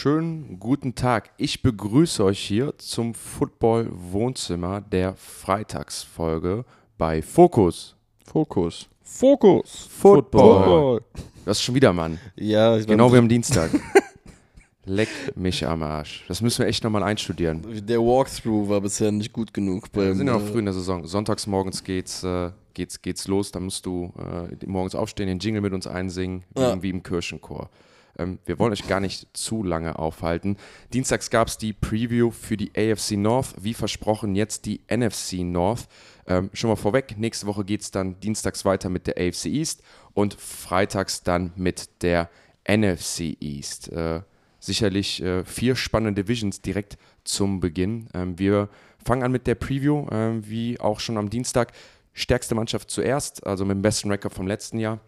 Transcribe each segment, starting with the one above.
Schönen guten Tag. Ich begrüße euch hier zum Football Wohnzimmer der Freitagsfolge bei Fokus. Fokus. Fokus. Football. Das ist schon wieder, Mann. Ja, ich Genau wie am Dienstag. Leck mich am Arsch. Das müssen wir echt nochmal einstudieren. Der Walkthrough war bisher nicht gut genug. Wir Beim, sind ja noch äh, früh in der Saison. Sonntags morgens geht's, äh, geht's, geht's los. Da musst du äh, morgens aufstehen, den Jingle mit uns einsingen, Ja. im- wie im Kirchenchor. Ähm, wir wollen euch gar nicht zu lange aufhalten. Dienstags gab es die Preview für die AFC North. Wie versprochen, jetzt die NFC North. Ähm, schon mal vorweg, nächste Woche geht es dann dienstags weiter mit der AFC East und freitags dann mit der NFC East. Äh, sicherlich äh, vier spannende Divisions direkt zum Beginn. Ähm, wir fangen an mit der Preview, ähm, wie auch schon am Dienstag. Stärkste Mannschaft zuerst, also mit dem besten Rekord vom letzten Jahr.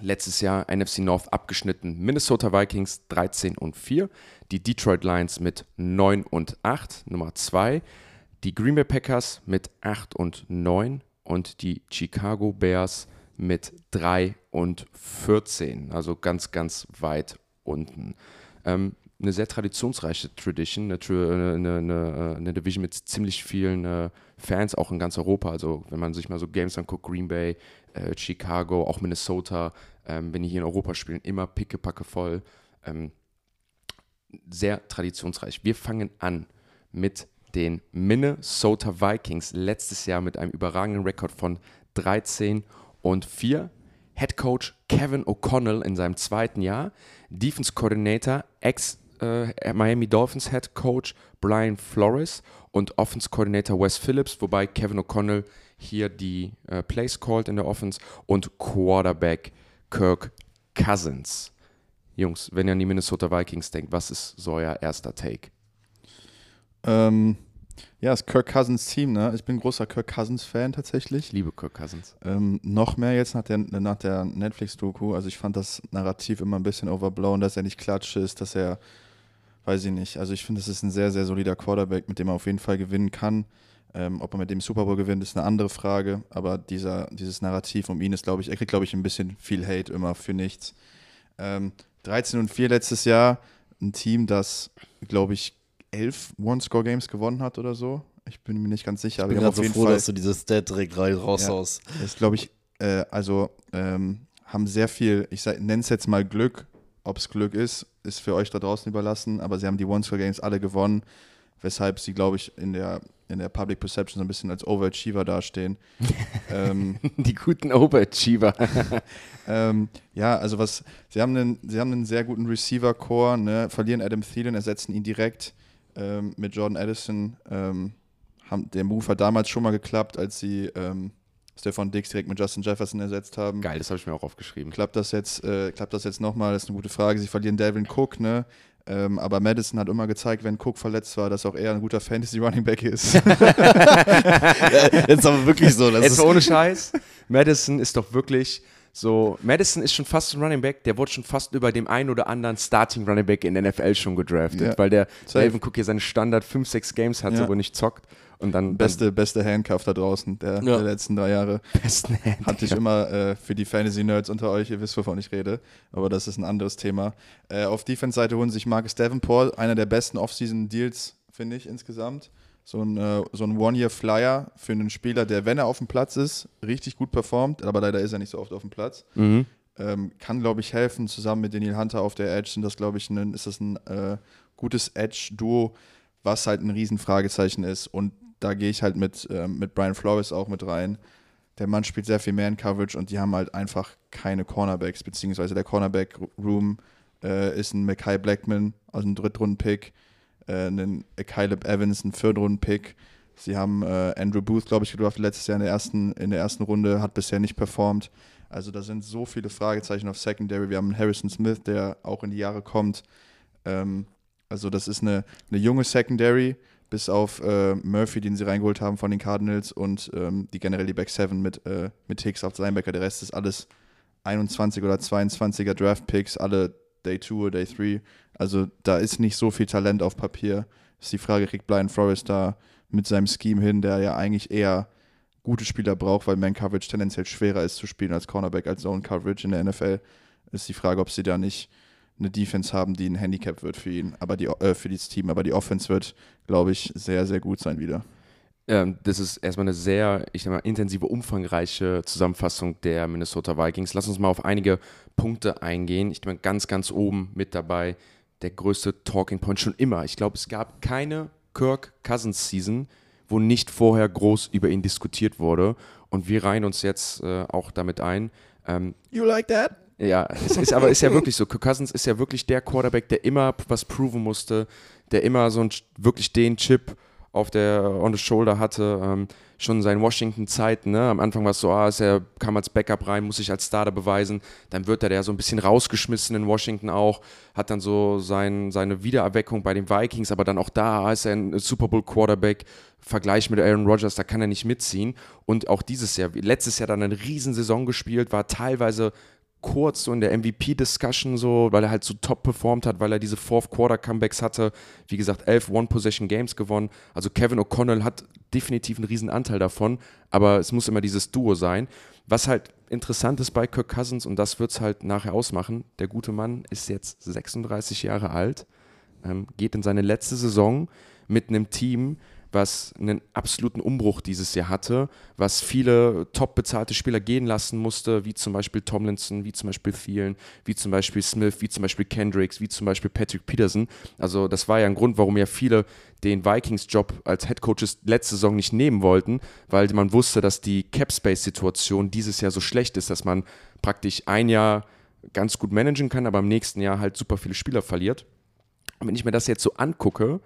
Letztes Jahr NFC North abgeschnitten. Minnesota Vikings 13 und 4. Die Detroit Lions mit 9 und 8, Nummer 2. Die Green Bay Packers mit 8 und 9. Und die Chicago Bears mit 3 und 14. Also ganz, ganz weit unten. Ähm, eine sehr traditionsreiche Tradition, eine, Tra- eine, eine, eine, eine Division mit ziemlich vielen äh, Fans, auch in ganz Europa. Also wenn man sich mal so Games anguckt, Green Bay, äh, Chicago, auch Minnesota, ähm, wenn die hier in Europa spielen, immer pickepacke voll. Ähm, sehr traditionsreich. Wir fangen an mit den Minnesota Vikings, letztes Jahr mit einem überragenden Rekord von 13 und 4. Head Coach Kevin O'Connell in seinem zweiten Jahr, Defense Coordinator, ex äh, Miami Dolphins Head Coach Brian Flores und Offense Coordinator Wes Phillips, wobei Kevin O'Connell hier die äh, Plays called in der Offense und Quarterback Kirk Cousins. Jungs, wenn ihr an die Minnesota Vikings denkt, was ist so euer erster Take? Ähm, ja, ist Kirk Cousins Team, ne? Ich bin großer Kirk Cousins Fan tatsächlich. Ich liebe Kirk Cousins. Ähm, noch mehr jetzt nach der, nach der Netflix-Doku. Also ich fand das Narrativ immer ein bisschen overblown, dass er nicht klatsch ist, dass er, weiß ich nicht. Also ich finde, es ist ein sehr, sehr solider Quarterback, mit dem er auf jeden Fall gewinnen kann. Ähm, ob er mit dem Super Bowl gewinnt, ist eine andere Frage. Aber dieser, dieses Narrativ um ihn ist, glaube ich, er kriegt, glaube ich, ein bisschen viel Hate immer für nichts. Ähm, 13 und 4 letztes Jahr. Ein Team, das, glaube ich, elf One-Score-Games gewonnen hat oder so. Ich bin mir nicht ganz sicher. ich bin gerade so froh, dass du dieses Stat direkt raushaust. das ist, glaube ich, äh, also ähm, haben sehr viel, ich nenne es jetzt mal Glück. Ob es Glück ist, ist für euch da draußen überlassen, aber sie haben die One-Score-Games alle gewonnen, weshalb sie, glaube ich, in der, in der Public Perception so ein bisschen als Overachiever dastehen. ähm, Die guten Overachiever. ähm, ja, also was, sie haben einen, sie haben einen sehr guten Receiver-Core, ne? verlieren Adam Thielen, ersetzen ihn direkt ähm, mit Jordan Addison. Ähm, haben, der Move hat damals schon mal geklappt, als sie ähm, Stefan Dix direkt mit Justin Jefferson ersetzt haben. Geil, das habe ich mir auch aufgeschrieben. Klappt das jetzt, äh, klappt das jetzt nochmal? Das ist eine gute Frage. Sie verlieren Delvin Cook, ne? Ähm, aber Madison hat immer gezeigt, wenn Cook verletzt war, dass auch er ein guter Fantasy-Running Back ist. Jetzt aber wirklich so. Das Jetzt ist, ohne Scheiß. Madison ist doch wirklich so. Madison ist schon fast ein Running Back, der wurde schon fast über dem einen oder anderen Starting Running Back in der NFL schon gedraftet, Ja. weil der Safe. Delvin Cook hier seine Standard 5, 6 Games hatte, Ja. wo er nicht zockt. Und dann beste, beste Handcuff da draußen der, Ja. der letzten drei Jahre. dann besten Hand. Hatte ich immer äh, für die Fantasy-Nerds unter euch, ihr wisst, wovon ich rede, aber das ist ein anderes Thema. Äh, auf Defense-Seite holen sich Marcus Davenport, einer der besten Off-Season-Deals, finde ich, insgesamt. So ein, äh, so ein One-Year-Flyer für einen Spieler, der, wenn er auf dem Platz ist, richtig gut performt, aber leider ist er nicht so oft auf dem Platz. Mhm. Ähm, kann, glaube ich, helfen. Zusammen mit Daniel Hunter auf der Edge sind das, glaube ich, ein, ist das ein äh, gutes Edge-Duo, was halt ein Riesenfragezeichen ist. Und da gehe ich halt mit, ähm, mit Brian Flores auch mit rein. Der Mann spielt sehr viel Man-Coverage und die haben halt einfach keine Cornerbacks, beziehungsweise der Cornerback-Room äh, ist ein Mackay Blackman, also ein Drittrunden-Pick, äh, ein Caleb Evans, ein Viertrunden-Pick. Sie haben äh, Andrew Booth, glaube ich, gedraftet letztes Jahr in der, ersten, in der ersten Runde, hat bisher nicht performt. Also da sind so viele Fragezeichen auf Secondary. Wir haben einen Harrison Smith, der auch in die Jahre kommt. Ähm, also das ist eine, eine junge Secondary, bis auf äh, Murphy, den sie reingeholt haben von den Cardinals und ähm, die generell die Back 7 mit, äh, mit Hicks auf Linebacker. Der Rest ist alles 21 oder 22er Draft Picks, alle Day 2 oder Day 3. Also da ist nicht so viel Talent auf Papier. Ist die Frage, kriegt Brian Flores da mit seinem Scheme hin, der ja eigentlich eher gute Spieler braucht, weil Man Coverage tendenziell schwerer ist zu spielen als Cornerback, als Zone Coverage in der NFL. Ist die Frage, ob sie da nicht eine Defense haben, die ein Handicap wird für ihn, aber die, äh, für dieses Team. Aber die Offense wird, glaube ich, sehr, sehr gut sein wieder. Ähm, das ist erstmal eine sehr, ich sag mal, intensive, umfangreiche Zusammenfassung der Minnesota Vikings. Lass uns mal auf einige Punkte eingehen. Ich bin ganz, ganz oben mit dabei. Der größte Talking Point schon immer. Ich glaube, es gab keine Kirk Cousins Season, wo nicht vorher groß über ihn diskutiert wurde. Und wir reihen uns jetzt äh, auch damit ein. Ähm, you like that? Ja, es ist aber ist ja wirklich so. Kirk Cousins ist ja wirklich der Quarterback, der immer was proven musste, der immer so ein, wirklich den Chip auf der on the shoulder hatte, ähm, schon in seinen Washington-Zeiten. Ne? Am Anfang war es so, ah, er kam als Backup rein, muss sich als Starter beweisen. Dann wird er der so ein bisschen rausgeschmissen in Washington auch, hat dann so sein, seine Wiedererweckung bei den Vikings, aber dann auch da ist er ein Super Bowl-Quarterback. Vergleich mit Aaron Rodgers, da kann er nicht mitziehen. Und auch dieses Jahr, letztes Jahr dann eine Riesensaison gespielt, war teilweise kurz so in der MVP-Discussion so, weil er halt so top performt hat, weil er diese Fourth-Quarter-Comebacks hatte. Wie gesagt, elf One-Possession-Games gewonnen. Also Kevin O'Connell hat definitiv einen riesen Anteil davon, aber es muss immer dieses Duo sein. Was halt interessant ist bei Kirk Cousins, und das wird es halt nachher ausmachen, der gute Mann ist jetzt 36 Jahre alt, ähm, geht in seine letzte Saison mit einem Team, was einen absoluten Umbruch dieses Jahr hatte, was viele top bezahlte Spieler gehen lassen musste, wie zum Beispiel Tomlinson, wie zum Beispiel Thielen, wie zum Beispiel Smith, wie zum Beispiel Kendricks, wie zum Beispiel Patrick Peterson. Also das war ja ein Grund, warum ja viele den Vikings-Job als Head Coaches letzte Saison nicht nehmen wollten, weil man wusste, dass die Cap-Space-Situation dieses Jahr so schlecht ist, dass man praktisch ein Jahr ganz gut managen kann, aber im nächsten Jahr halt super viele Spieler verliert. Und wenn ich mir das jetzt so angucke,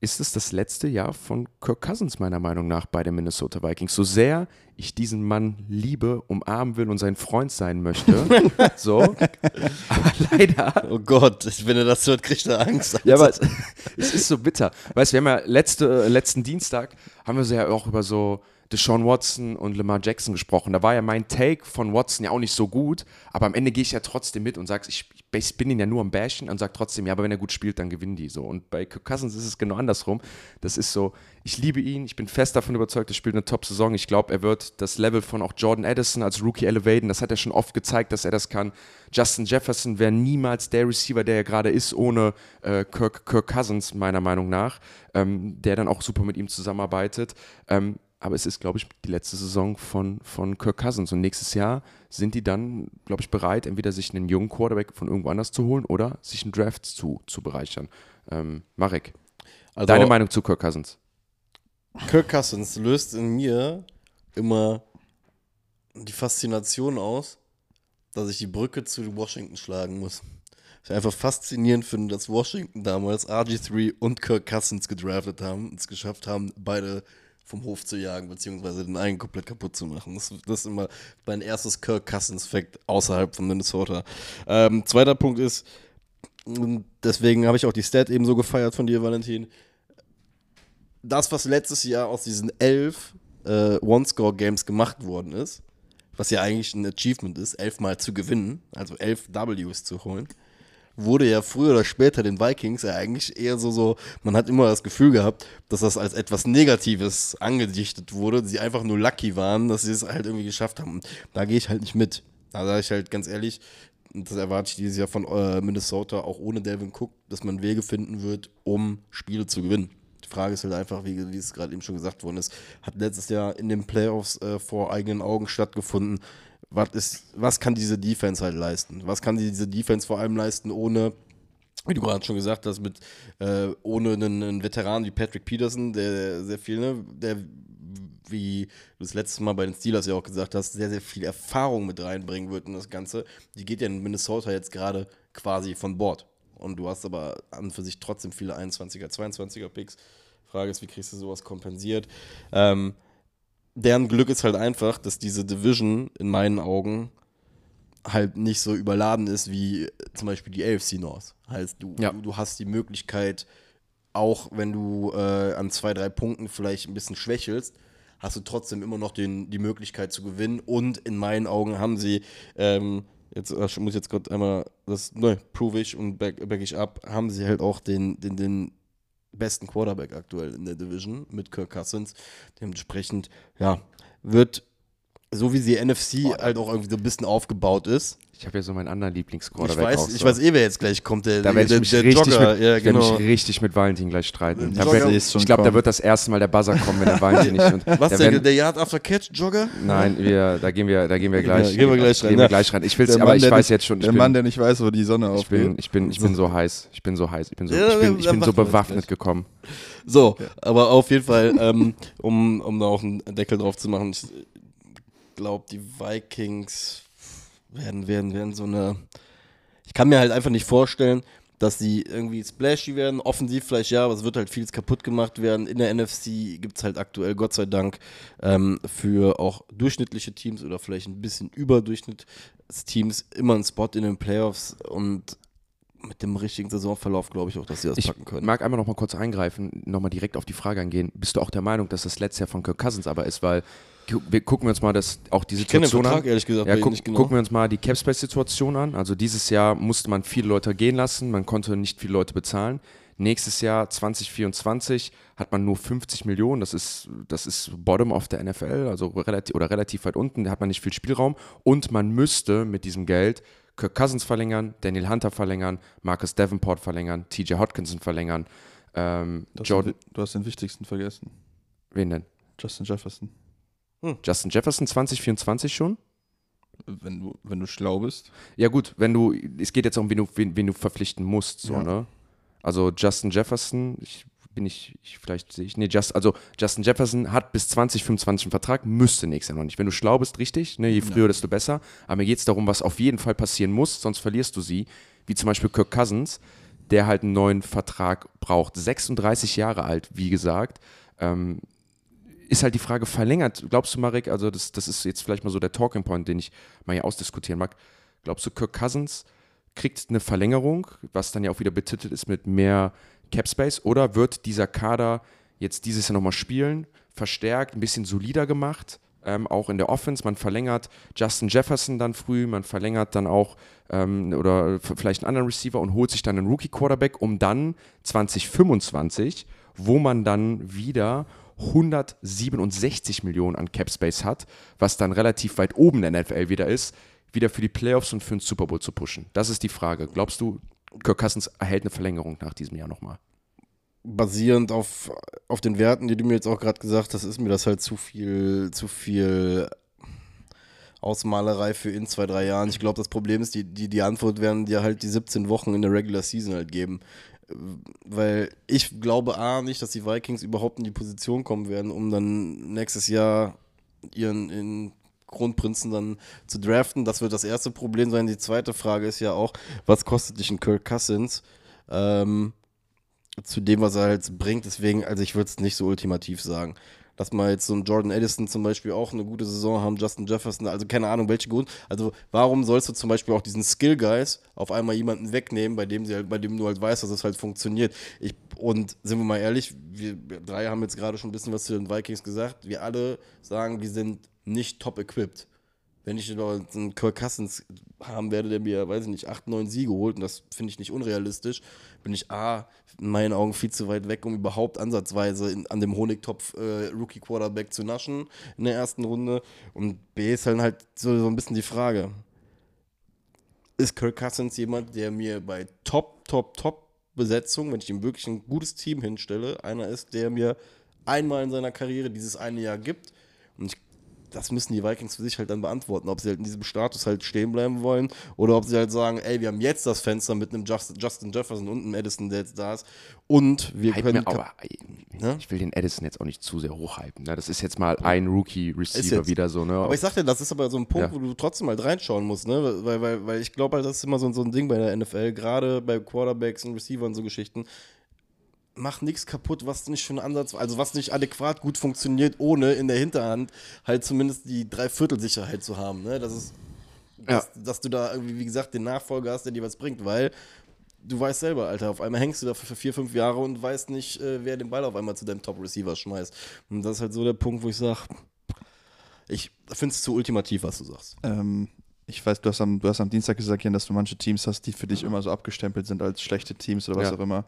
ist es das letzte Jahr von Kirk Cousins meiner Meinung nach bei den Minnesota Vikings. So sehr ich diesen Mann liebe, umarmen will und sein Freund sein möchte, so, aber leider. Oh Gott, wenn er das hört, kriegt er Angst. Ja, aber es, es, ist so bitter. Weißt du, wir haben ja letzte, letzten Dienstag haben wir so ja auch über so Deshaun Watson und Lamar Jackson gesprochen. Da war ja mein Take von Watson ja auch nicht so gut, aber am Ende gehe ich ja trotzdem mit und sage, ich, ich bin ihn ja nur am Bashen und sage trotzdem, ja, aber wenn er gut spielt, dann gewinnen die so. Und bei Kirk Cousins ist es genau andersrum. Das ist so, ich liebe ihn, ich bin fest davon überzeugt, er spielt eine Top-Saison. Ich glaube, er wird das Level von auch Jordan Addison als Rookie elevaten. Das hat er schon oft gezeigt, dass er das kann. Justin Jefferson wäre niemals der Receiver, der er gerade ist, ohne äh, Kirk, Kirk, Cousins, meiner Meinung nach, ähm, der dann auch super mit ihm zusammenarbeitet. Ähm, aber es ist, glaube ich, die letzte Saison von, von Kirk Cousins. Und nächstes Jahr sind die dann, glaube ich, bereit, entweder sich einen jungen Quarterback von irgendwo anders zu holen oder sich einen Draft zu, zu bereichern. Ähm, Marek, also, deine Meinung zu Kirk Cousins? Kirk Cousins löst in mir immer die Faszination aus, dass ich die Brücke zu Washington schlagen muss. Ich einfach faszinierend finde, dass Washington damals RG3 und Kirk Cousins gedraftet haben und es geschafft haben, beide vom Hof zu jagen, beziehungsweise den einen komplett kaputt zu machen. Das, das ist immer mein erstes Kirk Cousins-Fact außerhalb von Minnesota. Ähm, zweiter Punkt ist, deswegen habe ich auch die Stat eben so gefeiert von dir, Valentin. Das, was letztes Jahr aus diesen elf äh, One-Score-Games gemacht worden ist, was ja eigentlich ein Achievement ist, elfmal zu gewinnen, also elf Ws zu holen, wurde ja früher oder später den Vikings ja eigentlich eher so, so, man hat immer das Gefühl gehabt, dass das als etwas Negatives angedichtet wurde, sie einfach nur lucky waren, dass sie es halt irgendwie geschafft haben. Da gehe ich halt nicht mit. Da sage ich halt ganz ehrlich, das erwarte ich dieses Jahr von äh, Minnesota, auch ohne Delvin Cook, dass man Wege finden wird, um Spiele zu gewinnen. Die Frage ist halt einfach, wie, wie es gerade eben schon gesagt worden ist, hat letztes Jahr in den Playoffs äh, vor eigenen Augen stattgefunden was, ist, was kann diese Defense halt leisten? Was kann diese Defense vor allem leisten, ohne, wie du gerade schon gesagt hast, mit, äh, ohne einen, einen Veteran wie Patrick Peterson, der sehr viel, ne, der wie du das letzte Mal bei den Steelers ja auch gesagt hast, sehr, sehr viel Erfahrung mit reinbringen wird in das Ganze. Die geht ja in Minnesota jetzt gerade quasi von Bord. Und du hast aber an und für sich trotzdem viele 21er, 22er Picks. Frage ist, wie kriegst du sowas kompensiert? Ähm, deren Glück ist halt einfach, dass diese Division in meinen Augen halt nicht so überladen ist wie zum Beispiel die AFC North. Heißt, du, ja. du, du, hast die Möglichkeit, auch wenn du äh, an zwei, drei Punkten vielleicht ein bisschen schwächelst, hast du trotzdem immer noch den, die Möglichkeit zu gewinnen. Und in meinen Augen haben sie, ähm, jetzt äh, muss ich jetzt gerade einmal, das ne, prove ich und back, back ich ab, haben sie halt auch den, den, den besten Quarterback aktuell in der Division mit Kirk Cousins. Dementsprechend, ja, wird so wie die NFC halt auch irgendwie so ein bisschen aufgebaut ist. Ich habe ja so meinen anderen Ich Lieblingsquarterback weiß, auch ich so. weiß eh, wer jetzt gleich kommt. Der, Da der, werde der, ich, mich richtig Jogger. mit, ja, ich genau. mich richtig mit Valentin gleich streiten. Der Da, wird, ich glaube, da wird das erste Mal der Buzzer kommen, wenn der Valentin nicht. Und Was, der, werden- der Yard After Catch Jogger? Nein, wir, da gehen wir, da gehen wir gleich. gehen wir gleich rein, Gehen wir ja. gleich rein. Ich will's, Der aber Mann, ich der weiß nicht- jetzt schon. Ich Der bin, Mann, der nicht weiß, wo die Sonne ich bin, aufgeht. ich bin, ich bin so heiß. Ich bin so heiß. Ich bin so, Ja, ich bin, ich bin so bewaffnet gekommen. So, aber auf jeden Fall, ähm, um, um da auch einen Deckel drauf zu machen, ich glaube, die Vikings werden, werden, werden so eine. Ich kann mir halt einfach nicht vorstellen, dass sie irgendwie splashy werden. Offensiv vielleicht ja, aber es wird halt vieles kaputt gemacht werden. In der NFC gibt es halt aktuell, Gott sei Dank, ähm, für auch durchschnittliche Teams oder vielleicht ein bisschen Überdurchschnittsteams immer einen Spot in den Playoffs und mit dem richtigen Saisonverlauf glaube ich auch, dass sie das Ich packen können. mag einmal noch mal kurz eingreifen, noch mal direkt auf die Frage eingehen. Bist du auch der Meinung, dass das letzte Jahr von Kirk Cousins aber ist? Weil wir gucken wir uns mal das, auch die Ich kenne den Situation Vertrag an. ehrlich gesagt Ja, guck, nicht genau. gucken wir uns mal die Capspace-Situation an. Also dieses Jahr musste man viele Leute gehen lassen, man konnte nicht viele Leute bezahlen. Nächstes Jahr 2024 hat man nur 50 Millionen, das ist, das ist Bottom of der NFL, also relativ oder relativ weit unten, da hat man nicht viel Spielraum und man müsste mit diesem Geld Kirk Cousins verlängern, Daniel Hunter verlängern, Marcus Davenport verlängern, TJ Hotkinson verlängern, ähm, Jordan, du hast den wichtigsten vergessen. wen denn? Justin Jefferson. Justin Jefferson 2024 schon? Wenn du, wenn du schlau bist. Ja gut, wenn du, es geht jetzt um, wen du, wen, wen du verpflichten musst, so, Ja. ne? Also Justin Jefferson, ich bin ich, ich vielleicht sehe ich, nee, Just, also Justin Jefferson hat bis 2025 einen Vertrag, müsste nächstes Jahr noch nicht. Wenn du schlau bist, richtig, ne, je früher, desto besser. Aber mir geht es darum, was auf jeden Fall passieren muss, sonst verlierst du sie. Wie zum Beispiel Kirk Cousins, der halt einen neuen Vertrag braucht. 36 Jahre alt, wie gesagt. Ähm, ist halt die Frage verlängert. Glaubst du, Marek, also das, das ist jetzt vielleicht mal so der Talking Point, den ich mal hier ausdiskutieren mag. Glaubst du, Kirk Cousins kriegt eine Verlängerung, was dann ja auch wieder betitelt ist mit mehr Cap Space, oder wird dieser Kader jetzt dieses Jahr nochmal spielen, verstärkt, ein bisschen solider gemacht, ähm, auch in der Offense. Man verlängert Justin Jefferson dann früh, man verlängert dann auch ähm, oder vielleicht einen anderen Receiver und holt sich dann einen Rookie-Quarterback, um dann 2025, wo man dann wieder 167 Millionen an Cap Space hat, was dann relativ weit oben der NFL wieder ist, wieder für die Playoffs und für den Super Bowl zu pushen. Das ist die Frage. Glaubst du, Kirk Cousins erhält eine Verlängerung nach diesem Jahr nochmal? basierend auf, auf den Werten, die du mir jetzt auch gerade gesagt hast, ist mir das halt zu viel, zu viel Ausmalerei für in zwei, drei Jahren. Ich glaube, das Problem ist, die, die, die Antwort werden dir halt die 17 Wochen in der Regular Season halt geben. Weil ich glaube A nicht, dass die Vikings überhaupt in die Position kommen werden, um dann nächstes Jahr ihren in Grundprinzen dann zu draften. Das wird das erste Problem sein. Die zweite Frage ist ja auch, was kostet dich ein Kirk Cousins? Ähm, zu dem, was er halt bringt. Deswegen, also ich würde es nicht so ultimativ sagen. Dass mal jetzt so ein Jordan Edison zum Beispiel auch eine gute Saison haben, Justin Jefferson, also keine Ahnung, welche Grund. Also warum sollst du zum Beispiel auch diesen Skill Guys auf einmal jemanden wegnehmen, bei dem sie halt, bei dem du halt weißt, dass es halt funktioniert. Ich, und sind wir mal ehrlich, wir drei haben jetzt gerade schon ein bisschen was zu den Vikings gesagt. Wir alle sagen, wir sind nicht top equipped. Wenn ich einen Kirk Cousins haben werde, der mir, weiß ich nicht, 8, 9 Siege holt, und das finde ich nicht unrealistisch, bin ich A, in meinen Augen viel zu weit weg, um überhaupt ansatzweise in, an dem Honigtopf äh, Rookie Quarterback zu naschen in der ersten Runde. Und B ist halt, halt so, so ein bisschen die Frage. Ist Kirk Cousins jemand, der mir bei Top, Top, Top Besetzung, wenn ich ihm wirklich ein gutes Team hinstelle, einer ist, der mir einmal in seiner Karriere dieses eine Jahr gibt? Und ich das müssen die Vikings für sich halt dann beantworten, ob sie halt in diesem Status halt stehen bleiben wollen oder ob sie halt sagen, ey, wir haben jetzt das Fenster mit einem Justin, Justin Jefferson und einem Edison, der jetzt da ist und wir Hype können... mir aber, Ne? ich will den Edison jetzt auch nicht zu sehr hochhypen. Ne? Das ist jetzt mal ein Rookie-Receiver wieder so. Ne? aber ich sag dir, das ist aber so ein Punkt, Ja. wo du trotzdem halt reinschauen musst, ne? Weil, weil, weil ich glaube halt, das ist immer so, so ein Ding bei der NFL, gerade bei Quarterbacks und Receivern und so Geschichten. Mach nichts kaputt, was nicht schon Ansatz, also was nicht adäquat gut funktioniert, ohne in der Hinterhand halt zumindest die Dreiviertelsicherheit zu haben. Ne? Das ist, dass, dass du da irgendwie, wie gesagt, den Nachfolger hast, der dir was bringt, weil du weißt selber, Alter, auf einmal hängst du da für, für vier, fünf Jahre und weißt nicht, äh, wer den Ball auf einmal zu deinem Top-Receiver schmeißt. Und das ist halt so der Punkt, wo ich sage, ich finde es zu ultimativ, was du sagst. Ähm, ich weiß, du hast, am, du hast am Dienstag gesagt, Jan, dass du manche Teams hast, die für dich immer so abgestempelt sind als schlechte Teams oder was Ja. auch immer.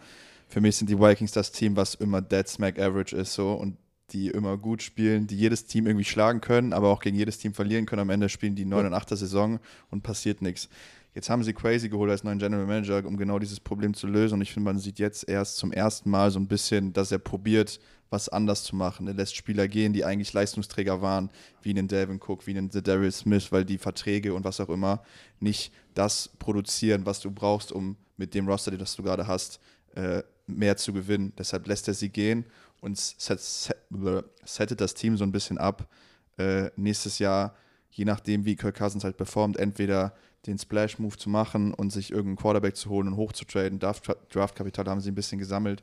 Für mich sind die Vikings das Team, was immer Dead Smack Average ist so und die immer gut spielen, die jedes Team irgendwie schlagen können, aber auch gegen jedes Team verlieren können. Am Ende spielen die 9 und 8er Saison und passiert nichts. Jetzt haben sie Crazy geholt als neuen General Manager, um genau dieses Problem zu lösen. Und ich finde, man sieht jetzt erst zum ersten Mal so ein bisschen, dass er probiert, was anders zu machen. Er lässt Spieler gehen, die eigentlich Leistungsträger waren, wie einen Delvin Cook, wie einen Darius Smith, weil die Verträge und was auch immer nicht das produzieren, was du brauchst, um mit dem Roster, das du gerade hast, äh, mehr zu gewinnen. Deshalb lässt er sie gehen und set, set, settet das Team so ein bisschen ab. Äh, nächstes Jahr, je nachdem, wie Kirk Cousins halt performt, entweder den Splash-Move zu machen und sich irgendeinen Quarterback zu holen und hochzutraden. Draft-Kapital haben sie ein bisschen gesammelt.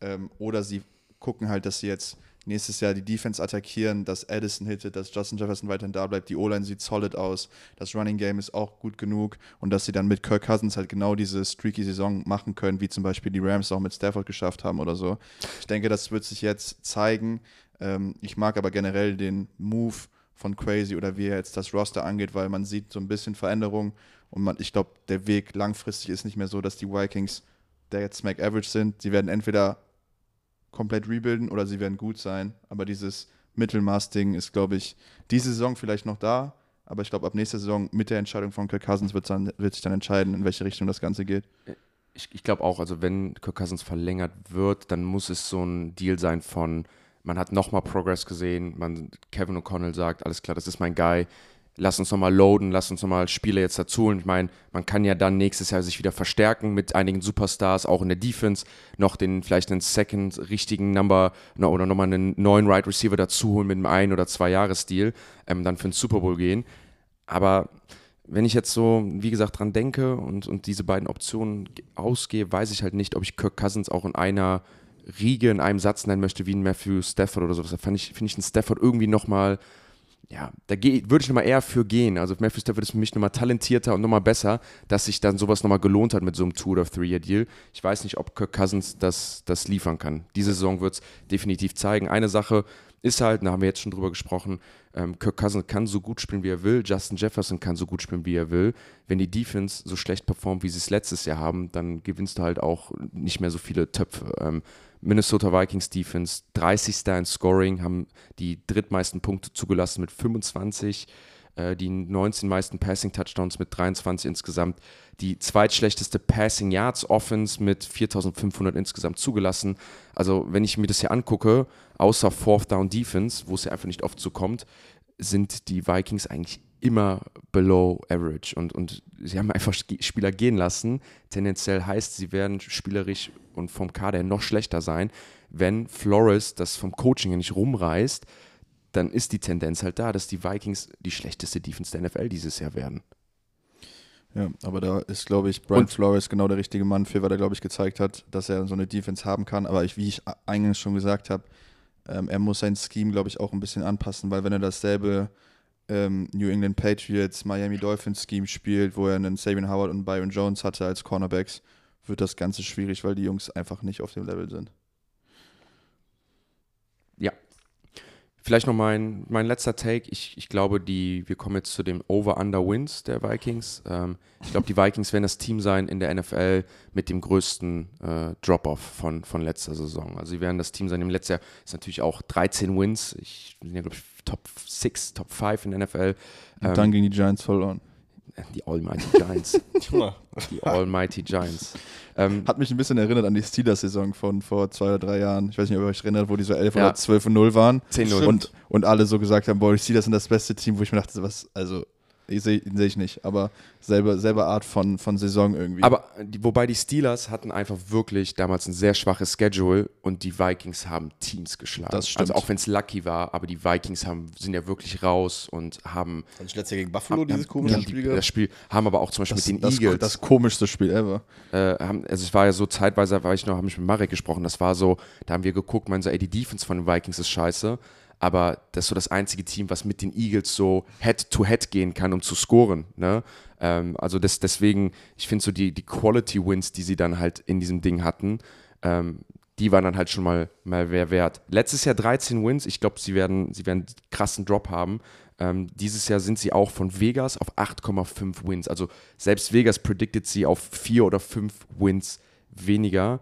Ähm, oder sie gucken halt, dass sie jetzt nächstes Jahr die Defense attackieren, dass Addison hittet, dass Justin Jefferson weiterhin da bleibt, die O-Line sieht solid aus, das Running Game ist auch gut genug und dass sie dann mit Kirk Cousins halt genau diese streaky Saison machen können, wie zum Beispiel die Rams auch mit Stafford geschafft haben oder so. Ich denke, das wird sich jetzt zeigen. Ähm, ich mag aber generell den Move von Crazy oder wie er jetzt das Roster angeht, weil man sieht so ein bisschen Veränderung und man, ich glaube, der Weg langfristig ist nicht mehr so, dass die Vikings der jetzt Smack Average sind. Sie werden entweder komplett rebuilden oder sie werden gut sein, aber dieses Mittelmaß-Ding ist, glaube ich, diese Saison vielleicht noch da, aber ich glaube, ab nächster Saison mit der Entscheidung von Kirk Cousins wird, dann, wird sich dann entscheiden, in welche Richtung das Ganze geht. Ich, ich glaube auch, also wenn Kirk Cousins verlängert wird, dann muss es so ein Deal sein von man hat nochmal Progress gesehen, man, Kevin O'Connell sagt, alles klar, das ist mein Guy, lass uns nochmal loaden, lass uns nochmal Spiele jetzt dazu. Und ich meine, man kann ja dann nächstes Jahr sich wieder verstärken mit einigen Superstars, auch in der Defense, noch den vielleicht einen Second richtigen Number oder nochmal einen neuen Right Receiver dazu holen mit einem ein- oder zwei Jahres-Deal, ähm, dann für den Super Bowl gehen. Aber wenn ich jetzt so, wie gesagt, dran denke und, und diese beiden Optionen ausgehe, weiß ich halt nicht, ob ich Kirk Cousins auch in einer Riege in einem Satz nennen möchte, wie ein Matthew Stafford oder so. Da finde ich, find ich einen Stafford irgendwie nochmal, ja, da würde ich nochmal eher für gehen. Also Matthew Stafford ist für mich nochmal talentierter und nochmal besser, dass sich dann sowas nochmal gelohnt hat mit so einem Two- oder Three-Year-Deal. Ich weiß nicht, ob Kirk Cousins das, das liefern kann. Diese Saison wird es definitiv zeigen. Eine Sache ist halt, da haben wir jetzt schon drüber gesprochen, ähm, Kirk Cousins kann so gut spielen, wie er will, Justin Jefferson kann so gut spielen, wie er will. Wenn die Defense so schlecht performt, wie sie es letztes Jahr haben, dann gewinnst du halt auch nicht mehr so viele Töpfe. Ähm, Minnesota Vikings Defense 30. in Scoring, haben die drittmeisten Punkte zugelassen mit 25, äh, die 19 meisten Passing Touchdowns mit 23 insgesamt, die zweitschlechteste Passing Yards Offense mit 4500 insgesamt zugelassen. Also, wenn ich mir das hier angucke, außer Fourth Down Defense, wo es ja einfach nicht oft so kommt, sind die Vikings eigentlich immer below average und, und sie haben einfach Spieler gehen lassen. Tendenziell heißt, sie werden spielerisch und vom Kader noch schlechter sein. Wenn Flores das vom Coaching her nicht rumreißt, dann ist die Tendenz halt da, dass die Vikings die schlechteste Defense der NFL dieses Jahr werden. Ja, aber da ist, glaube ich, Brian und Flores genau der richtige Mann für, weil er, glaube ich, gezeigt hat, dass er so eine Defense haben kann. Aber ich, wie ich eingangs schon gesagt habe, ähm, er muss sein Scheme, glaube ich, auch ein bisschen anpassen, weil wenn er dasselbe ähm, New England Patriots, Miami Dolphins Scheme spielt, wo er einen Sabian Howard und Byron Jones hatte als Cornerbacks, wird das Ganze schwierig, weil die Jungs einfach nicht auf dem Level sind. Ja. Vielleicht noch mein, mein letzter Take. Ich, ich glaube, die, wir kommen jetzt zu dem Over-Under-Wins der Vikings. Ähm, ich glaube, die Vikings werden das Team sein in der NFL mit dem größten äh, Drop-Off von, von letzter Saison. Also sie werden das Team sein. Im letzten Jahr ist natürlich auch 13 Wins. Ich bin ja, glaube ich, Top 6, Top 5 in der NFL. Und ähm, dann gegen die Giants verloren. Die Almighty Giants. die Almighty Giants. Ähm, Hat mich ein bisschen erinnert an die Steelers-Saison von vor zwei oder drei Jahren. Ich weiß nicht, ob ihr euch erinnert, wo die so 11 ja. oder 12 und 0 waren. 10-0. Und, und alle so gesagt haben, boah, die Steelers sind das beste Team, wo ich mir dachte, was, also Sehe seh ich nicht, aber selbe, selbe Art von, von Saison irgendwie. Aber die, wobei die Steelers hatten einfach wirklich damals ein sehr schwaches Schedule und die Vikings haben Teams geschlagen. Das stimmt. Also auch wenn es lucky war, aber die Vikings haben, sind ja wirklich raus und haben. Fand ich letztes Jahr gegen Buffalo haben, dieses komische die, Spiel gehabt? Das Spiel haben aber auch zum Beispiel das, mit den das, Eagles. Das komischste Spiel ever. Äh, haben, also es war ja so zeitweise, war ich noch, habe ich mit Marek gesprochen, das war so, da haben wir geguckt, man so, ey, die Defense von den Vikings ist scheiße aber das ist so das einzige Team, was mit den Eagles so Head-to-Head -head gehen kann, um zu scoren. Ne? Ähm, also das, deswegen, ich finde so die, die Quality-Wins, die sie dann halt in diesem Ding hatten, ähm, die waren dann halt schon mal, mal wer wert. Letztes Jahr 13 Wins, ich glaube, sie werden, sie werden einen krassen Drop haben. Ähm, dieses Jahr sind sie auch von Vegas auf 8,5 Wins. Also selbst Vegas predicted sie auf 4 oder 5 Wins weniger.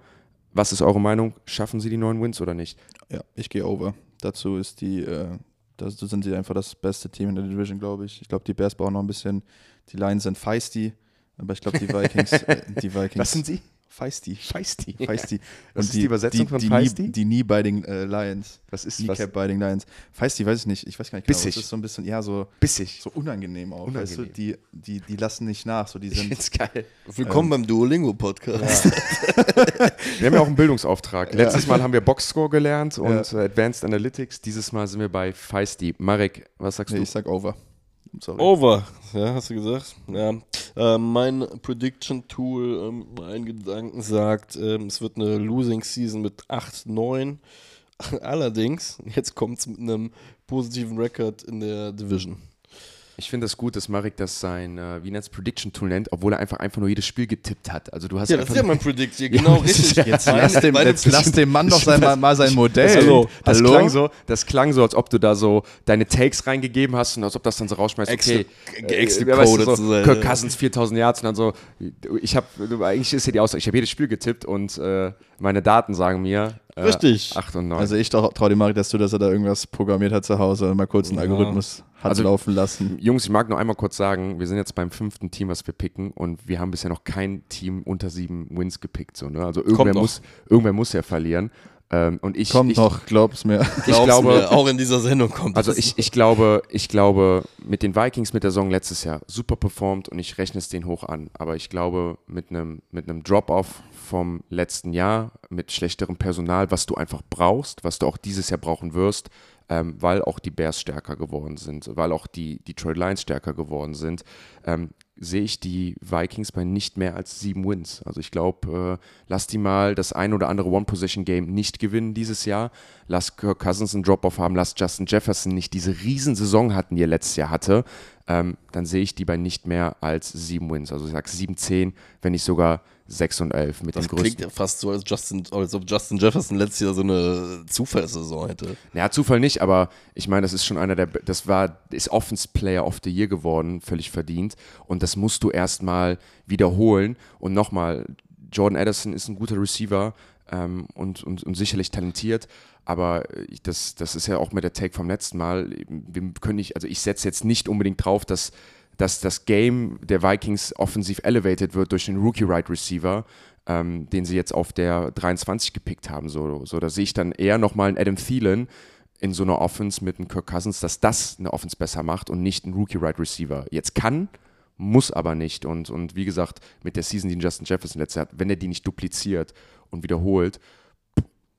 Was ist eure Meinung? Schaffen sie die neun Wins oder nicht? Ja, ich gehe over Dazu ist die, äh, dazu sind sie einfach das beste Team in der Division, glaube ich. Ich glaube, die Bears brauchen noch ein bisschen. Die Lions sind feisty, aber ich glaube, die Vikings, äh, die Vikings. Was sind sie? Feisty. Feisty. Feisty. Was ist die Übersetzung von die feisty? Knee, die Knee-Biting äh, Lions. Was ist Kneecap Biting Lions. Feisty, weiß ich nicht. Ich weiß gar nicht genau. Bissig. Das ist so ein bisschen, ja, so, Bissig. so unangenehm auch. Weißt du? Unangenehm. Die, die, die lassen nicht nach. So, die Ich sind, find's geil. Willkommen beim Duolingo-Podcast. Wir haben ja auch einen Bildungsauftrag. Letztes Mal haben wir Boxscore gelernt und Advanced Analytics. Dieses Mal sind wir bei Feisty. Marek, was sagst nee, du? ich sag over. Sorry. Over, ja, hast du gesagt? Ja. Ähm, mein Prediction-Tool, ähm, mein Gedanken sagt, ähm, es wird eine Losing Season mit 8, 9. Allerdings, jetzt kommt es mit einem positiven Rekord in der Division. Ich finde das gut, dass Marek das sein, äh, wie nennt es, Prediction-Tool nennt, obwohl er einfach, einfach nur jedes Spiel getippt hat. Also du hast Ja, das ist ja mein Prediction, genau das ist richtig. ja- Jetzt lass dem, jetzt lass dem Mann doch sein, mal, sein Modell. Hallo. Das Hallo? klang, so, das klang so, als ob du da so deine Takes reingegeben hast und als ob das dann so rausschmeißt, okay, Extra- äh, coded so, Kirk ja. Cousins 4000 Yards und dann so, ich habe, eigentlich ist ja die Aussage, ich habe jedes Spiel getippt und äh, meine Daten sagen mir, äh, Richtig. 8 und 9. Also ich traue dem Marek das zu, dass er da irgendwas programmiert hat zu Hause und mal kurz einen Ja. Algorithmus hat Also- laufen lassen. Jungs, ich mag noch einmal kurz sagen, wir sind jetzt beim fünften Team, was wir picken und wir haben bisher noch kein Team unter sieben Wins gepickt. So, ne? Also irgendwer muss, irgendwer muss ja verlieren. Ähm, und ich, Kommt ich, noch, glaub's mir. ich Glaub's glaube, mir, auch in dieser Sendung kommt Also das. ich, ich glaube, ich glaube, mit den Vikings mit der Saison letztes Jahr super performt und ich rechne es denen hoch an. Aber ich glaube, mit einem mit einem Drop-off vom letzten Jahr, mit schlechterem Personal, was du einfach brauchst, was du auch dieses Jahr brauchen wirst, ähm, weil auch die Bears stärker geworden sind, weil auch die Detroit Lions stärker geworden sind, ähm, sehe ich die Vikings bei nicht mehr als sieben Wins. Also ich glaube, äh, lass die mal das ein oder andere One-Possession-Game nicht gewinnen dieses Jahr. Lass Kirk Cousins einen Drop-Off haben, lass Justin Jefferson nicht diese Riesensaison hatten, die er letztes Jahr hatte. Ähm, dann sehe ich die bei nicht mehr als sieben Wins. Also ich sage 7, 10, wenn nicht sogar 6 und 11 mit das den klingt größten. ja fast so, als, Justin, als ob Justin Jefferson letztes Jahr so eine Zufallssaison hätte. Ja, Zufall nicht, aber ich meine, das ist schon einer der, das war, ist Offense Player of the Year geworden, völlig verdient. Und das musst du erstmal wiederholen. Und nochmal, Jordan Addison ist ein guter Receiver ähm, und, und, und sicherlich talentiert. Aber ich, das, das ist ja auch mit der Take vom letzten Mal. Wir können nicht, also ich setze jetzt nicht unbedingt drauf, dass, dass das Game der Vikings offensiv elevated wird durch den Rookie Right Receiver, ähm, den sie jetzt auf der 23 gepickt haben. So, so da sehe ich dann eher nochmal einen Adam Thielen in so einer Offense mit einem Kirk Cousins, dass das eine Offense besser macht und nicht ein Rookie Right Receiver. Jetzt kann, muss aber nicht. Und, und wie gesagt, mit der Season, die Justin Jefferson letztes Jahr hat, wenn er die nicht dupliziert und wiederholt,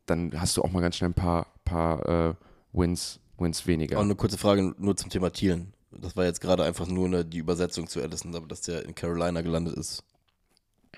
dann hast du auch mal ganz schnell ein paar, paar äh, Wins, Wins weniger. Auch eine kurze Frage nur zum Thema Thielen. Das war jetzt gerade einfach nur eine, die Übersetzung zu Addison, aber dass der in Carolina gelandet ist.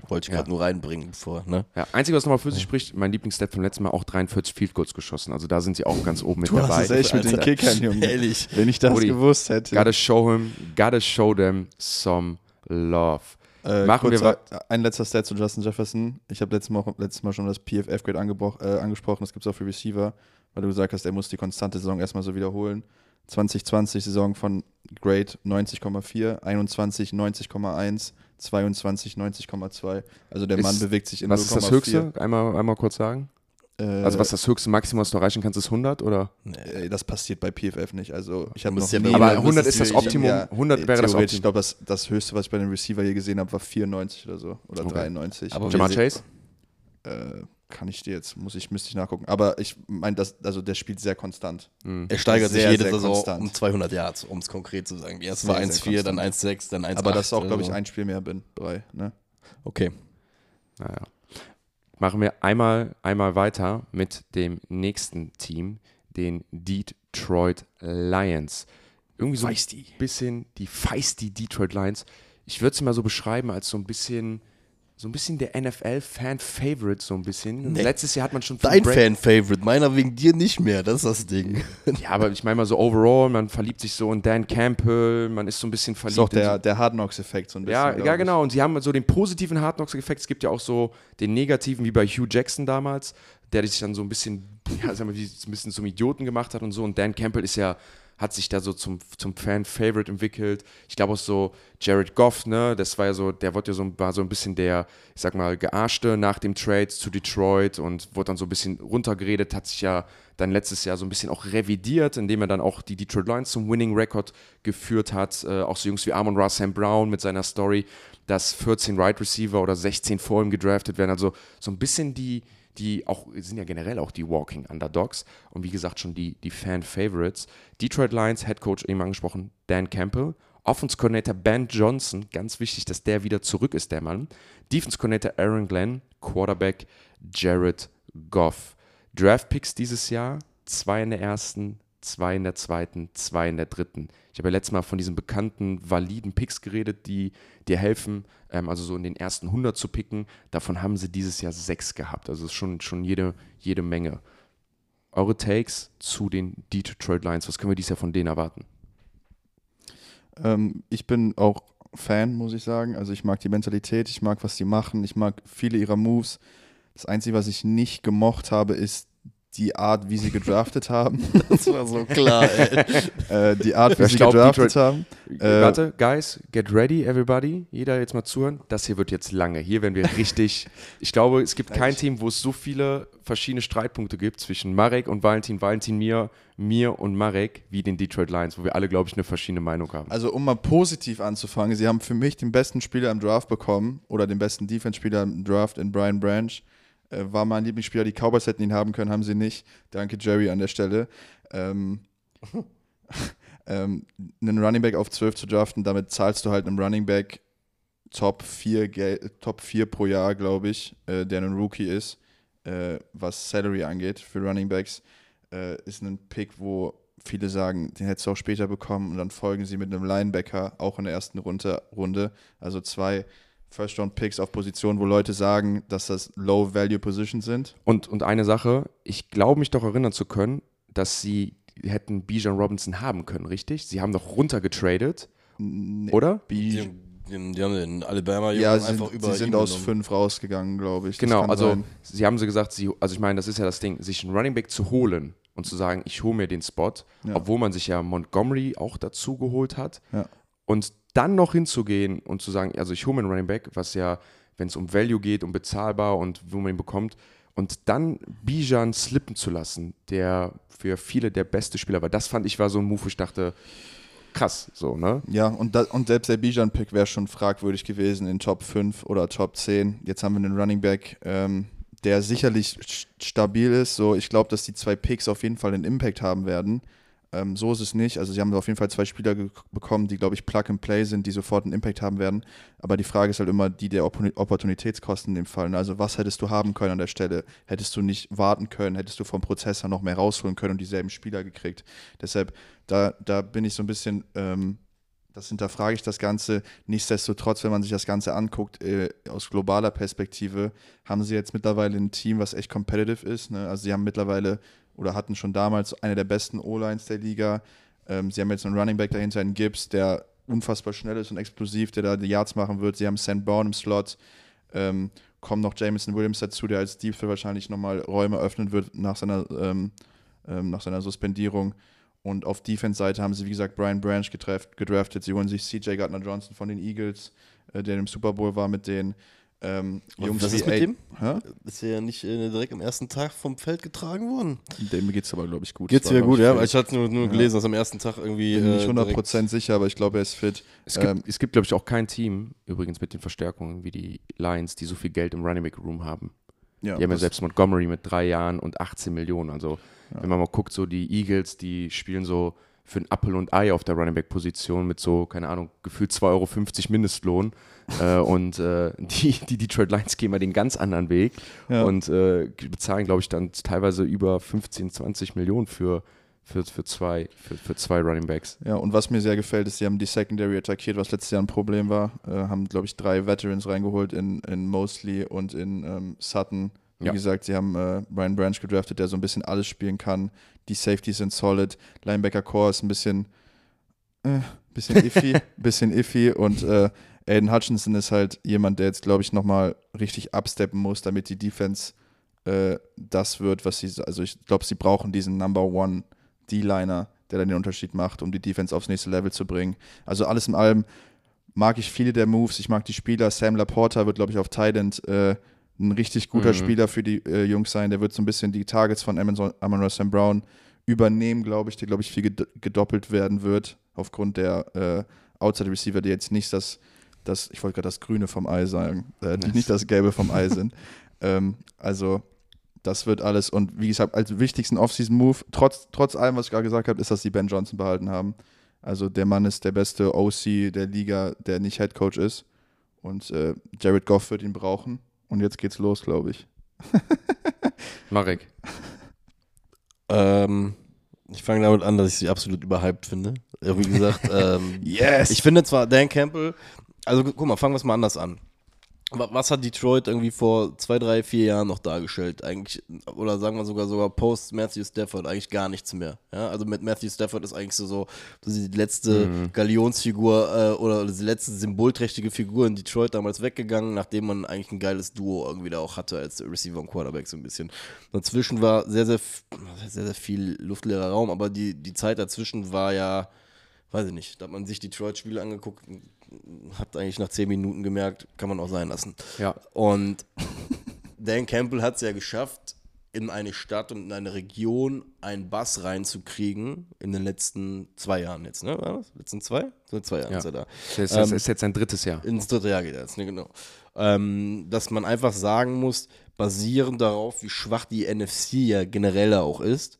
Wollte ich Ja. gerade nur reinbringen, bevor, ne? Ja, einzige, was nochmal für sich spricht, mein Lieblingsstat vom letzten Mal auch 43 Field Goals geschossen. Also da sind sie auch ganz oben mit Du hast dabei. es echt mit den. Kickern, Junge. Ehrlich. Wenn ich das Rudi, gewusst hätte. Gotta show him, gotta show them some love. Äh, Machen wir kurz ein letzter Stat zu Justin Jefferson. Ich habe letztes Mal, letztes Mal schon das PFF-Grade äh, angesprochen. Das gibt es auch für Receiver, weil du gesagt hast, er muss die konstante Saison erstmal so wiederholen. 2020 Saison von Grade 90,4, 21 90,1, 22 90,2. Also der Ist- Mann bewegt sich in Was ist das 0,4. Höchste? Einmal, einmal kurz sagen. Äh, Also was das höchste Maximum, was du erreichen kannst, ist 100 oder? äh, das passiert bei PFF nicht. Also ich habe noch ja nie, Aber jedem- 100 müsstest ist das ja- Optimum. 100 wäre das theoretisch, Ich Optimum. glaube, das, das Höchste, was ich bei den Receiver hier gesehen habe, war 94 oder so. Oder Okay. 93. Aber Jamar wir Chase? äh, kann ich dir jetzt, muss ich, müsste ich nachgucken. Aber ich meine, das, also der spielt sehr konstant. Er steigert Sehr, sich jede sehr Saison konstant. um 200 Yards, um es konkret zu sagen. Erst war sehr 1,4, dann konstant. 1,6, dann 1,8. Aber das ist auch, glaube ich, also. ein Spiel mehr bin. Drei, ne? Okay. Naja. Machen wir einmal, einmal weiter mit dem nächsten Team, den Detroit Lions. Irgendwie so Feisty. ein bisschen die feisty Detroit Lions. Ich würde sie mal so beschreiben als so ein bisschen, so ein bisschen der NFL-Fan-Favorite, so ein bisschen. Nee. Letztes Jahr hat man schon Dein Fan-Favorite, meiner wegen dir nicht mehr, das ist das Ding. Ja, aber ich meine mal so overall, man verliebt sich so in Dan Campbell, man ist so ein bisschen Das verliebt. ist auch in so der, der Hard Knocks-Effekt so ein bisschen. Ja, ja, genau. Und sie haben so den positiven Hard Knocks-Effekt. Es gibt ja auch so den negativen, wie bei Hugh Jackson damals, der sich dann so ein bisschen, ja, sagen wir, wie, so ein bisschen zum Idioten gemacht hat und so. Und Dan Campbell ist ja hat sich da so zum, zum Fan-Favorite entwickelt. Ich glaube auch so Jared Goff, ne, das war ja so, der wurde ja so, war so ein bisschen der, ich sag mal, gearschte nach dem Trade zu Detroit und wurde dann so ein bisschen runtergeredet, hat sich ja dann letztes Jahr so ein bisschen auch revidiert, indem er dann auch die Detroit Lions zum Winning Record geführt hat. Äh, auch so Jungs wie Amon Ra Sam Brown mit seiner Story, dass 14 Right Receiver oder 16 vor ihm gedraftet werden. Also so ein bisschen die, die auch, sind ja generell auch die Walking Underdogs und wie gesagt schon die, die Fan-Favorites. Detroit Lions, Head Coach eben angesprochen, Dan Campbell. Offense Coordinator Ben Johnson, ganz wichtig, dass der wieder zurück ist, der Mann. Defense Coordinator Aaron Glenn, Quarterback Jared Goff. Draft Picks dieses Jahr, zwei in der ersten, zwei in der zweiten, zwei in der dritten. Ich habe ja letztes Mal von diesen bekannten, validen Picks geredet, die dir helfen, ähm, also so in den ersten 100 zu picken. Davon haben sie dieses Jahr sechs gehabt. Also ist schon, schon jede, jede Menge. Eure Takes zu den Detroit Lions, was können wir dieses Jahr von denen erwarten? Ähm, ich bin auch Fan, muss ich sagen. Also ich mag die Mentalität, ich mag, was sie machen, ich mag viele ihrer Moves. Das Einzige, was ich nicht gemocht habe, ist die Art, wie sie gedraftet haben. Das war so klar, ey. äh, die Art, wie Ja, sie ich glaub, gedraftet Detroit- haben. Äh, Warte, Guys, get ready, everybody. Jeder jetzt mal zuhören. Das hier wird jetzt lange. Hier werden wir richtig. ich glaube, es gibt kein Team, wo es so viele verschiedene Streitpunkte gibt zwischen Marek und Valentin, Valentin, mir, mir und Marek, wie den Detroit Lions, wo wir alle, glaube ich, eine verschiedene Meinung haben. Also um mal positiv anzufangen, sie haben für mich den besten Spieler im Draft bekommen oder den besten Defense-Spieler im Draft in Brian Branch. Äh, war mein Lieblingsspieler, die Cowboys hätten ihn haben können, haben sie nicht. Danke Jerry an der Stelle. Ähm, ähm, einen Running Back auf 12 zu draften, damit zahlst du halt einem Running Back Top 4, Gel Top 4 pro Jahr, glaube ich, äh, der ein Rookie ist, äh, was Salary angeht für Running Backs, äh, ist ein Pick, wo viele sagen, den hättest du auch später bekommen und dann folgen sie mit einem Linebacker auch in der ersten Runde. Runde. Also zwei First-Round-Picks auf Positionen, wo Leute sagen, dass das Low-Value-Positions sind. Und, und eine Sache, ich glaube mich doch erinnern zu können, dass sie hätten Bijan Robinson haben können, richtig? Sie haben doch runtergetradet, oder? Die, die, die haben den Alabama Ja, sie einfach sind, über sie sind aus genommen. fünf rausgegangen, glaube ich. Das Genau, also sein. sie haben so gesagt, sie, also ich meine, das ist ja das Ding, sich einen Running Back zu holen und zu sagen, ich hole mir den Spot, Ja. obwohl man sich ja Montgomery auch dazu geholt hat Ja. und dann noch hinzugehen und zu sagen, also ich hole mir einen Running Back, was ja, wenn es um Value geht, um bezahlbar und wo man ihn bekommt, und dann Bijan slippen zu lassen, der für viele der beste Spieler war, das fand ich war so ein Move, wo ich dachte, krass, so, ne? Ja, und, da, und selbst der Bijan-Pick wäre schon fragwürdig gewesen in Top 5 oder Top 10. Jetzt haben wir einen Running Back, ähm, der sicherlich st- stabil ist. So, ich glaube, dass die zwei Picks auf jeden Fall einen Impact haben werden. Ähm, so ist es nicht. Also sie haben auf jeden Fall zwei Spieler bekommen, die, glaube ich, Plug and Play sind, die sofort einen Impact haben werden. Aber die Frage ist halt immer die der Oppor- Opportunitätskosten in dem Fall. ne? Also was hättest du haben können an der Stelle? Hättest du nicht warten können? Hättest du vom Prozessor noch mehr rausholen können und dieselben Spieler gekriegt? Deshalb, da, da bin ich so ein bisschen ähm, das hinterfrage ich das Ganze. Nichtsdestotrotz, wenn man sich das Ganze anguckt, äh, aus globaler Perspektive, haben sie jetzt mittlerweile ein Team, was echt competitive ist. Ne? Also sie haben mittlerweile oder hatten schon damals eine der besten O-Lines der Liga. Ähm, sie haben jetzt einen Running Back dahinter, einen Gibbs, der unfassbar schnell ist und explosiv, der da die Yards machen wird. Sie haben St. Brown im Slot. Ähm, kommt noch Jameson Williams dazu, der als Deep wahrscheinlich nochmal Räume öffnen wird nach seiner, ähm, ähm, nach seiner Suspendierung. Und auf Defense-Seite haben sie, wie gesagt, Brian Branch gedraft, gedraftet. Sie holen sich CJ Gardner-Johnson von den Eagles, äh, der im Super Bowl war mit den ähm, Was- Jungs was ist mit A- dem? Hä? Ist er ja nicht äh, direkt am ersten Tag vom Feld getragen worden. Dem geht's aber, glaube ich, gut. Geht's wieder gut, ja? ich, Ich hatte nur, nur Ja. gelesen, dass am ersten Tag irgendwie. Bin nicht äh, 100% sicher, aber ich glaube, er ist fit. Es gibt, Ähm, es gibt glaube ich, auch kein Team, übrigens mit den Verstärkungen wie die Lions, die so viel Geld im Running Back Room haben. Ja, Die haben ja selbst Montgomery mit drei Jahren und 18 Millionen. Also, wenn man mal guckt, so die Eagles, die spielen so für ein Apple und Ei auf der Running Back Position mit so, keine Ahnung, gefühlt 2,50 Euro Mindestlohn. Äh, und äh, die, die Detroit Lions gehen mal den ganz anderen Weg Ja. und äh, bezahlen, glaube ich, dann teilweise über 15, 20 Millionen für, für, für, zwei, für, für zwei Running Backs. Ja, und was mir sehr gefällt, ist, sie haben die Secondary attackiert, was letztes Jahr ein Problem war. Äh, haben, glaube ich, drei Veterans reingeholt in, in Mosley und in ähm, Sutton. Wie Ja. gesagt, sie haben äh, Brian Branch gedraftet, der so ein bisschen alles spielen kann. Die Safeties sind solid. Linebacker Core ist ein bisschen, äh, bisschen iffy, bisschen iffy. Und äh, Aiden Hutchinson ist halt jemand, der jetzt, glaube ich, nochmal richtig absteppen muss, damit die Defense äh, das wird, was sie, also ich glaube, sie brauchen diesen Number One D-Liner, der dann den Unterschied macht, um die Defense aufs nächste Level zu bringen. Also alles in allem mag ich viele der Moves, ich mag die Spieler. Sam Laporta wird, glaube ich, auf Thailand äh, ein richtig guter Mhm. Spieler für die äh, Jungs sein. Der wird so ein bisschen die Targets von Amon Amon St. Brown übernehmen, glaube ich, der, glaube ich, viel ged- gedoppelt werden wird, aufgrund der äh, Outside Receiver, die jetzt nicht das, das ich wollte gerade das Grüne vom Ei sagen, äh, die nicht das Gelbe vom Ei sind. ähm, also, das wird alles. Und wie gesagt, als wichtigsten Offseason-Move, trotz, trotz allem, was ich gerade gesagt habe, ist, dass sie Ben Johnson behalten haben. Also, der Mann ist der beste OC der Liga, der nicht Head Coach ist. Und äh, Jared Goff wird ihn brauchen. Und jetzt geht's los, glaube ich. Marek. Ähm, ich fange damit an, dass ich sie absolut überhyped finde. Wie gesagt, ähm, Yes! ich finde zwar Dan Campbell, also gu- guck mal, fangen wir es mal anders an. Wa- Was hat Detroit irgendwie vor zwei, drei, vier Jahren noch dargestellt? Eigentlich, oder sagen wir sogar sogar post Matthew Stafford eigentlich gar nichts mehr. Ja, also mit Matthew Stafford ist eigentlich so, so, die letzte Galionsfigur äh, oder die letzte symbolträchtige Figur in Detroit damals weggegangen, nachdem man eigentlich ein geiles Duo irgendwie da auch hatte als Receiver und Quarterback so ein bisschen. Dazwischen war sehr, sehr, sehr, sehr viel luftleerer Raum, aber die, die Zeit dazwischen war ja, weiß ich nicht, da hat man sich Detroit-Spiele angeguckt, hat eigentlich nach zehn Minuten gemerkt, kann man auch sein lassen. Ja. Und Dan Campbell hat es ja geschafft, in eine Stadt und in eine Region einen Bass reinzukriegen in den letzten zwei Jahren jetzt, ne? War das? Letzten zwei? So zwei Jahre Ja. ist er da. Das ist, das Ähm, ist jetzt sein drittes Jahr. Ins dritte Jahr geht er jetzt, ne, genau. Ähm, dass man einfach sagen muss, basierend darauf, wie schwach die NFC ja generell auch ist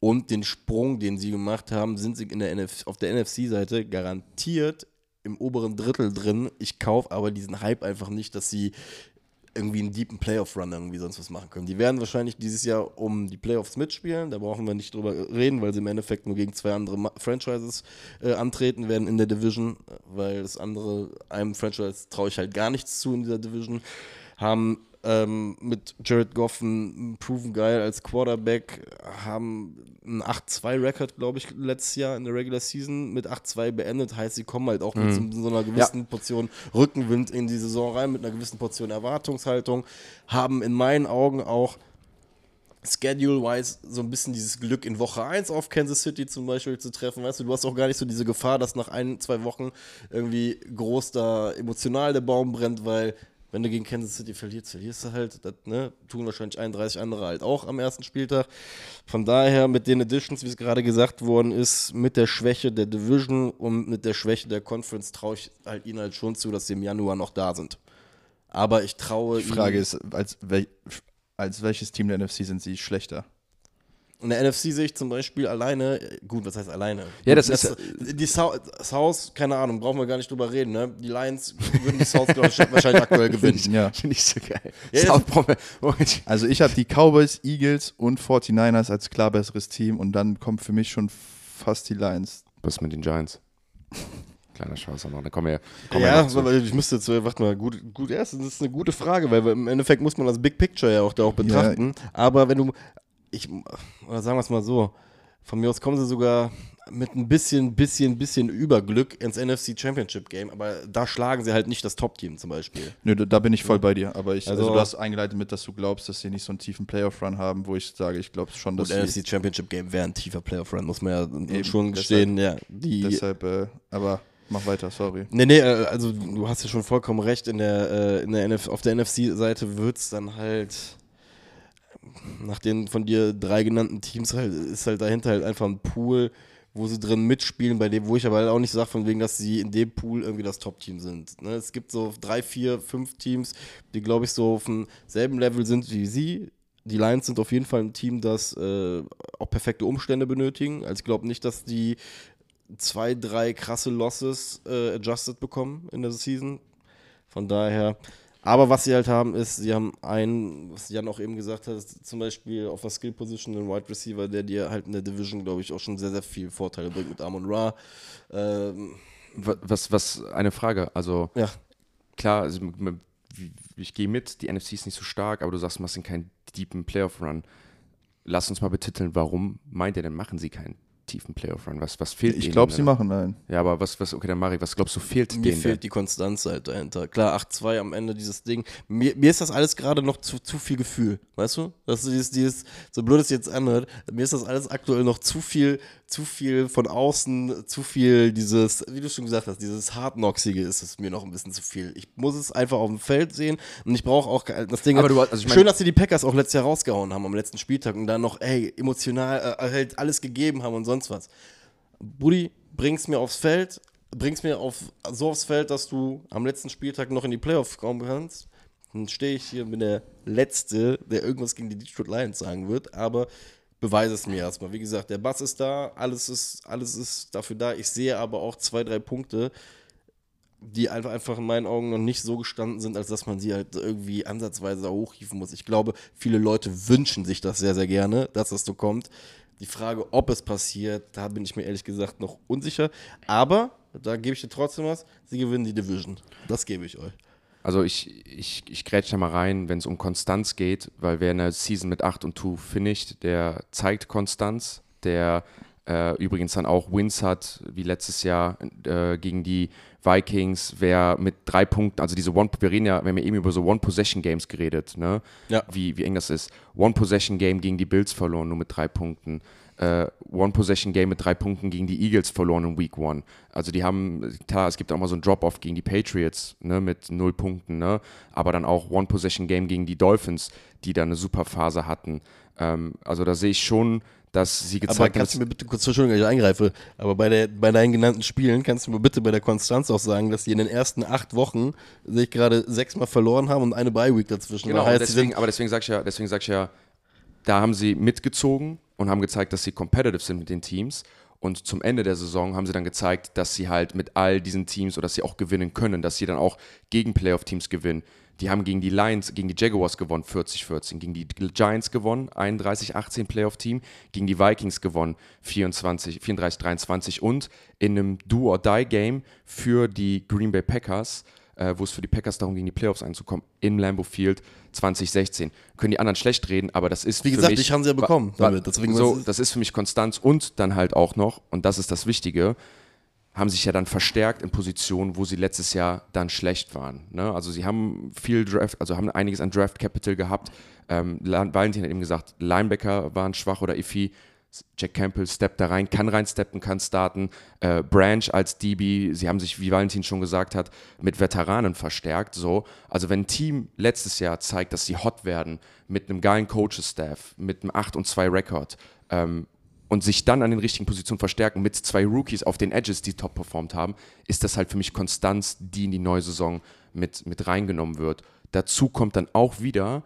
und den Sprung, den sie gemacht haben, sind sie in der NF auf der NFC-Seite garantiert im oberen Drittel drin. Ich kaufe aber diesen Hype einfach nicht, dass sie irgendwie einen deepen Playoff-Run irgendwie sonst was machen können. Die werden wahrscheinlich dieses Jahr um die Playoffs mitspielen, da brauchen wir nicht drüber reden, weil sie im Endeffekt nur gegen zwei andere Franchises äh, antreten werden in der Division, weil das andere, einem Franchise traue ich halt gar nichts zu in dieser Division, haben ähm, mit Jared Goff einen proven geil als Quarterback, haben einen 8-2-Record, glaube ich, letztes Jahr in der Regular Season mit 8-2 beendet. Heißt, sie kommen halt auch mit so, so einer gewissen Portion Rückenwind in die Saison rein, mit einer gewissen Portion Erwartungshaltung, haben in meinen Augen auch Schedule-wise so ein bisschen dieses Glück in Woche 1 auf Kansas City zum Beispiel zu treffen. Weißt du, du hast auch gar nicht so diese Gefahr, dass nach ein, zwei Wochen irgendwie groß da emotional der Baum brennt, weil wenn du gegen Kansas City verlierst, verlierst du halt. Das ne, tun wahrscheinlich 31 andere halt auch am ersten Spieltag. Von daher mit den Additions, wie es gerade gesagt worden ist, mit der Schwäche der Division und mit der Schwäche der Conference traue ich halt ihnen halt schon zu, dass sie im Januar noch da sind. Aber ich traue Die Frage ist, als, wel, als welches Team der NFC sind sie schlechter? In der NFC sehe ich zum Beispiel alleine, gut, was heißt alleine? Ja, das ist- Die South, keine Ahnung, brauchen wir gar nicht drüber reden, ne? Die Lions würden die South, glaube ich, wahrscheinlich aktuell gewinnen. Ja. Finde ich so geil. Ja, South wir-. Also ich habe die Cowboys, Eagles und 49ers als klar besseres Team und dann kommt für mich schon fast die Lions. Was ist mit den Giants? Kleiner Spaß noch. Da kommen wir, kommen wir Ja, aber ich müsste jetzt, äh, warte mal, gut, gut, erst, das ist eine gute Frage, weil im Endeffekt muss man das Big Picture ja auch da auch betrachten. Aber wenn du, ich, oder sagen wir es mal so, von mir aus kommen sie sogar mit ein bisschen, bisschen, bisschen Überglück ins NFC Championship Game, aber da schlagen sie halt nicht das Top-Team zum Beispiel. Nö, da, bin ich voll bei dir. Aber ich, also, Also- du hast eingeleitet mit, dass du glaubst, dass sie nicht so einen tiefen Playoff-Run haben, wo ich sage, ich glaube schon, dass sie NFC Championship Game wäre ein tiefer Playoff-Run, muss man ja Eben, schon deshalb- gestehen. Ja, die, deshalb, äh, aber mach weiter, sorry. Nee, nee, äh, also du hast ja schon vollkommen recht, in der, äh, in der auf der NFC-Seite wird es dann halt nach den von dir drei genannten Teams halt, ist halt dahinter halt einfach ein Pool, wo sie drin mitspielen, bei dem, wo ich aber halt auch nicht sage, von wegen, dass sie in dem Pool irgendwie das Top-Team sind. Ne? Es gibt so drei, vier, fünf Teams, die, glaube ich, so auf demselben Level sind wie sie. Die Lions sind auf jeden Fall ein Team, das äh, auch perfekte Umstände benötigen. Also ich glaube nicht, dass die zwei, drei krasse Losses äh, adjusted bekommen in der Season. Von daher. Aber was sie halt haben, ist, sie haben einen, was Jan auch eben gesagt hat, zum Beispiel auf der Skill Position einen Wide Receiver, der dir halt in der Division, glaube ich, auch schon sehr, sehr viel Vorteile bringt mit Amon Ra. Ähm, Wa- Was, was, eine Frage. Also, ja, klar, also, ich gehe mit, die NFC ist nicht so stark, aber du sagst, machst keinen deepen Playoff-Run. Lass uns mal betiteln, warum meint ihr denn, machen sie keinen tiefen Playoff-Run? Was, was fehlt Ich glaube, sie machen einen. Ja, aber was, was, okay, dann Mari, was glaubst du, fehlt Mir denen fehlt denn? die Konstanz halt dahinter. Klar, 8-2 am Ende dieses Ding. Mir, mir ist das alles gerade noch zu, zu viel Gefühl, weißt du? Dass du dieses, dieses, so blöd es jetzt anhört, mir ist das alles aktuell noch zu viel, zu viel von außen, zu viel dieses, wie du schon gesagt hast, dieses Hardknocksige ist es mir noch ein bisschen zu viel. Ich muss es einfach auf dem Feld sehen und ich brauche auch das Ding. Aber du- also ich mein- schön, dass sie die Packers auch letztes Jahr rausgehauen haben am letzten Spieltag und dann noch, ey, emotional äh, halt alles gegeben haben und sonst was. Buddy, bring's mir aufs Feld, bring's mir auf, so aufs Feld, dass du am letzten Spieltag noch in die Playoffs kommen kannst. Dann stehe ich hier mit der Letzte, der irgendwas gegen die Detroit Lions sagen wird, aber beweise es mir erstmal. Wie gesagt, der Bass ist da, alles ist, alles ist dafür da. Ich sehe aber auch zwei, drei Punkte, die einfach, einfach in meinen Augen noch nicht so gestanden sind, als dass man sie halt irgendwie ansatzweise hochhieven muss. Ich glaube, viele Leute wünschen sich das sehr, sehr gerne, dass das so kommt. Die Frage, ob es passiert, da bin ich mir ehrlich gesagt noch unsicher. Aber, da gebe ich dir trotzdem was, sie gewinnen die Division. Das gebe ich euch. Also ich, ich, ich grätsch da mal rein, wenn es um Konstanz geht, weil wer eine Season mit 8 und 2 finisht, der zeigt Konstanz, der äh, übrigens dann auch Wins hat, wie letztes Jahr äh, gegen die Vikings, wer mit drei Punkten, also diese One, wir reden ja, wir haben ja eben über so One-Possession-Games geredet, ne? Ja. Wie, wie eng das ist. One-Possession-Game gegen die Bills verloren, nur mit drei Punkten. Äh, One-Possession-Game mit drei Punkten gegen die Eagles verloren in Week One. Also die haben, klar, es gibt auch mal so ein Drop-Off gegen die Patriots, ne, mit null Punkten, ne? Aber dann auch One-Possession-Game gegen die Dolphins, die da eine super Phase hatten. Ähm, also da sehe ich schon, dass sie Aber gezeigt haben, kannst du mir bitte kurz, Entschuldigung, dass ich eingreife, aber bei, der, bei deinen genannten Spielen kannst du mir bitte bei der Konstanz auch sagen, dass die in den ersten acht Wochen sich gerade sechsmal verloren haben und eine Bye-Week dazwischen Genau, Heißt, sie deswegen, aber deswegen sag ich ja, deswegen sag ich ja, da haben sie mitgezogen und haben gezeigt, dass sie competitive sind mit den Teams. Und zum Ende der Saison haben sie dann gezeigt, dass sie halt mit all diesen Teams oder dass sie auch gewinnen können, dass sie dann auch gegen Playoff-Teams gewinnen. Die haben gegen die Lions, gegen die Jaguars gewonnen, 40-14, gegen die Giants gewonnen, 31-18 Playoff-Team, gegen die Vikings gewonnen, 24, 34-23 und in einem Do-or-Die-Game für die Green Bay Packers äh, wo es für die Packers darum ging, die Playoffs einzukommen, in Lambeau Field 2016. Können die anderen schlecht reden, aber das ist Wie gesagt, mich, ich haben sie ja bekommen damit, deswegen so, das ist für mich Konstanz und dann halt auch noch, und das ist das Wichtige, haben sich ja dann verstärkt in Positionen, wo sie letztes Jahr dann schlecht waren. Ne? Also sie haben viel Draft, also haben einiges an Draft Capital gehabt. Ähm, Valentin hat eben gesagt, Linebacker waren schwach oder iffy. Jack Campbell steppt da rein, kann reinsteppen, kann starten. Äh, Branch als DB, sie haben sich, wie Valentin schon gesagt hat, mit Veteranen verstärkt. So. Also wenn ein Team letztes Jahr zeigt, dass sie hot werden, mit einem geilen Coaches-Staff, mit einem 8 und 2 Rekord, ähm, und sich dann an den richtigen Positionen verstärken mit zwei Rookies auf den Edges, die top performt haben, ist das halt für mich Konstanz, die in die neue Saison mit, mit reingenommen wird. Dazu kommt dann auch wieder,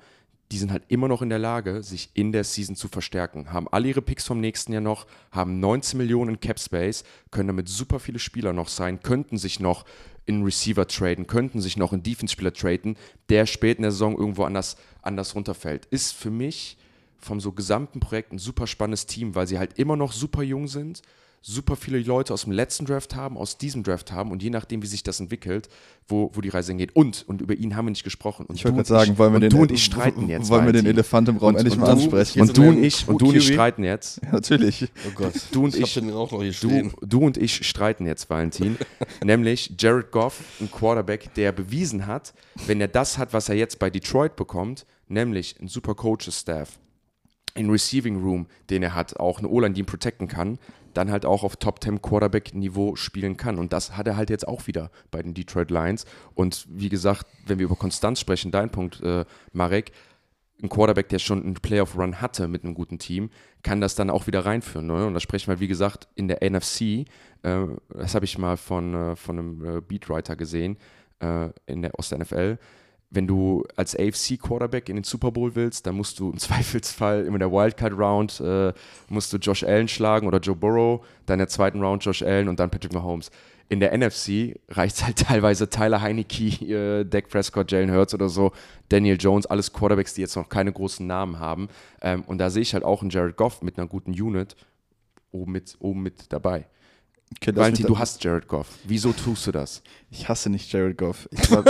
die sind halt immer noch in der Lage, sich in der Season zu verstärken. Haben alle ihre Picks vom nächsten Jahr noch, haben 19 Millionen Cap Space, können damit super viele Spieler noch sein, könnten sich noch in Receiver traden, könnten sich noch in Defense-Spieler traden, der spät in der Saison irgendwo anders, anders runterfällt. Ist für mich vom so gesamten Projekt ein super spannendes Team, weil sie halt immer noch super jung sind, super viele Leute aus dem letzten Draft haben, aus diesem Draft haben und je nachdem, wie sich das entwickelt, wo, wo die Reise hingeht. Und, und über ihn haben wir nicht gesprochen. Und Ich wollte gerade sagen, wollen wir und den, du und ich streiten jetzt. Wollen wir den. Elefant im Raum Und- endlich und mal du- ansprechen? Und du und ich und du und ich streiten jetzt. Ja, natürlich. Oh Gott, Du und ich- den auch noch hier Du, du und ich streiten jetzt, Valentin. nämlich Jared Goff, ein Quarterback, der bewiesen hat, wenn er das hat, was er jetzt bei Detroit bekommt, nämlich ein super Coaches-Staff, ein Receiving Room, den er hat, auch eine O-Line, die ihn protecten kann, dann halt auch auf Top 10 Quarterback-Niveau spielen kann. Und das hat er halt jetzt auch wieder bei den Detroit Lions. Und wie gesagt, wenn wir über Konstanz sprechen, dein Punkt, äh, Marek, ein Quarterback, der schon einen Playoff-Run hatte mit einem guten Team, kann das dann auch wieder reinführen. Ne? Und da sprechen wir, wie gesagt, in der NFC, äh, das habe ich mal von, äh, von einem äh, Beatwriter gesehen äh, in der, aus der NFL, wenn du als AFC-Quarterback in den Super Bowl willst, dann musst du im Zweifelsfall in der Wildcard-Round äh, musst du Josh Allen schlagen oder Joe Burrow, dann in der zweiten Round Josh Allen und dann Patrick Mahomes. In der NFC reicht es halt teilweise Tyler Heineke, äh, Dak Prescott, Jalen Hurts oder so, Daniel Jones, alles Quarterbacks, die jetzt noch keine großen Namen haben. Ähm, und da sehe ich halt auch einen Jared Goff mit einer guten Unit oben mit, oben mit dabei. Okay, Valentin, du hast Jared Goff. Wieso tust du das? Ich hasse nicht Jared Goff. Ich, war,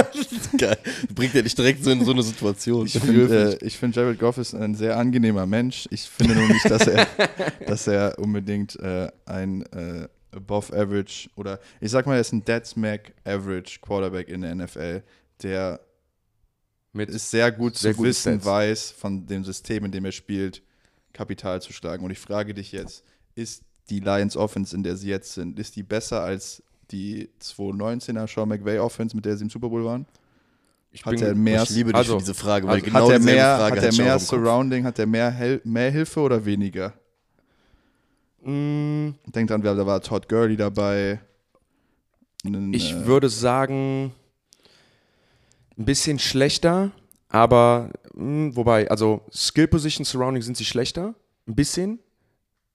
Geil. Bringt ja nicht direkt so in so eine Situation. ich finde, äh, find Jared Goff ist ein sehr angenehmer Mensch. Ich finde nur nicht, dass er, dass er unbedingt äh, ein äh, Above Average oder ich sag mal, er ist ein Dead Smack Average Quarterback in der NFL, der Mit es sehr gut Sehr zu wissen Stats. weiß, von dem System, in dem er spielt, Kapital zu schlagen. Und ich frage dich jetzt, ist die Lions Offense, in der sie jetzt sind, ist die besser als die 2019er Sean McVay Offense, mit der sie im Super Bowl waren? ich Hat bin- er mehr, ich liebe dich also- für diese Frage, weil also genau hat er mehr, Frage hat er mehr. Surrounding, hat er mehr, Hel mehr Hilfe oder weniger? Mm, Denkt dran, da war Todd Gurley dabei. Einen, Ich äh, würde sagen, ein bisschen schlechter, aber mh, wobei, also Skill Position Surrounding sind sie schlechter, ein bisschen.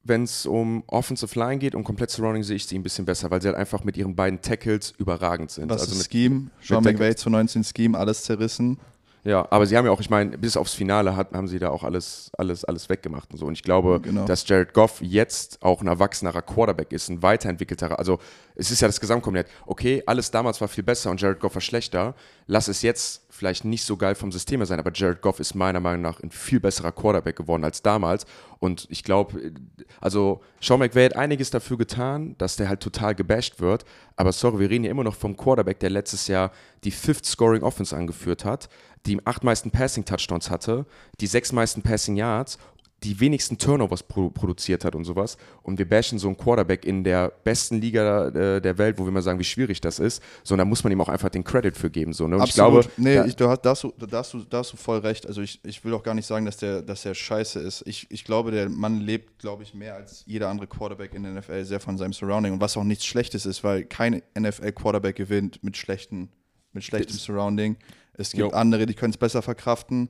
Wenn es um Offensive Line geht und komplett Surrounding sehe ich sie ein bisschen besser, weil sie halt einfach mit ihren beiden Tackles überragend sind. was also mit, Scheme? Sean McVay 2019 Scheme, alles zerrissen. Ja, aber sie haben ja auch, ich meine, bis aufs Finale hat, haben sie da auch alles, alles, alles weggemacht und so. Und ich glaube, Genau. dass Jared Goff jetzt auch ein erwachsenerer Quarterback ist, ein weiterentwickelterer. Also es ist ja das Gesamtkombinat. Okay, alles damals war viel besser und Jared Goff war schlechter. Lass es jetzt vielleicht nicht so geil vom System her sein, aber Jared Goff ist meiner Meinung nach ein viel besserer Quarterback geworden als damals. Und ich glaube, also Sean McVay hat einiges dafür getan, dass der halt total gebasht wird. Aber sorry, wir reden ja immer noch vom Quarterback, der letztes Jahr die Fifth Scoring Offense angeführt hat, die acht meisten Passing Touchdowns hatte, die sechs meisten Passing Yards, die wenigsten Turnovers pro produziert hat und sowas. Und wir bashen so einen Quarterback in der besten Liga äh, der Welt, wo wir mal sagen, wie schwierig das ist. So, und da muss man ihm auch einfach den Credit für geben. So, ne? Und ich glaube, nee, da- ich, du hast, da, hast du, da, hast du, da hast du voll recht. Also ich, ich will auch gar nicht sagen, dass der, dass der scheiße ist. Ich, ich glaube, der Mann lebt, glaube ich, mehr als jeder andere Quarterback in der NFL sehr von seinem Surrounding. Und was auch nichts Schlechtes ist, weil kein NFL-Quarterback gewinnt mit, schlechten, mit schlechtem Surrounding. Es gibt Jo. andere, die können es besser verkraften.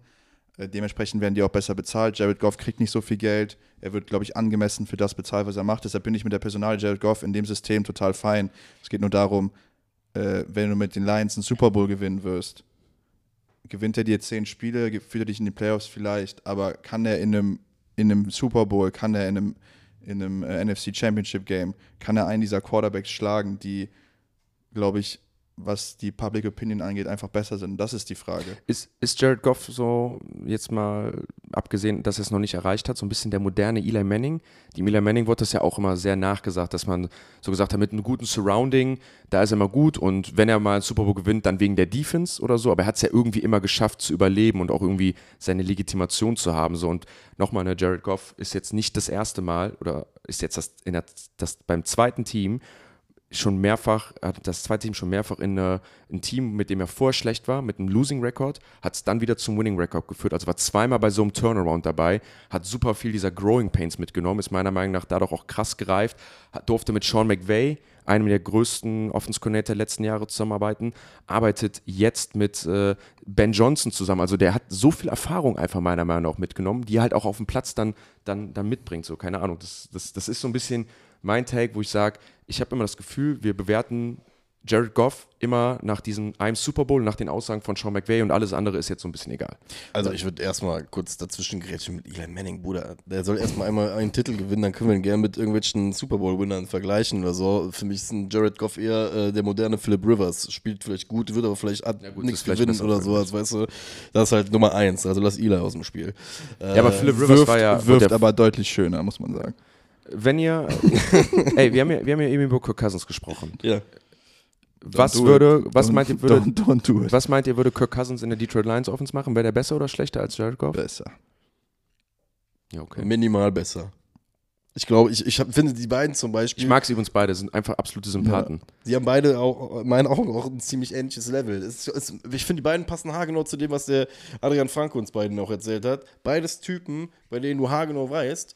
Äh, Dementsprechend werden die auch besser bezahlt. Jared Goff kriegt nicht so viel Geld. Er wird, glaube ich, angemessen für das bezahlt, was er macht. Deshalb bin ich mit der Personal Jared Goff in dem System total fein. Es geht nur darum, äh, wenn du mit den Lions einen Super Bowl gewinnen wirst, gewinnt er dir zehn Spiele, führt er dich in die Playoffs vielleicht, aber kann er in einem, in einem Super Bowl, kann er in einem, in einem äh, NFC Championship Game, kann er einen dieser Quarterbacks schlagen, die, glaube ich, was die Public Opinion angeht, einfach besser sind? Das ist die Frage. Ist, ist Jared Goff so, jetzt mal abgesehen, dass er es noch nicht erreicht hat, so ein bisschen der moderne Eli Manning? Die Eli Manning wurde das ja auch immer sehr nachgesagt, dass man so gesagt hat, mit einem guten Surrounding, da ist er immer gut und wenn er mal einen Super Bowl gewinnt, dann wegen der Defense oder so, aber er hat es ja irgendwie immer geschafft zu überleben und auch irgendwie seine Legitimation zu haben. So und nochmal, ne, Jared Goff ist jetzt nicht das erste Mal oder ist jetzt das, in der, das beim zweiten Team schon mehrfach, hat das zweite Team schon mehrfach in eine, ein Team, mit dem er vorher schlecht war, mit einem Losing Record, hat es dann wieder zum Winning Record geführt. Also war zweimal bei so einem Turnaround dabei, hat super viel dieser Growing Pains mitgenommen, ist meiner Meinung nach dadurch auch krass gereift, hat, durfte mit Sean McVay, einem der größten Offense Coordinator der letzten Jahre zusammenarbeiten, arbeitet jetzt mit äh, Ben Johnson zusammen. Also der hat so viel Erfahrung einfach meiner Meinung nach mitgenommen, die er halt auch auf dem Platz dann, dann, dann mitbringt. So, keine Ahnung. Das, das, das ist so ein bisschen mein Take, wo ich sage, ich habe immer das Gefühl, wir bewerten Jared Goff immer nach diesem einem Super Bowl, nach den Aussagen von Sean McVay und alles andere ist jetzt so ein bisschen egal. Also ich würde erstmal kurz dazwischen grätschen mit Eli Manning, Bruder. Der soll erstmal einmal einen Titel gewinnen, dann können wir ihn gerne mit irgendwelchen Super Bowl-Winnern vergleichen oder so. Für mich ist ein Jared Goff eher äh, der moderne Philip Rivers. Spielt vielleicht gut, wird aber vielleicht Ja gut, nichts vielleicht gewinnen oder sowas, weißt du. Das ist halt Nummer eins, also lass Eli aus dem Spiel. Äh, Ja, aber Philip Rivers wirft, war ja. wirft aber deutlich schöner, muss man sagen. Wenn ihr. ey, wir haben ja, wir haben ja eben über Kirk Cousins gesprochen. Ja. Was do würde, was Don't- meint ihr, würde, Don't, don't do was meint ihr, würde Kirk Cousins in der Detroit Lions Offense machen? Wäre der besser oder schlechter als Jared Goff? Besser. Ja, okay. Minimal besser. Ich glaube, ich, ich hab, finde die beiden zum Beispiel. Ich mag sie übrigens beide, sind einfach absolute Sympathen. Die haben beide auch, in meinen Augen, auch ein ziemlich ähnliches Level. Es, es, ich finde, die beiden passen haargenau zu dem, was der Adrian Franco uns beiden auch erzählt hat. Beides Typen, bei denen du haargenau weißt,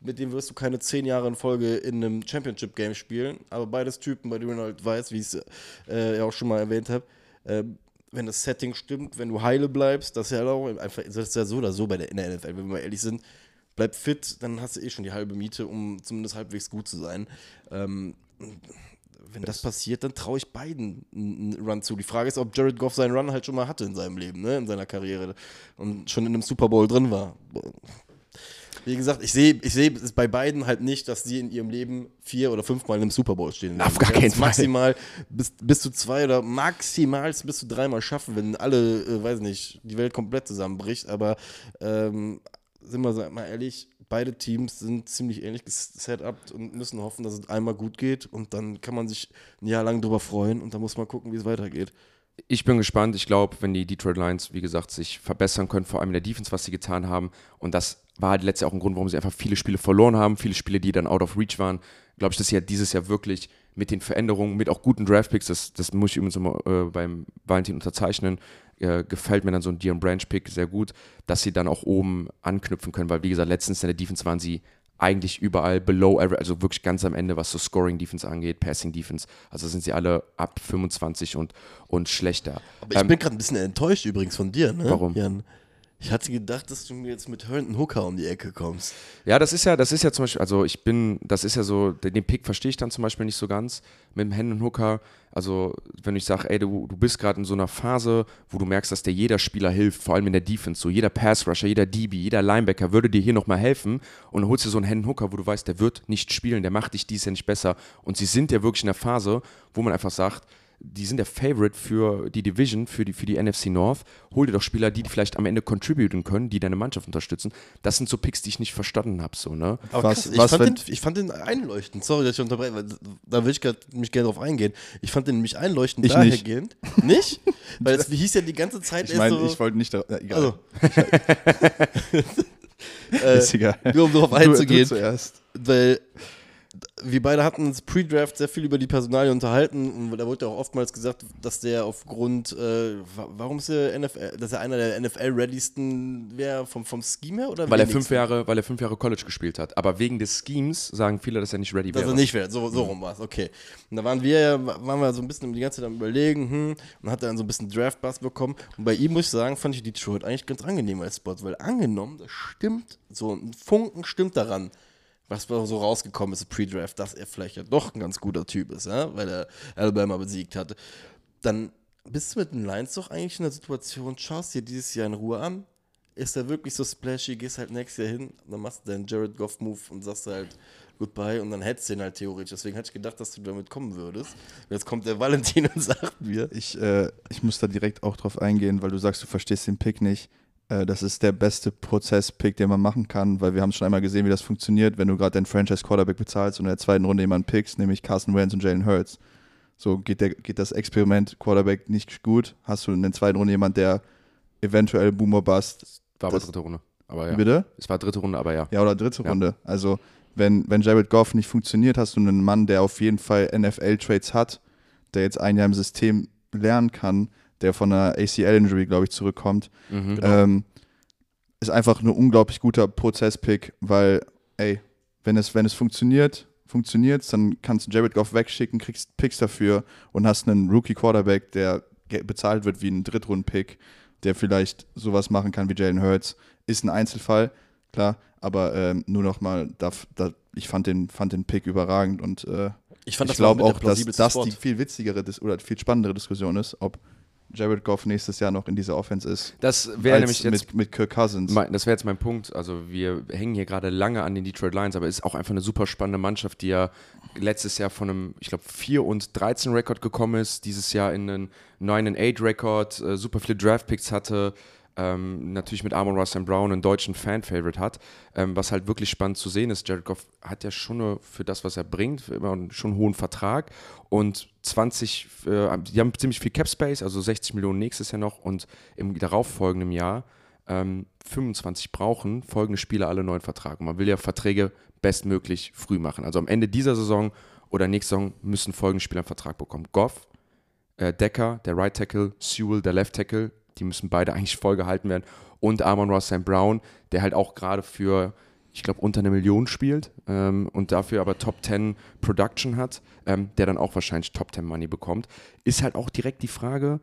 mit denen wirst du keine zehn Jahre in Folge in einem Championship-Game spielen, aber beides Typen, bei denen halt weißt, wie ich es äh, ja auch schon mal erwähnt habe, ähm, wenn das Setting stimmt, wenn du heile bleibst, das ist ja auch einfach, das ist ja so oder so bei der, in der NFL, wenn wir mal ehrlich sind, bleib fit, dann hast du eh schon die halbe Miete, um zumindest halbwegs gut zu sein. Ähm, wenn das passiert, dann traue ich beiden einen Run zu. Die Frage ist, ob Jared Goff seinen Run halt schon mal hatte in seinem Leben, ne, in seiner Karriere und schon in einem Super Bowl drin war. Wie gesagt, ich sehe ich sehe es bei beiden halt nicht, dass die in ihrem Leben vier oder fünfmal im Super Bowl stehen. Auf gar keinen Fall. Maximal bis, bis zu zwei oder maximal bis zu dreimal schaffen, wenn alle, äh, weiß nicht, die Welt komplett zusammenbricht. Aber ähm, sind wir mal ehrlich, beide Teams sind ziemlich ähnlich gesetupt und müssen hoffen, dass es einmal gut geht und dann kann man sich ein Jahr lang drüber freuen und dann muss man gucken, wie es weitergeht. Ich bin gespannt. Ich glaube, wenn die Detroit Lions, wie gesagt, sich verbessern können, vor allem in der Defense, was sie getan haben, und das war halt letztes Jahr auch ein Grund, warum sie einfach viele Spiele verloren haben, viele Spiele, die dann out of reach waren, glaube ich, dass sie halt dieses Jahr wirklich mit den Veränderungen, mit auch guten Draftpicks, das, das muss ich übrigens immer äh, beim Valentin unterzeichnen, äh, gefällt mir dann so ein Dion Branch-Pick sehr gut, dass sie dann auch oben anknüpfen können, weil wie gesagt, letztens in der Defense waren sie eigentlich überall below average, also wirklich ganz am Ende, was so Scoring Defense angeht, Passing Defense. Also sind sie alle ab 25 und, und schlechter. Aber ich Ähm, bin gerade ein bisschen enttäuscht übrigens von dir, ne? Warum? Jan? Ich hatte gedacht, dass du mir jetzt mit Herndon Hooker um die Ecke kommst. Ja, das ist ja, das ist ja zum Beispiel, also ich bin, das ist ja so, den Pick verstehe ich dann zum Beispiel nicht so ganz mit dem Hendon Hooker. Also, wenn ich sage, ey, du, du bist gerade in so einer Phase, wo du merkst, dass dir jeder Spieler hilft, vor allem in der Defense, so jeder Pass-Rusher, jeder DB, jeder Linebacker würde dir hier nochmal helfen und holst du so einen Hendon Hooker, wo du weißt, der wird nicht spielen, der macht dich dies ja nicht besser. Und sie sind ja wirklich in der Phase, wo man einfach sagt, die sind der Favorite für die Division, für die, für die NFC North. Hol dir doch Spieler, die vielleicht am Ende contributen können, die deine Mannschaft unterstützen. Das sind so Picks, die ich nicht verstanden habe. So, ne? Was- ich, was, fand wenn- den, ich fand den einleuchtend. Sorry, dass ich unterbreche, weil da will ich grad, mich gerne drauf eingehen. Ich fand den nämlich einleuchtend Ich nicht. dahergehend. Nicht? weil es hieß ja die ganze Zeit Ich erst meine, so, ich wollte nicht. Da, ja, egal. also, äh, ist egal. nur um darauf Du- einzugehen. Du zuerst. weil wir beide hatten uns Pre-Draft sehr viel über die Personalie unterhalten und da wurde ja auch oftmals gesagt, dass der aufgrund, äh, wa- warum ist der NFL, dass er einer der NFL-readysten wäre vom, vom Scheme her oder Weil er, fünf Jahre, weil er fünf Jahre College gespielt hat. Aber wegen des Schemes sagen viele, dass er nicht ready Dass wäre. er nicht wäre, so, so rum war es, okay. Und da waren wir ja, waren wir so ein bisschen die ganze Zeit am überlegen, hm, und hat dann so ein bisschen Draft-Bass bekommen. Und bei ihm muss ich sagen, fand ich Detroit eigentlich ganz angenehm als Spot, weil angenommen, das stimmt, so ein Funken stimmt daran, was so rausgekommen ist, Pre-Draft, dass er vielleicht ja doch ein ganz guter Typ ist, ja, weil er Alabama besiegt hatte. Dann bist du mit den Lions doch eigentlich in der Situation, schaust dir dieses Jahr in Ruhe an, ist er wirklich so splashy, gehst halt nächstes Jahr hin, dann machst du deinen Jared Goff-Move und sagst halt Goodbye und dann hättest du ihn halt theoretisch. Deswegen hatte ich gedacht, dass du damit kommen würdest. Jetzt kommt der Valentin und sagt mir, Ich, äh, ich muss da direkt auch drauf eingehen, weil du sagst, du verstehst den Pick nicht. Äh, das ist der beste Prozess-Pick, den man machen kann, weil wir haben schon einmal gesehen, wie das funktioniert, wenn du gerade deinen Franchise-Quarterback bezahlst und in der zweiten Runde jemanden pickst, nämlich Carson Wentz und Jalen Hurts. So geht, der, geht das Experiment Quarterback nicht gut, hast du in der zweiten Runde jemanden, der eventuell Boomer Bust. War aber Das- dritte Runde. Aber ja. Bitte? Es war dritte Runde, aber ja. Ja, oder dritte Ja. Runde. Also, wenn, wenn Jared Goff nicht funktioniert, hast du einen Mann, der auf jeden Fall NFL-Trades hat, der jetzt ein Jahr im System lernen kann, der von einer ACL-Injury, glaube ich, zurückkommt. Mhm. Ähm, ist einfach ein unglaublich guter Prozess-Pick, weil, ey, wenn es, wenn es funktioniert, funktioniert dann kannst du Jared Goff wegschicken, kriegst Picks dafür und hast einen Rookie-Quarterback, der bezahlt wird wie ein Drittrunden-Pick, der vielleicht sowas machen kann wie Jalen Hurts. Ist ein Einzelfall, klar, aber ähm, nur noch mal, da, da, ich fand den, fand den Pick überragend und äh, ich ich glaube auch, dass das Spot. die viel witzigere Dis oder viel spannendere Diskussion ist, ob Jared Goff nächstes Jahr noch in dieser Offense ist. Das wäre nämlich jetzt mit, mit Kirk Cousins. Mein- Das wäre jetzt mein Punkt. Also wir hängen hier gerade lange an den Detroit Lions, aber ist auch einfach eine super spannende Mannschaft, die ja letztes Jahr von einem, ich glaube, 4 und 13 Rekord gekommen ist, dieses Jahr in einen 9 und 8 Rekord, äh, super viele Draftpicks hatte, ähm, natürlich mit Amon Russell Brown einen deutschen Fan-Favorite hat. Ähm, was halt wirklich spannend zu sehen ist, Jared Goff hat ja schon eine, für das, was er bringt, immer einen schon hohen Vertrag und 20, äh, die haben ziemlich viel Cap Space, also 60 Millionen nächstes Jahr noch und im darauffolgenden Jahr ähm, 25 brauchen, folgende Spieler alle neuen Vertrag. Und man will ja Verträge bestmöglich früh machen. Also am Ende dieser Saison oder nächste Saison müssen folgende Spieler einen Vertrag bekommen. Goff, äh, Decker, der Right Tackle, Sewell, der Left Tackle, die müssen beide eigentlich voll gehalten werden. Und Amon Ross St. Brown, der halt auch gerade für, ich glaube, unter eine Million spielt ähm, und dafür aber Top 10 Production hat, ähm, der dann auch wahrscheinlich Top 10 Money bekommt. Ist halt auch direkt die Frage,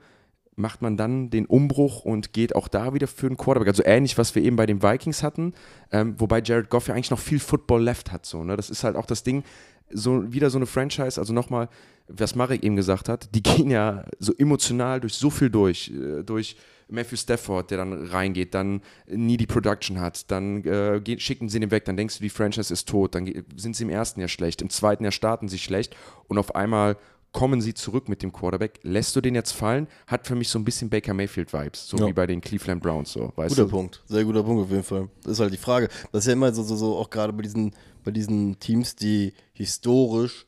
macht man dann den Umbruch und geht auch da wieder für einen Quarterback. Also ähnlich, was wir eben bei den Vikings hatten, ähm, wobei Jared Goff ja eigentlich noch viel Football left hat. So, ne? Das ist halt auch das Ding, so wieder so eine Franchise, also nochmal, was Marek eben gesagt hat, die gehen ja so emotional durch so viel durch, äh, durch Matthew Stafford, der dann reingeht, dann nie die Production hat, dann äh, geht, schicken sie ihn weg, dann denkst du, die Franchise ist tot, dann sind sie im ersten Jahr schlecht, im zweiten Jahr starten sie schlecht und auf einmal kommen sie zurück mit dem Quarterback. Lässt du den jetzt fallen? Hat für mich so ein bisschen Baker Mayfield-Vibes, so Ja. wie bei den Cleveland Browns. So, weißt Guter du? Punkt, sehr guter Punkt auf jeden Fall. Das ist halt die Frage. Das ist ja immer so, so, so auch gerade bei diesen, bei diesen Teams, die historisch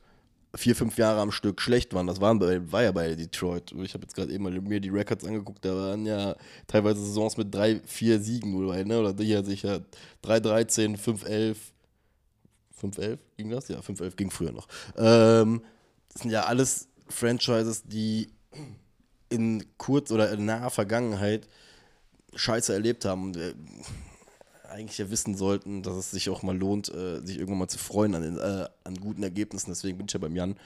vier, fünf Jahre am Stück schlecht waren. Das waren bei, war ja bei Detroit. Ich habe jetzt gerade eben mal mir die Records angeguckt, da waren ja teilweise Saisons mit drei, vier Siegen oder, ne? oder hier sicher 3-13, 5-11. 5-11 ging das? Ja, 5-11 ging früher noch. Ähm, das sind ja alles Franchises, die in kurz oder in naher Vergangenheit Scheiße erlebt haben äh, eigentlich ja wissen sollten, dass es sich auch mal lohnt, äh, sich irgendwann mal zu freuen an, den, äh, an guten Ergebnissen. Deswegen bin ich ja beim Jan.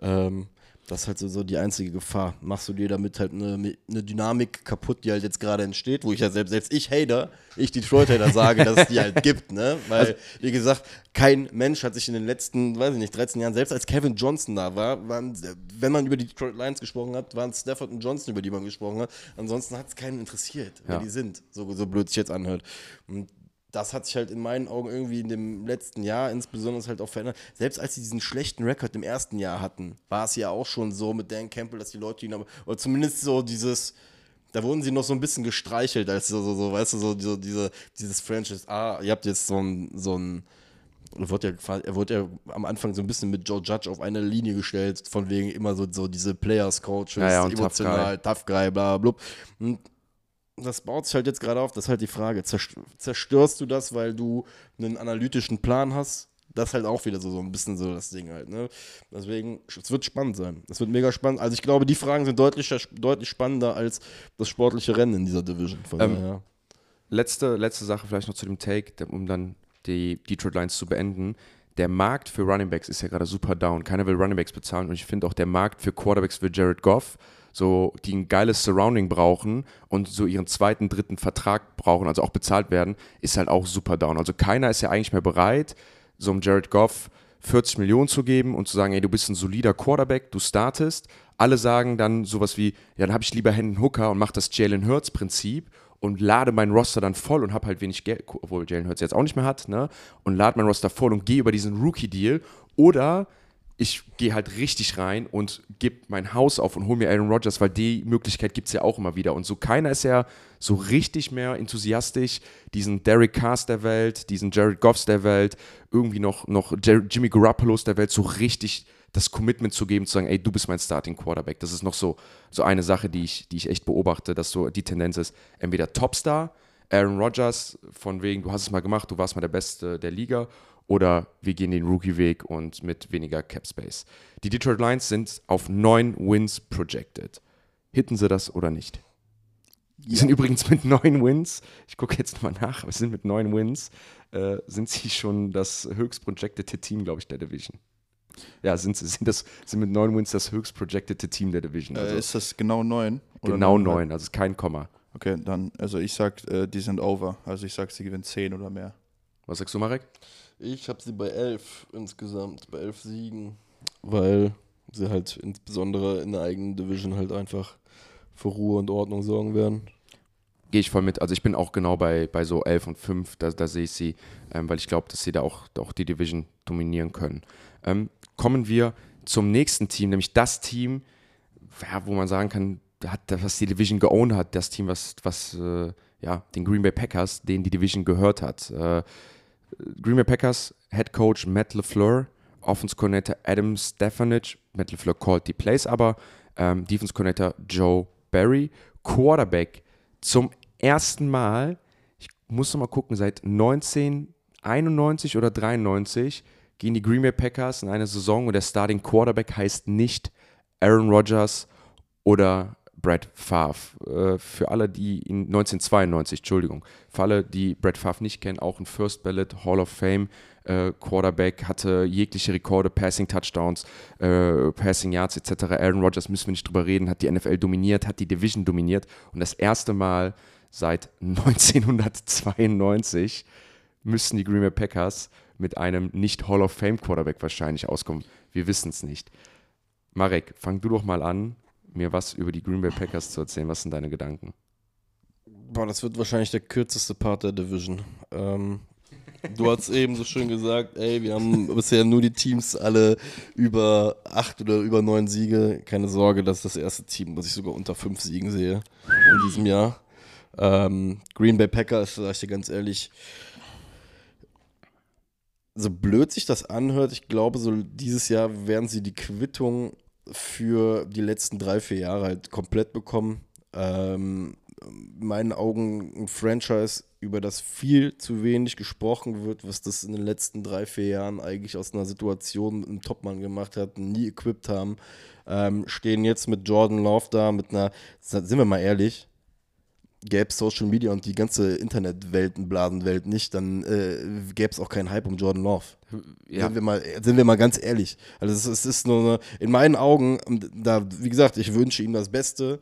Ähm, das ist halt so, so die einzige Gefahr. Machst du dir damit halt eine, eine Dynamik kaputt, die halt jetzt gerade entsteht, wo ich ja selbst, selbst ich Hater, ich Detroit-Hater sage, dass es die halt gibt, ne? Weil, wie gesagt, kein Mensch hat sich in den letzten, weiß ich nicht, 13 Jahren, selbst als Kevin Johnson da war, waren, wenn man über die Detroit Lions gesprochen hat, waren es Stafford und Johnson, über die man gesprochen hat. Ansonsten hat es keinen interessiert, wer Ja. die sind, so, so blöd sich jetzt anhört. Und das hat sich halt in meinen Augen irgendwie in dem letzten Jahr insbesondere halt auch verändert. Selbst als sie diesen schlechten Rekord im ersten Jahr hatten, war es ja auch schon so mit Dan Campbell, dass die Leute ihn aber, oder zumindest so dieses, da wurden sie noch so ein bisschen gestreichelt, als so, so, so weißt du, so, so diese, dieses Franchise, ah, ihr habt jetzt so ein, so ein, er wurde, ja, er wurde ja am Anfang so ein bisschen mit Joe Judge auf eine Linie gestellt, von wegen immer so, so diese Players-Coaches, Ja, ja, und Tough emotional, Tough Guy, bla, bla, bla. Und das baut sich halt jetzt gerade auf. Das ist halt die Frage. Zerst- Zerstörst du das, weil du einen analytischen Plan hast? Das ist halt auch wieder so, so ein bisschen so das Ding halt. Ne? Deswegen, es wird spannend sein. Es wird mega spannend. Also ich glaube, die Fragen sind deutlich, deutlich spannender als das sportliche Rennen in dieser Division. Ähm, daher. Letzte, letzte Sache vielleicht noch zu dem Take, um dann die Detroit Lions zu beenden. Der Markt für Running Backs ist ja gerade super down. Keiner will Running Backs bezahlen und ich finde auch der Markt für Quarterbacks für Jared Goff, so die ein geiles Surrounding brauchen und so ihren zweiten, dritten Vertrag brauchen, also auch bezahlt werden, ist halt auch super down. Also keiner ist ja eigentlich mehr bereit, so einem Jared Goff 40 Millionen zu geben und zu sagen, ey, du bist ein solider Quarterback, du startest. Alle sagen dann sowas wie, ja, dann habe ich lieber Hendon Hooker und mache das Jalen Hurts Prinzip und lade meinen Roster dann voll und habe halt wenig Geld, obwohl Jalen Hurts jetzt auch nicht mehr hat, ne? Und lade meinen Roster voll und gehe über diesen Rookie-Deal. Oder ich gehe halt richtig rein und gebe mein Haus auf und hole mir Aaron Rodgers, weil die Möglichkeit gibt es ja auch immer wieder. Und so keiner ist ja so richtig mehr enthusiastisch, diesen Derek Carrs der Welt, diesen Jared Goffs der Welt, irgendwie noch, noch Jimmy Garoppolo's der Welt so richtig das Commitment zu geben, zu sagen, ey, du bist mein Starting Quarterback. Das ist noch so, so eine Sache, die ich, die ich echt beobachte, dass so die Tendenz ist, entweder Topstar, Aaron Rodgers, von wegen, du hast es mal gemacht, du warst mal der Beste der Liga, oder wir gehen den Rookie-Weg und mit weniger Cap Space. Die Detroit Lions sind auf neun Wins projected. Hitten sie das oder nicht? Die sind übrigens mit neun Wins, ich gucke jetzt nochmal nach, aber sie sind mit neun Wins, äh, sind sie schon das höchst projectete Team, glaube ich, der Division. Ja, sind, sie- sind, das, sind mit neun Wins das höchst projectete Team der Division. Also äh, ist das genau neun? Genau neun, also ist kein Komma. Okay, dann, also ich sag, äh, die sind over. Also ich sag, sie gewinnen 10 oder mehr. Was sagst du, Marek? Ich habe sie bei elf insgesamt, bei elf Siegen, weil sie halt insbesondere in der eigenen Division halt einfach für Ruhe und Ordnung sorgen werden. Gehe ich voll mit. Also ich bin auch genau bei, bei so 11 und 5, da, da sehe ich sie, ähm, weil ich glaube, dass sie da auch, auch die Division dominieren können. Ähm, kommen wir zum nächsten Team, nämlich das Team, ja, wo man sagen kann, hat, was die Division geowned hat, das Team, was, was äh, ja, den Green Bay Packers, denen die Division gehört hat. Äh, Green Bay Packers Head Coach Matt LeFleur, Offense Coordinator Adam Stefanich, Matt LeFleur called die Plays aber, ähm, Defense Coordinator Joe Barry, Quarterback zum ersten Mal, ich muss noch mal gucken, seit 1991 oder 93 gehen die Green Bay Packers in eine Saison und der Starting Quarterback heißt nicht Aaron Rodgers oder Brett Favre. Äh, für alle, die in 1992, Entschuldigung, für alle, die Brett Favre nicht kennen, auch ein First Ballot Hall of Fame äh, Quarterback, hatte jegliche Rekorde, Passing Touchdowns, äh, Passing Yards etc. Aaron Rodgers müssen wir nicht drüber reden, hat die NFL dominiert, hat die Division dominiert und das erste Mal seit 1992 müssen die Green Bay Packers mit einem nicht Hall of Fame Quarterback wahrscheinlich auskommen. Wir wissen es nicht. Marek, fang du doch mal an, mir was über die Green Bay Packers zu erzählen. Was sind deine Gedanken? Boah, das wird wahrscheinlich der kürzeste Part der Division. Ähm, du hast eben so schön gesagt, ey, wir haben bisher nur die Teams alle über acht oder über neun Siege. Keine Sorge, das ist das erste Team, was ich sogar unter fünf Siegen sehe in diesem Jahr. Ähm, Green Bay Packers, sag ich dir ganz ehrlich, so blöd sich das anhört, ich glaube, so dieses Jahr werden sie die Quittung für die letzten drei, vier Jahre halt komplett bekommen. Ähm, in meinen Augen ein Franchise, über das viel zu wenig gesprochen wird, was das in den letzten drei, vier Jahren eigentlich aus einer Situation mit einem Topmann gemacht hat, nie equipped haben, ähm, stehen jetzt mit Jordan Love da, mit einer, sind wir mal ehrlich, gäbe es Social Media und die ganze Internetwelt und Blasenwelt nicht, dann äh, gäbe es auch keinen Hype um Jordan Love. Ja. Sind, wir mal, sind wir mal ganz ehrlich. Also es, ist- es ist nur eine, in meinen Augen, da, wie gesagt, ich wünsche ihm das Beste.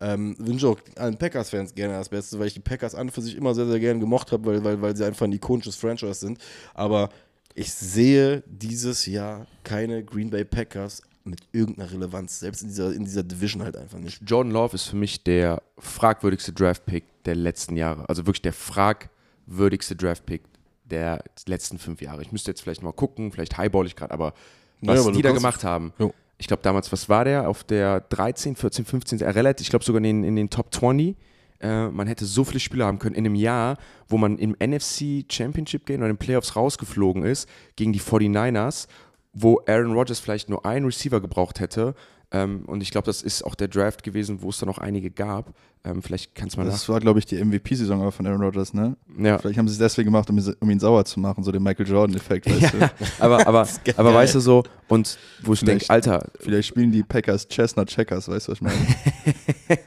Ähm, wünsche auch allen Packers-Fans gerne das Beste, weil ich die Packers an und für sich immer sehr, sehr gerne gemocht habe, weil, weil, weil sie einfach ein ikonisches Franchise sind. Aber ich sehe dieses Jahr keine Green Bay Packers mit irgendeiner Relevanz, selbst in dieser, in dieser Division halt einfach nicht. Jordan Love ist für mich der fragwürdigste Draft-Pick der letzten Jahre. Also wirklich der fragwürdigste Draft-Pick der letzten fünf Jahre. Ich müsste jetzt vielleicht mal gucken, vielleicht highball ich gerade, aber was Naja, aber die da gemacht haben, Jo. ich glaube damals, was war der? Auf der 13, 14, 15, äh, relativ, ich glaube sogar in den, in den Top 20. Äh, man hätte so viele Spieler haben können in einem Jahr, wo man im NFC Championship Game oder in den Playoffs rausgeflogen ist gegen die 49ers, wo Aaron Rodgers vielleicht nur einen Receiver gebraucht hätte. Ähm, und ich glaube, das ist auch der Draft gewesen, wo es dann auch einige gab. Ähm, vielleicht kannst du mal Das war, glaube ich, die MVP-Saison von Aaron Rodgers, ne? nach. Ja. Vielleicht haben sie es deswegen gemacht, um, ihn- um ihn sauer zu machen, so den Michael Jordan-Effekt, weißt du? aber, aber, aber weißt du so, und wo ich denke, Alter, Vielleicht spielen die Packers Chestnut Checkers, weißt du, was ich meine?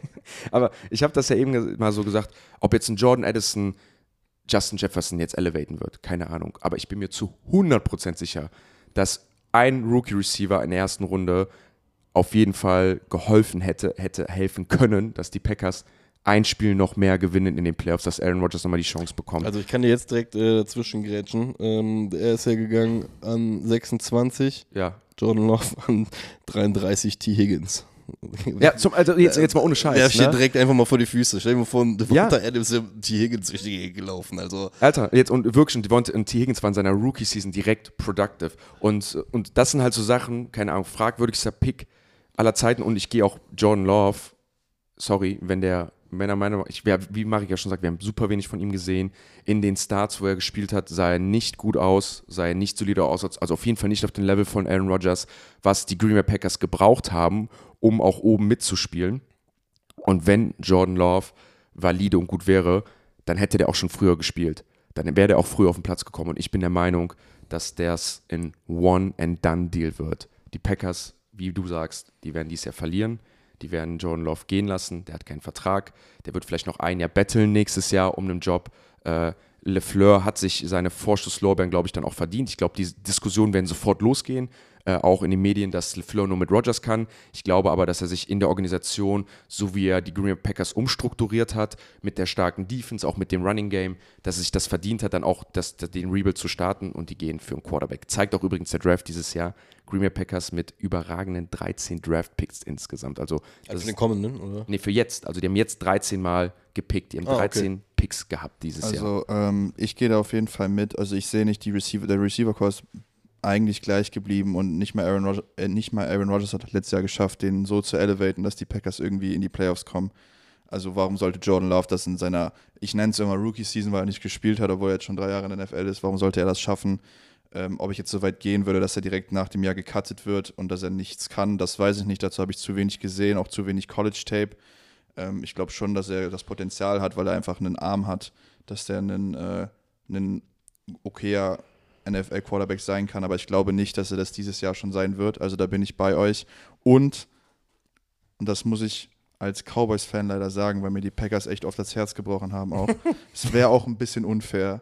aber ich habe das ja eben mal so gesagt, ob jetzt ein Jordan Addison Justin Jefferson jetzt elevaten wird, keine Ahnung. Aber ich bin mir zu 100% sicher, dass ein Rookie-Receiver in der ersten Runde auf jeden Fall geholfen hätte, hätte helfen können, dass die Packers ein Spiel noch mehr gewinnen in den Playoffs, dass Aaron Rodgers nochmal die Chance bekommt. Also ich kann dir jetzt direkt äh, dazwischen grätschen. Ähm, er ist ja gegangen an 26, ja. Jordan Love an 33 T. Higgins. Ja, zum, also jetzt, jetzt mal ohne Scheiß. Der steht ne? direkt einfach mal vor die Füße. Stell dir mal vor, Ja. Devonta Adams ist T. Higgins durch die Gegend gelaufen. Also Alter, jetzt und wirklich, und Devonta und T. Higgins war in seiner Rookie-Season direkt productive. Und, und das sind halt so Sachen, keine Ahnung, fragwürdigster Pick aller Zeiten. Und ich gehe auch Jordan Love, sorry, wenn der, wenn er meiner ich, wie Marek ja schon sagt, wir haben super wenig von ihm gesehen. In den Starts, wo er gespielt hat, sah er nicht gut aus, sah er nicht solide aus, also auf jeden Fall nicht auf dem Level von Aaron Rodgers, was die Green Bay Packers gebraucht haben, um auch oben mitzuspielen. Und wenn Jordan Love valide und gut wäre, dann hätte der auch schon früher gespielt. Dann wäre der auch früher auf den Platz gekommen. Und ich bin der Meinung, dass das ein One-and-Done-Deal wird. Die Packers, wie du sagst, die werden dies Jahr verlieren. Die werden Jordan Love gehen lassen. Der hat keinen Vertrag. Der wird vielleicht noch ein Jahr betteln nächstes Jahr um einen Job. Äh, LeFleur hat sich seine Vorschusslorbeeren, glaube ich, dann auch verdient. Ich glaube, die Diskussionen werden sofort losgehen, äh, auch in den Medien, dass LeFleur nur mit Rodgers kann. Ich glaube aber, dass er sich in der Organisation, so wie er die Green Packers umstrukturiert hat, mit der starken Defense, auch mit dem Running Game, dass er sich das verdient hat, dann auch das, den Rebuild zu starten und die gehen für einen Quarterback. Zeigt auch übrigens der Draft dieses Jahr. Green Bay Packers mit überragenden 13 Draft-Picks insgesamt. Also, also ist, den kommenden, oder? nee, für jetzt. Also, die haben jetzt 13 Mal gepickt. Die haben Ah, okay. 13 Picks gehabt dieses Jahr. Also ähm, ich gehe da auf jeden Fall mit. Also ich sehe nicht die Receiver, der Receiver-Kurs eigentlich gleich geblieben und nicht mal Aaron Rodgers, äh, nicht mal Aaron Rodgers hat letztes Jahr geschafft, den so zu elevaten, dass die Packers irgendwie in die Playoffs kommen. Also warum sollte Jordan Love das in seiner, ich nenne es immer Rookie-Season, weil er nicht gespielt hat, obwohl er jetzt schon drei Jahre in der NFL ist, warum sollte er das schaffen? Ähm, ob ich jetzt so weit gehen würde, dass er direkt nach dem Jahr gecuttet wird und dass er nichts kann, das weiß ich nicht. Dazu habe ich zu wenig gesehen, auch zu wenig College-Tape. Ähm, ich glaube schon, dass er das Potenzial hat, weil er einfach einen Arm hat, dass der ein äh, einen okayer NFL-Quarterback sein kann, aber ich glaube nicht, dass er das dieses Jahr schon sein wird. Also da bin ich bei euch. Und, und das muss ich als Cowboys-Fan leider sagen, weil mir die Packers echt oft das Herz gebrochen haben auch. es wäre auch ein bisschen unfair,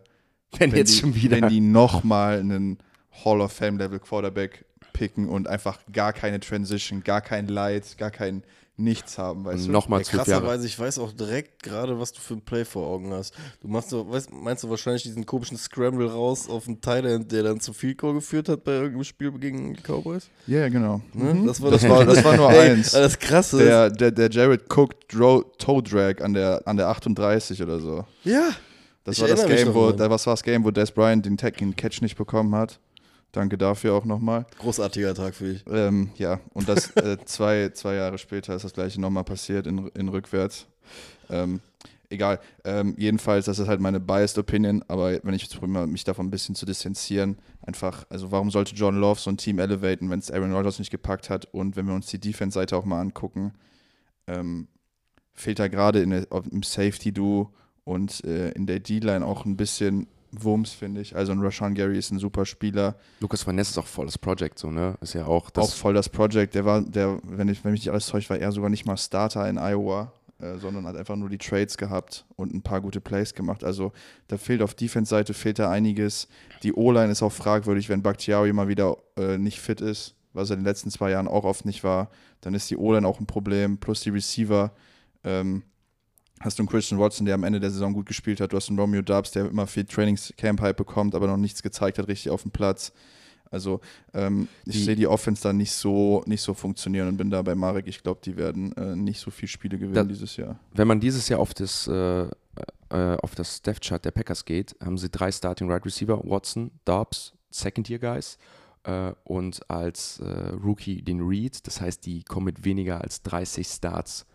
wenn, jetzt die, schon wieder. wenn die nochmal einen Hall of Fame-Level Quarterback picken und einfach gar keine Transition, gar kein Light, gar kein nichts haben, weißt du? Nochmal Ja, krasserweise, ich weiß auch direkt gerade, was du für ein Play vor Augen hast. Du machst so, weißt, meinst du wahrscheinlich diesen komischen Scramble raus auf den Thailand, der dann zu viel Goal geführt hat bei irgendeinem Spiel gegen die Cowboys? Ja, ja, genau. Ne? Mhm. Das, war Das war- das war nur Ey, eins. Das krasse Der, der, der Jared Cook Dro Toe Drag an der, an der 38 oder so. ja, Das Ich war das Game, wo, da, was war das Game, wo Des Bryant den, Tag, den Catch nicht bekommen hat. Danke dafür auch nochmal. großartiger Tag für dich. Ähm, ja, und das äh, zwei, zwei Jahre später ist das gleiche nochmal passiert in, in rückwärts. Ähm, egal. Ähm, jedenfalls, das ist halt meine biased Opinion, aber wenn ich jetzt probiere, mich davon ein bisschen zu distanzieren, einfach, also warum sollte John Love so ein Team elevaten, wenn es Aaron Rodgers nicht gepackt hat und wenn wir uns die Defense-Seite auch mal angucken, ähm, fehlt da gerade im Safety-Duo und äh, in der D-Line auch ein bisschen Wumms, finde ich. Also ein Rashawn Gary ist ein super Spieler. Lukas Van Ness ist auch volles Project, so, ne? Ist ja auch das. auch voll das Project. Der war, der, wenn ich, wenn mich nicht alles täuscht, war er sogar nicht mal Starter in Iowa, äh, sondern hat einfach nur die Trades gehabt und ein paar gute Plays gemacht. Also da fehlt auf Defense-Seite fehlt da einiges. Die O-Line ist auch fragwürdig, wenn Bakhtiari mal wieder äh, nicht fit ist, was er in den letzten zwei Jahren auch oft nicht war. Dann ist die O-Line auch ein Problem, plus die Receiver. Ähm, hast du einen Christian Watson, der am Ende der Saison gut gespielt hat. Du hast einen Romeo Dubs, der immer viel Trainingscamp-Hype bekommt, aber noch nichts gezeigt hat richtig auf dem Platz. Also ähm, ich sehe die Offense da nicht so, nicht so funktionieren und bin da bei Marek. Ich glaube, die werden äh, nicht so viele Spiele gewinnen Da- dieses Jahr. Wenn man dieses Jahr auf das, äh, äh, auf das Depth Chart der Packers geht, haben sie drei Starting Right Receiver: Watson, Dobbs, Second Year Guys äh, und als äh, Rookie den Reed. Das heißt, die kommen mit weniger als 30 Starts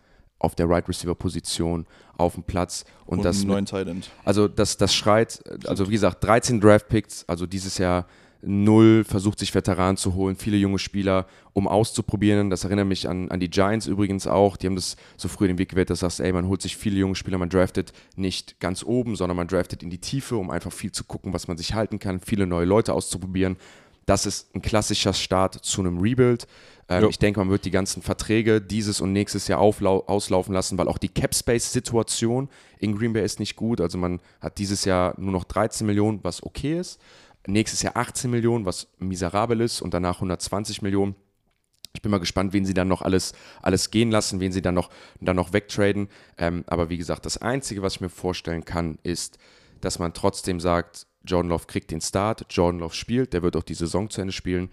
auf der Right Receiver Position auf den Platz und, Und, das neuen Tight End. Also das, das schreit, also wie gesagt, 13 Draft-Picks, also dieses Jahr null, versucht sich Veteranen zu holen, viele junge Spieler, um auszuprobieren. Das erinnert mich an, an die Giants übrigens auch. Die haben das so früh den Weg gewählt, dass du sagst, ey, man holt sich viele junge Spieler, man draftet nicht ganz oben, sondern man draftet in die Tiefe, um einfach viel zu gucken, was man sich halten kann, viele neue Leute auszuprobieren. Das ist ein klassischer Start zu einem Rebuild. Ähm. Ich denke, man wird die ganzen Verträge dieses und nächstes Jahr auslaufen lassen, weil auch die Cap-Space-Situation in Green Bay ist nicht gut. Also man hat dieses Jahr nur noch 13 Millionen, was okay ist. Nächstes Jahr 18 Millionen, was miserabel ist. Und danach 120 Millionen. Ich bin mal gespannt, wen sie dann noch alles, alles gehen lassen, wen sie dann noch, dann noch wegtraden. Ähm, aber wie gesagt, das Einzige, was ich mir vorstellen kann, ist, dass man trotzdem sagt, Jordan Love kriegt den Start, Jordan Love spielt, der wird auch die Saison zu Ende spielen.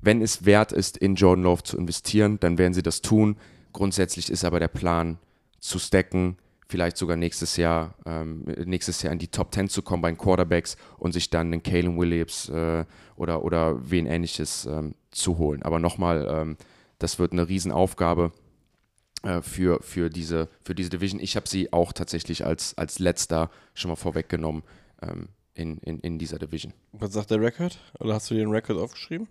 Wenn es wert ist, in Jordan Love zu investieren, dann werden sie das tun. Grundsätzlich ist aber der Plan zu stacken, vielleicht sogar nächstes Jahr, ähm, nächstes Jahr in die Top 10 zu kommen bei den Quarterbacks und sich dann den Kalen Williams äh, oder, oder wen ähnliches ähm, zu holen. Aber nochmal, ähm, das wird eine Riesenaufgabe äh, für, für, diese, für diese Division. Ich habe sie auch tatsächlich als, als letzter schon mal vorweggenommen ähm, in, in, in dieser Division. Was sagt der Record? Oder hast du dir den Record aufgeschrieben?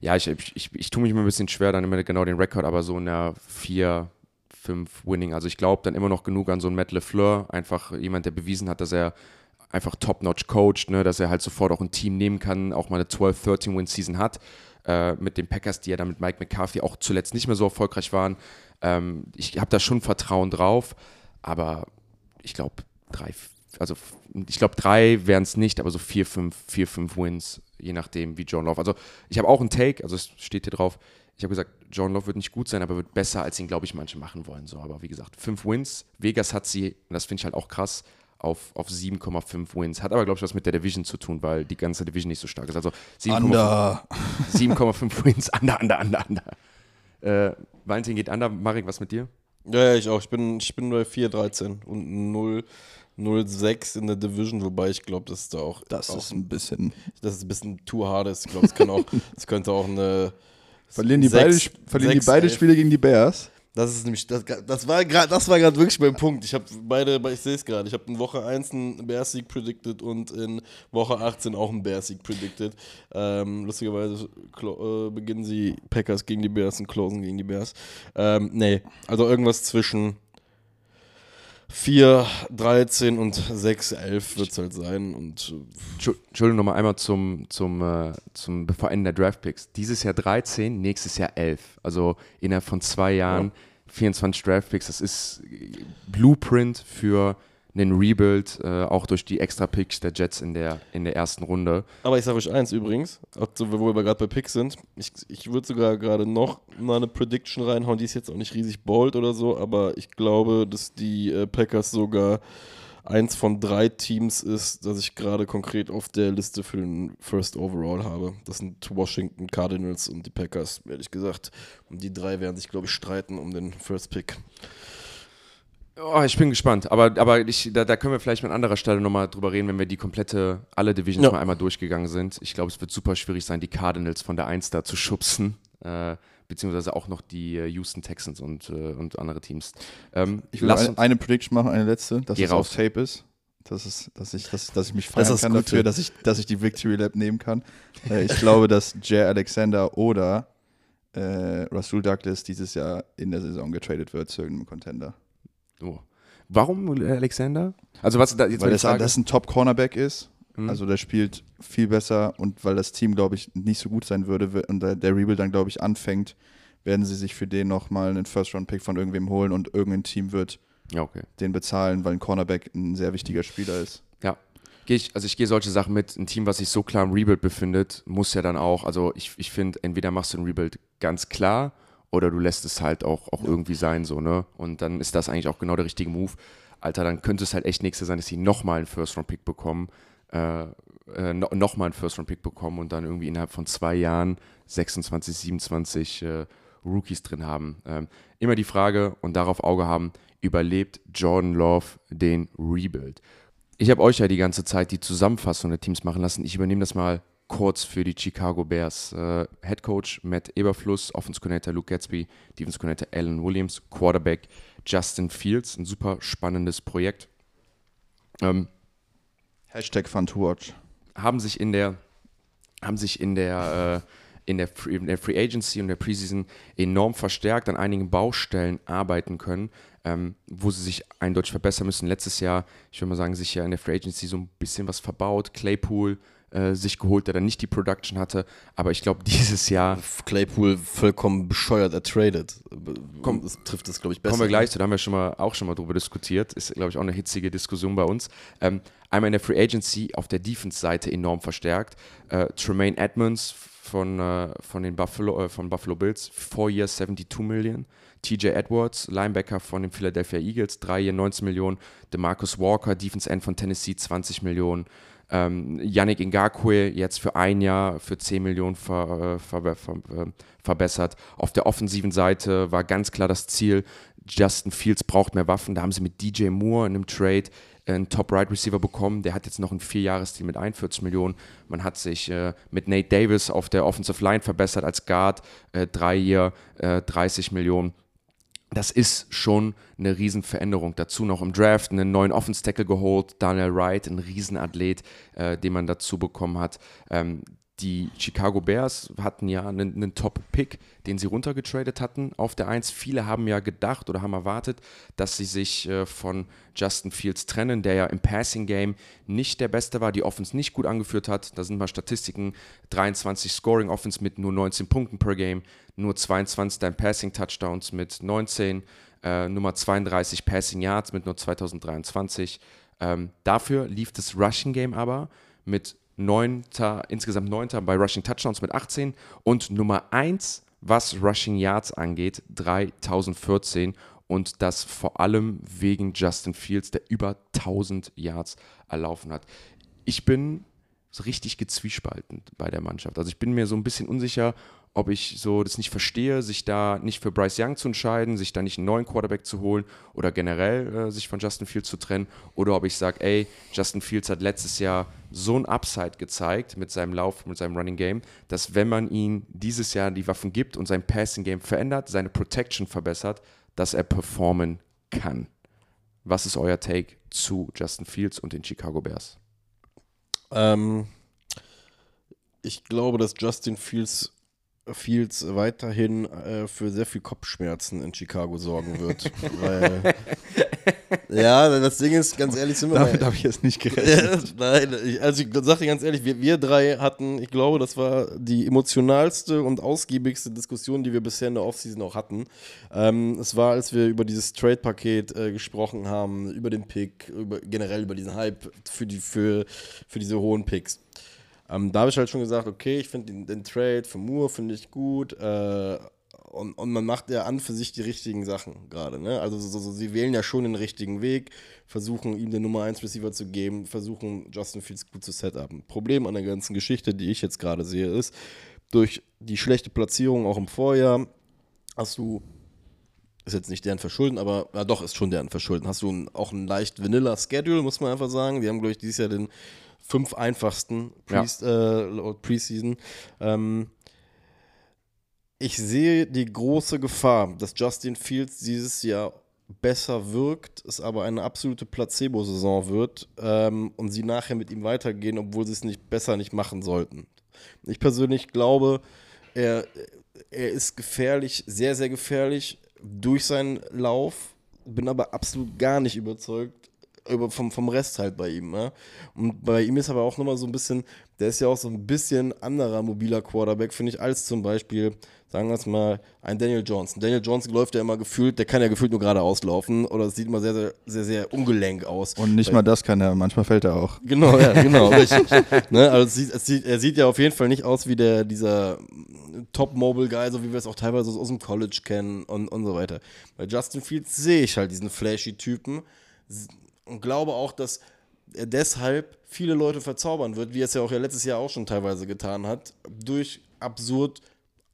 Ja, ich, ich, ich, ich tue mich immer ein bisschen schwer, dann immer genau den Rekord, aber so in der 4, 5 Winning. Also ich glaube dann immer noch genug an so einen Matt LeFleur, einfach jemand, der bewiesen hat, dass er einfach top-notch coacht, ne, dass er halt sofort auch ein Team nehmen kann, auch mal eine 12, 13 Win-Season hat. Äh, mit den Packers, die ja dann mit Mike McCarthy auch zuletzt nicht mehr so erfolgreich waren. Ähm, ich habe da schon Vertrauen drauf, aber ich glaube, drei, also ich glaube, drei wären es nicht, aber so vier, fünf, vier, fünf Wins, je nachdem, wie John Love. Also ich habe auch einen Take, also es steht hier drauf. Ich habe gesagt, John Love wird nicht gut sein, aber wird besser, als ihn, glaube ich, manche machen wollen. So, aber wie gesagt, fünf Wins. Vegas hat sie, und das finde ich halt auch krass, auf, auf 7,5 Wins. Hat aber, glaube ich, was mit der Division zu tun, weil die ganze Division nicht so stark ist. Also 7,5 Under. 7,5 Wins, under, under, under, under. Äh, Valentin geht under. Marek, was mit dir? Ja, ja, ich auch. Ich bin, ich bin bei 4-13 und 0, 0-6 in der Division, wobei ich glaube, dass da auch, Das auch ist ein bisschen. dass es ein bisschen too hard ist. Ich glaube, es kann auch, es könnte auch eine. Verlieren die, sechs- beide, Sp- verlieren die sechs, beide. Spiele gegen die Bears? Das ist nämlich, das, das war gerade, das war gerade wirklich mein Punkt. Ich habe beide, ich sehe es gerade, ich habe in Woche 1 einen Bears Sieg predicted und in Woche 18 auch einen Bears Sieg predicted. Ähm, lustigerweise äh, beginnen sie Packers gegen die Bears und closen gegen die Bears. Ähm, nee, also irgendwas zwischen 4, 13 und 6, 11 wird es halt sein. Und äh, Entschu- Entschuldigung nochmal einmal zum, zum, äh, zum bevor Ende der Draftpicks. Dieses Jahr 13, nächstes Jahr 11. Also innerhalb von zwei Jahren 24 Draftpicks. Das ist Blueprint für einen Rebuild, äh, auch durch die Extra-Picks der Jets in der, in der ersten Runde. Aber ich sage euch eins übrigens, wo wir gerade bei Picks sind, ich, ich würde sogar gerade noch mal eine Prediction reinhauen, die ist jetzt auch nicht riesig bold oder so, aber ich glaube, dass die äh, Packers sogar eins von drei Teams ist, das ich gerade konkret auf der Liste für den First Overall habe. Das sind Washington Cardinals und die Packers, ehrlich gesagt. Und die drei werden sich, glaube ich, streiten um den First Pick. Oh, ich bin gespannt, aber, aber ich, da, da können wir vielleicht mal an anderer Stelle nochmal drüber reden, wenn wir die komplette, alle Divisions ja. mal einmal durchgegangen sind. Ich glaube, es wird super schwierig sein, die Cardinals von der 1 da zu schubsen. Äh, beziehungsweise auch noch die äh, Houston Texans und, äh, und andere Teams. Ähm, ich will ein, eine Prediction machen, eine letzte, dass es raus. auf Tape ist. Das ist, dass ich, dass, dass ich mich feiern kann Gute. dafür, dass ich, dass ich die Victory Lab nehmen kann. Äh, ich glaube, dass Jay Alexander oder äh, Rasul Douglas dieses Jahr in der Saison getradet wird zu irgendeinem Contender. Oh. Warum Alexander? Also was da jetzt Weil das, das ein Top-Cornerback ist Mhm. Also der spielt viel besser und weil das Team, glaube ich, nicht so gut sein würde und der, der Rebuild dann, glaube ich, anfängt, werden sie sich für den nochmal einen First-Round-Pick von irgendwem holen und irgendein Team wird ja, okay. den bezahlen, weil ein Cornerback ein sehr wichtiger Spieler ist. Ja. Geh ich, also ich gehe solche Sachen mit. Ein Team, was sich so klar im Rebuild befindet, muss ja dann auch, also ich, ich finde, entweder machst du ein Rebuild ganz klar oder du lässt es halt auch, auch irgendwie sein, so, ne? Und dann ist das eigentlich auch genau der richtige Move. Alter, dann könnte es halt echt nächstes sein, dass sie nochmal einen First-Round-Pick bekommen äh, äh, no, nochmal einen First-Round-Pick bekommen und dann irgendwie innerhalb von zwei Jahren 26, 27 äh, Rookies drin haben. Ähm, immer die Frage und darauf Auge haben, überlebt Jordan Love den Rebuild? Ich habe euch ja die ganze Zeit die Zusammenfassung der Teams machen lassen. Ich übernehme das mal kurz für die Chicago Bears. Äh, Head Coach Matt Eberfluss, Offense Coordinator Luke Gatsby, Defense Coordinator Alan Williams, Quarterback Justin Fields. Ein super spannendes Projekt. Ähm, Hashtag Fun to Watch. Haben sich in der, haben sich in der, äh, in der, Free, in der Free Agency und der Preseason enorm verstärkt an einigen Baustellen arbeiten können, ähm, wo sie sich eindeutig verbessern müssen. Letztes Jahr, ich würde mal sagen, sich ja in der Free Agency so ein bisschen was verbaut. Claypool, äh, sich geholt, der dann nicht die Production hatte. Aber ich glaube, dieses Jahr. Claypool vollkommen bescheuert ertradet. Komm, das trifft das, glaube ich, besser. Kommen wir gleich zu, da haben wir schon mal, auch schon mal drüber diskutiert. Ist, glaube ich, auch eine hitzige Diskussion bei uns. Ähm, einmal in der Free Agency auf der Defense-Seite enorm verstärkt. Äh, Tremaine Edmonds von, äh, von den Buffalo, äh, von Buffalo Bills, 4 years 72 Millionen. TJ Edwards, Linebacker von den Philadelphia Eagles, 3 Jahre 19 Millionen. DeMarcus Walker, Defense End von Tennessee, 20 Millionen. Ähm, Yannick Ngakwe jetzt für ein Jahr für 10 Millionen ver, äh, ver, ver, verbessert. Auf der offensiven Seite war ganz klar das Ziel, Justin Fields braucht mehr Waffen. Da haben sie mit DJ Moore in einem Trade einen Top-Right-Receiver bekommen. Der hat jetzt noch ein Vierjahresdeal mit 41 Millionen. Man hat sich äh, mit Nate Davis auf der Offensive Line verbessert als Guard. Äh, drei Jahr, äh, 30 Millionen das ist schon eine Riesenveränderung. Dazu noch im Draft einen neuen Offense-Tackle geholt, Daniel Wright, ein Riesenathlet, äh, den man dazu bekommen hat. Ähm, die Chicago Bears hatten ja einen, einen Top-Pick, den sie runtergetradet hatten auf der 1. Viele haben ja gedacht oder haben erwartet, dass sie sich äh, von Justin Fields trennen, der ja im Passing-Game nicht der Beste war, die Offense nicht gut angeführt hat. Da sind mal Statistiken, 23 Scoring-Offense mit nur 19 Punkten per Game, nur 22 dann Passing-Touchdowns mit 19, äh, Nummer 32 Passing Yards mit nur 2023. Ähm, dafür lief das Rushing-Game aber mit neunter, insgesamt neunter bei Rushing Touchdowns mit 18 und Nummer 1, was Rushing Yards angeht, 3014 und das vor allem wegen Justin Fields, der über 1000 Yards erlaufen hat. Ich bin so richtig gezwiespalten bei der Mannschaft. Also ich bin mir so ein bisschen unsicher, ob ich so das nicht verstehe, sich da nicht für Bryce Young zu entscheiden, sich da nicht einen neuen Quarterback zu holen oder generell äh, sich von Justin Fields zu trennen oder ob ich sage, ey, Justin Fields hat letztes Jahr so ein Upside gezeigt mit seinem Lauf, mit seinem Running Game, dass wenn man ihm dieses Jahr die Waffen gibt und sein Passing Game verändert, seine Protection verbessert, dass er performen kann. Was ist euer Take zu Justin Fields und den Chicago Bears? Ähm, ich glaube, dass Justin Fields Fields weiterhin äh, für sehr viel Kopfschmerzen in Chicago sorgen wird. weil Ja, das Ding ist, ganz ehrlich, sind wir Damit mal, habe ich jetzt nicht gerechnet. Nein, ich, also ich sag dir ganz ehrlich, wir, wir drei hatten, ich glaube, das war die emotionalste und ausgiebigste Diskussion, die wir bisher in der Offseason auch hatten. Ähm, es war, als wir über dieses Trade-Paket äh, gesprochen haben, über den Pick, über, generell über diesen Hype für, die, für, für diese hohen Picks. Ähm, da habe ich halt schon gesagt, okay, ich finde den, den Trade für Moore finde ich gut. Äh, und, und man macht ja an für sich die richtigen Sachen gerade. Ne? Also so, so, sie wählen ja schon den richtigen Weg, versuchen ihm den Nummer 1 Receiver zu geben, versuchen Justin Fields gut zu setupen. Problem an der ganzen Geschichte, die ich jetzt gerade sehe, ist, durch die schlechte Platzierung auch im Vorjahr hast du, ist jetzt nicht deren Verschulden, aber ja doch, ist schon deren Verschulden, hast du ein, auch ein leicht vanilla Schedule, muss man einfach sagen. Die haben, glaube ich, dieses Jahr den fünf einfachsten Ja. Pre äh, Preseason. Ähm, ich sehe die große Gefahr, dass Justin Fields dieses Jahr besser wirkt, es aber eine absolute Placebo-Saison wird ähm, und sie nachher mit ihm weitergehen, obwohl sie es nicht besser nicht machen sollten. Ich persönlich glaube, er, er ist gefährlich, sehr, sehr gefährlich durch seinen Lauf, bin aber absolut gar nicht überzeugt über, vom, vom Rest halt bei ihm. Ne? Und bei ihm ist aber auch nochmal so ein bisschen, der ist ja auch so ein bisschen anderer mobiler Quarterback, finde ich, als zum Beispiel, sagen wir es mal, ein Daniel Johnson. Daniel Johnson läuft ja immer gefühlt, der kann ja gefühlt nur geradeaus laufen oder es sieht immer sehr, sehr, sehr, sehr ungelenk aus. Und nicht mal das kann er, manchmal fällt er auch. Genau, ja, genau, richtig. ne, also es sieht, es sieht, er sieht ja auf jeden Fall nicht aus wie der, dieser Top-Mobile-Guy, so wie wir es auch teilweise aus dem College kennen und, und so weiter. Bei Justin Fields sehe ich halt diesen flashy Typen und glaube auch, dass er deshalb viele Leute verzaubern wird, wie er es ja auch ja letztes Jahr auch schon teilweise getan hat, durch absurd,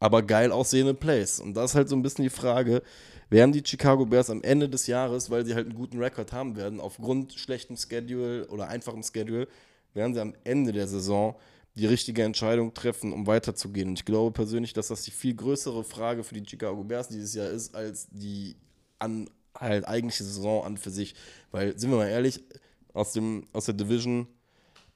aber geil aussehende Plays. Und das ist halt so ein bisschen die Frage, werden die Chicago Bears am Ende des Jahres, weil sie halt einen guten Rekord haben werden, aufgrund schlechtem Schedule oder einfachem Schedule, werden sie am Ende der Saison die richtige Entscheidung treffen, um weiterzugehen. Und ich glaube persönlich, dass das die viel größere Frage für die Chicago Bears dieses Jahr ist, als die an halt eigentliche Saison an für sich. Weil, sind wir mal ehrlich, aus, dem, aus der Division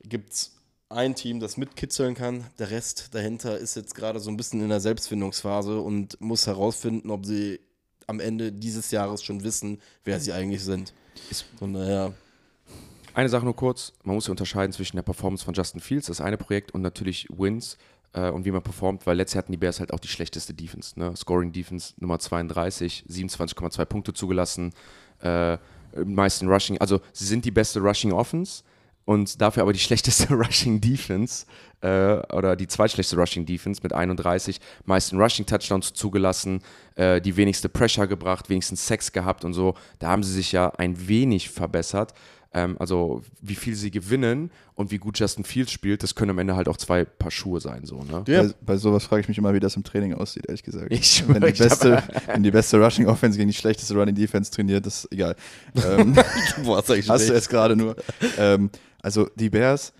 gibt es ein Team, das mitkitzeln kann. Der Rest dahinter ist jetzt gerade so ein bisschen in der Selbstfindungsphase und muss herausfinden, ob sie am Ende dieses Jahres schon wissen, wer sie eigentlich sind. Von daher, Eine Sache nur kurz, man muss ja unterscheiden zwischen der Performance von Justin Fields, das eine Projekt, und natürlich Wins äh, und wie man performt, weil letztes Jahr hatten die Bears halt auch die schlechteste Defense. Ne? Scoring Defense Nummer 32, 27,2 Punkte zugelassen, äh, meisten Rushing, also sie sind die beste Rushing Offense und dafür aber die schlechteste Rushing Defense äh, oder die zweitschlechteste Rushing Defense mit 31, meisten Rushing Touchdowns zugelassen, äh, die wenigste Pressure gebracht, wenigstens Sex gehabt und so. Da haben sie sich ja ein wenig verbessert. Ähm, also wie viel sie gewinnen und wie gut Justin Fields spielt, das können am Ende halt auch zwei Paar Schuhe sein. So, ne? Ja. Bei, bei sowas frage ich mich immer, wie das im Training aussieht, ehrlich gesagt. Ich wenn, die beste, wenn die beste Rushing Offense gegen die schlechteste Running Defense trainiert, das ist egal. Ähm, boah, sag ich hast du jetzt gerade nur. Ähm, also die Bears,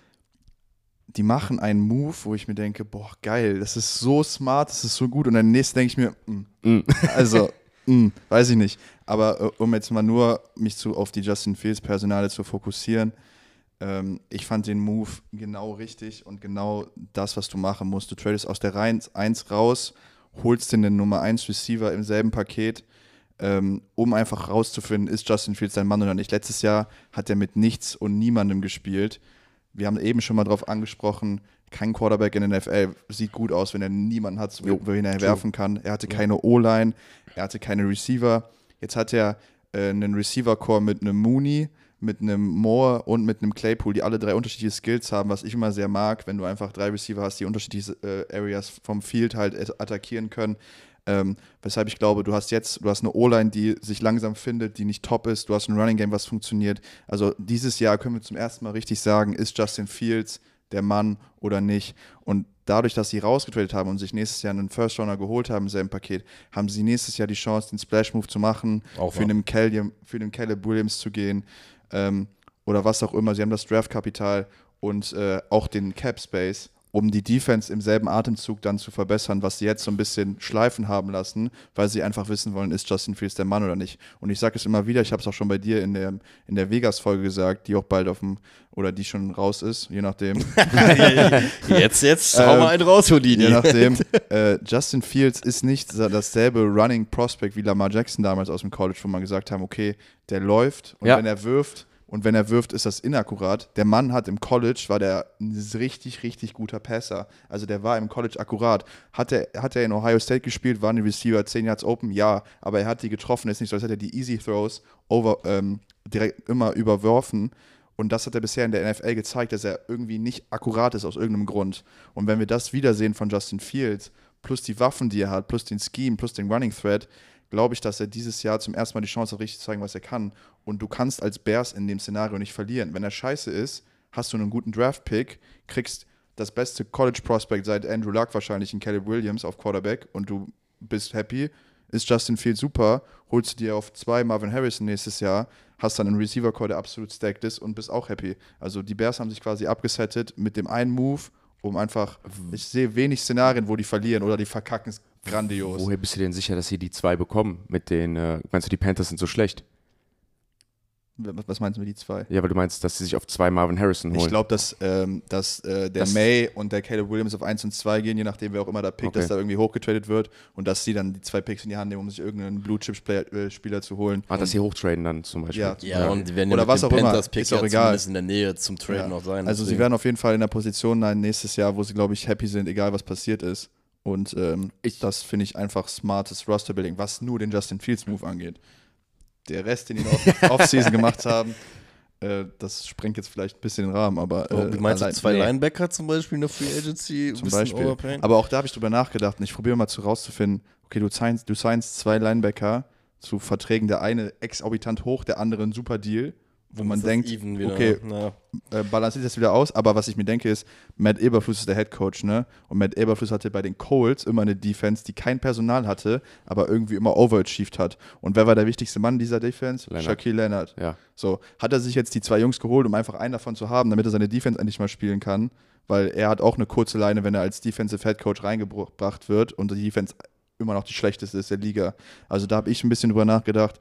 die machen einen Move, wo ich mir denke, boah, geil, das ist so smart, das ist so gut. Und dann nächsten denke ich mir, mm, also, mm, weiß ich nicht. Aber äh, um jetzt mal nur mich zu, auf die Justin Fields Personale zu fokussieren, ähm, ich fand den Move genau richtig und genau das, was du machen musst. Du tradest aus der Reihe 1 raus, holst den Nummer 1 Receiver im selben Paket, ähm, um einfach rauszufinden, ist Justin Fields dein Mann oder nicht. Letztes Jahr hat er mit nichts und niemandem gespielt. Wir haben eben schon mal drauf angesprochen, kein Quarterback in der NFL sieht gut aus, wenn er niemanden hat, Jo, wohin er true. werfen kann. Er hatte keine O-Line, er hatte keine Receiver. Jetzt hat er äh, einen Receiver-Core mit einem Mooney, mit einem Moore und mit einem Claypool, die alle drei unterschiedliche Skills haben, was ich immer sehr mag, wenn du einfach drei Receiver hast, die unterschiedliche äh, Areas vom Field halt at- attackieren können. Ähm, weshalb ich glaube, du hast jetzt, du hast eine O-Line, die sich langsam findet, die nicht top ist, du hast ein Running Game, was funktioniert. Also dieses Jahr können wir zum ersten Mal richtig sagen, ist Justin Fields der Mann oder nicht. Und dadurch, dass sie rausgetradet haben und sich nächstes Jahr einen First Runner geholt haben im selben Paket, haben sie nächstes Jahr die Chance, den Splash Move zu machen, Auch für den, Caleb, für den Caleb Williams zu gehen ähm, oder was auch immer. Sie haben das Draftkapital und äh, auch den Cap Space, um die Defense im selben Atemzug dann zu verbessern, was sie jetzt so ein bisschen schleifen haben lassen, weil sie einfach wissen wollen, ist Justin Fields der Mann oder nicht. Und ich sage es immer wieder, ich habe es auch schon bei dir in der, in der Vegas-Folge gesagt, die auch bald auf dem, oder die schon raus ist, je nachdem. jetzt, jetzt, hau mal einen raus, Houdini. Je nachdem. äh, Justin Fields ist nicht dasselbe Running Prospect wie Lamar Jackson damals aus dem College, wo man gesagt haben, okay, der läuft und Ja. wenn er wirft und wenn er wirft, ist das inakkurat. Der Mann hat im College, war der ein richtig, richtig guter Passer. Also der war im College akkurat. Hat er, hat er in Ohio State gespielt, waren die Receiver 10 Yards open? Ja, aber er hat die getroffen. Ist nicht so, als hätte er die Easy Throws over, ähm, direkt immer überworfen. Und das hat er bisher in der NFL gezeigt, dass er irgendwie nicht akkurat ist aus irgendeinem Grund. Und wenn wir das wiedersehen von Justin Fields, plus die Waffen, die er hat, plus den Scheme, plus den Running Thread, glaube ich, dass er dieses Jahr zum ersten Mal die Chance hat, richtig zu zeigen, was er kann. Und du kannst als Bears in dem Szenario nicht verlieren. Wenn er scheiße ist, hast du einen guten Draft-Pick, kriegst das beste College-Prospect seit Andrew Luck wahrscheinlich in Caleb Williams auf Quarterback und du bist happy. Ist Justin Fields super, holst du dir auf zwei Marvin Harrison nächstes Jahr, hast dann einen Receiver-Core, der absolut stacked ist und bist auch happy. Also die Bears haben sich quasi abgesettet mit dem einen Move, um einfach, ich sehe wenig Szenarien, wo die verlieren oder die verkacken es grandios. Woher bist du denn sicher, dass sie die zwei bekommen? Mit den, äh, meinst du, die Panthers sind so schlecht? Was meinst du mit die zwei? Ja, weil du meinst, dass sie sich auf zwei Marvin Harrison holen. Ich glaube, dass, ähm, dass äh, der Das- May und der Caleb Williams auf 1 und 2 gehen, je nachdem, wer auch immer da pickt, Okay. dass da irgendwie hochgetradet wird und dass sie dann die zwei Picks in die Hand nehmen, um sich irgendeinen Blue-Chip-Spieler zu holen. ah, dass sie hochtraden dann zum Beispiel. Ja. ja, und wenn Oder was auch immer, Panthers-Pick ist auch egal. in der Nähe zum Trade Ja. noch sein. Also sie werden auf jeden Fall in der Position sein nächstes Jahr, wo sie, glaube ich, happy sind, egal was passiert ist. Und ähm, Ich- das finde ich einfach smartes Roster-Building, was nur den Justin Fields-Move angeht. Der Rest, den die noch Offseason gemacht haben, äh, das sprengt jetzt vielleicht ein bisschen den Rahmen, aber. Oh, Äh, wie meinst allein- du, zwei nee. Linebacker zum Beispiel in der Free Agency? zum Beispiel. overpaying? Aber auch da habe ich drüber nachgedacht und ich probiere mal zu rauszufinden, okay, du signst, du signst zwei Linebacker zu Verträgen, der eine exorbitant hoch, der andere ein super Deal, wo man denkt, wieder, okay, na. äh, balanciert das wieder aus, aber was ich mir denke ist, Matt Eberfluss ist der Head Coach, ne? Und Matt Eberfluss hatte bei den Colts immer eine Defense, die kein Personal hatte, aber irgendwie immer overachieved hat. Und wer war der wichtigste Mann dieser Defense? Leonard. Shaquille Leonard. Ja. So, hat er sich jetzt die zwei Jungs geholt, um einfach einen davon zu haben, damit er seine Defense endlich mal spielen kann, weil er hat auch eine kurze Leine, wenn er als Defensive Head Coach reingebracht wird und die Defense immer noch die schlechteste ist der Liga. Also da habe ich ein bisschen drüber nachgedacht,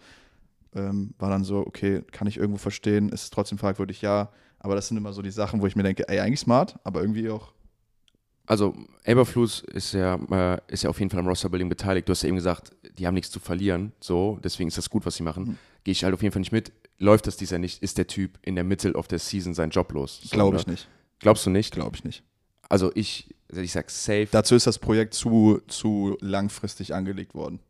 ähm, war dann so, okay, kann ich irgendwo verstehen, ist es trotzdem fragwürdig, ja, aber das sind immer so die Sachen, wo ich mir denke, ey, eigentlich smart, aber irgendwie auch, Also, Eberflus ist ja, äh, ist ja auf jeden Fall am Rosterbuilding beteiligt. Du hast ja eben gesagt, die haben nichts zu verlieren. So, deswegen ist das gut, was sie machen. Mhm. Gehe ich halt auf jeden Fall nicht mit. Läuft das dieser nicht, ist der Typ in der Middle of the Season sein Job los. So, glaube ich nicht, Glaubst du nicht? glaube ich nicht. Also ich, also ich sag safe. Dazu ist das Projekt zu, zu langfristig angelegt worden.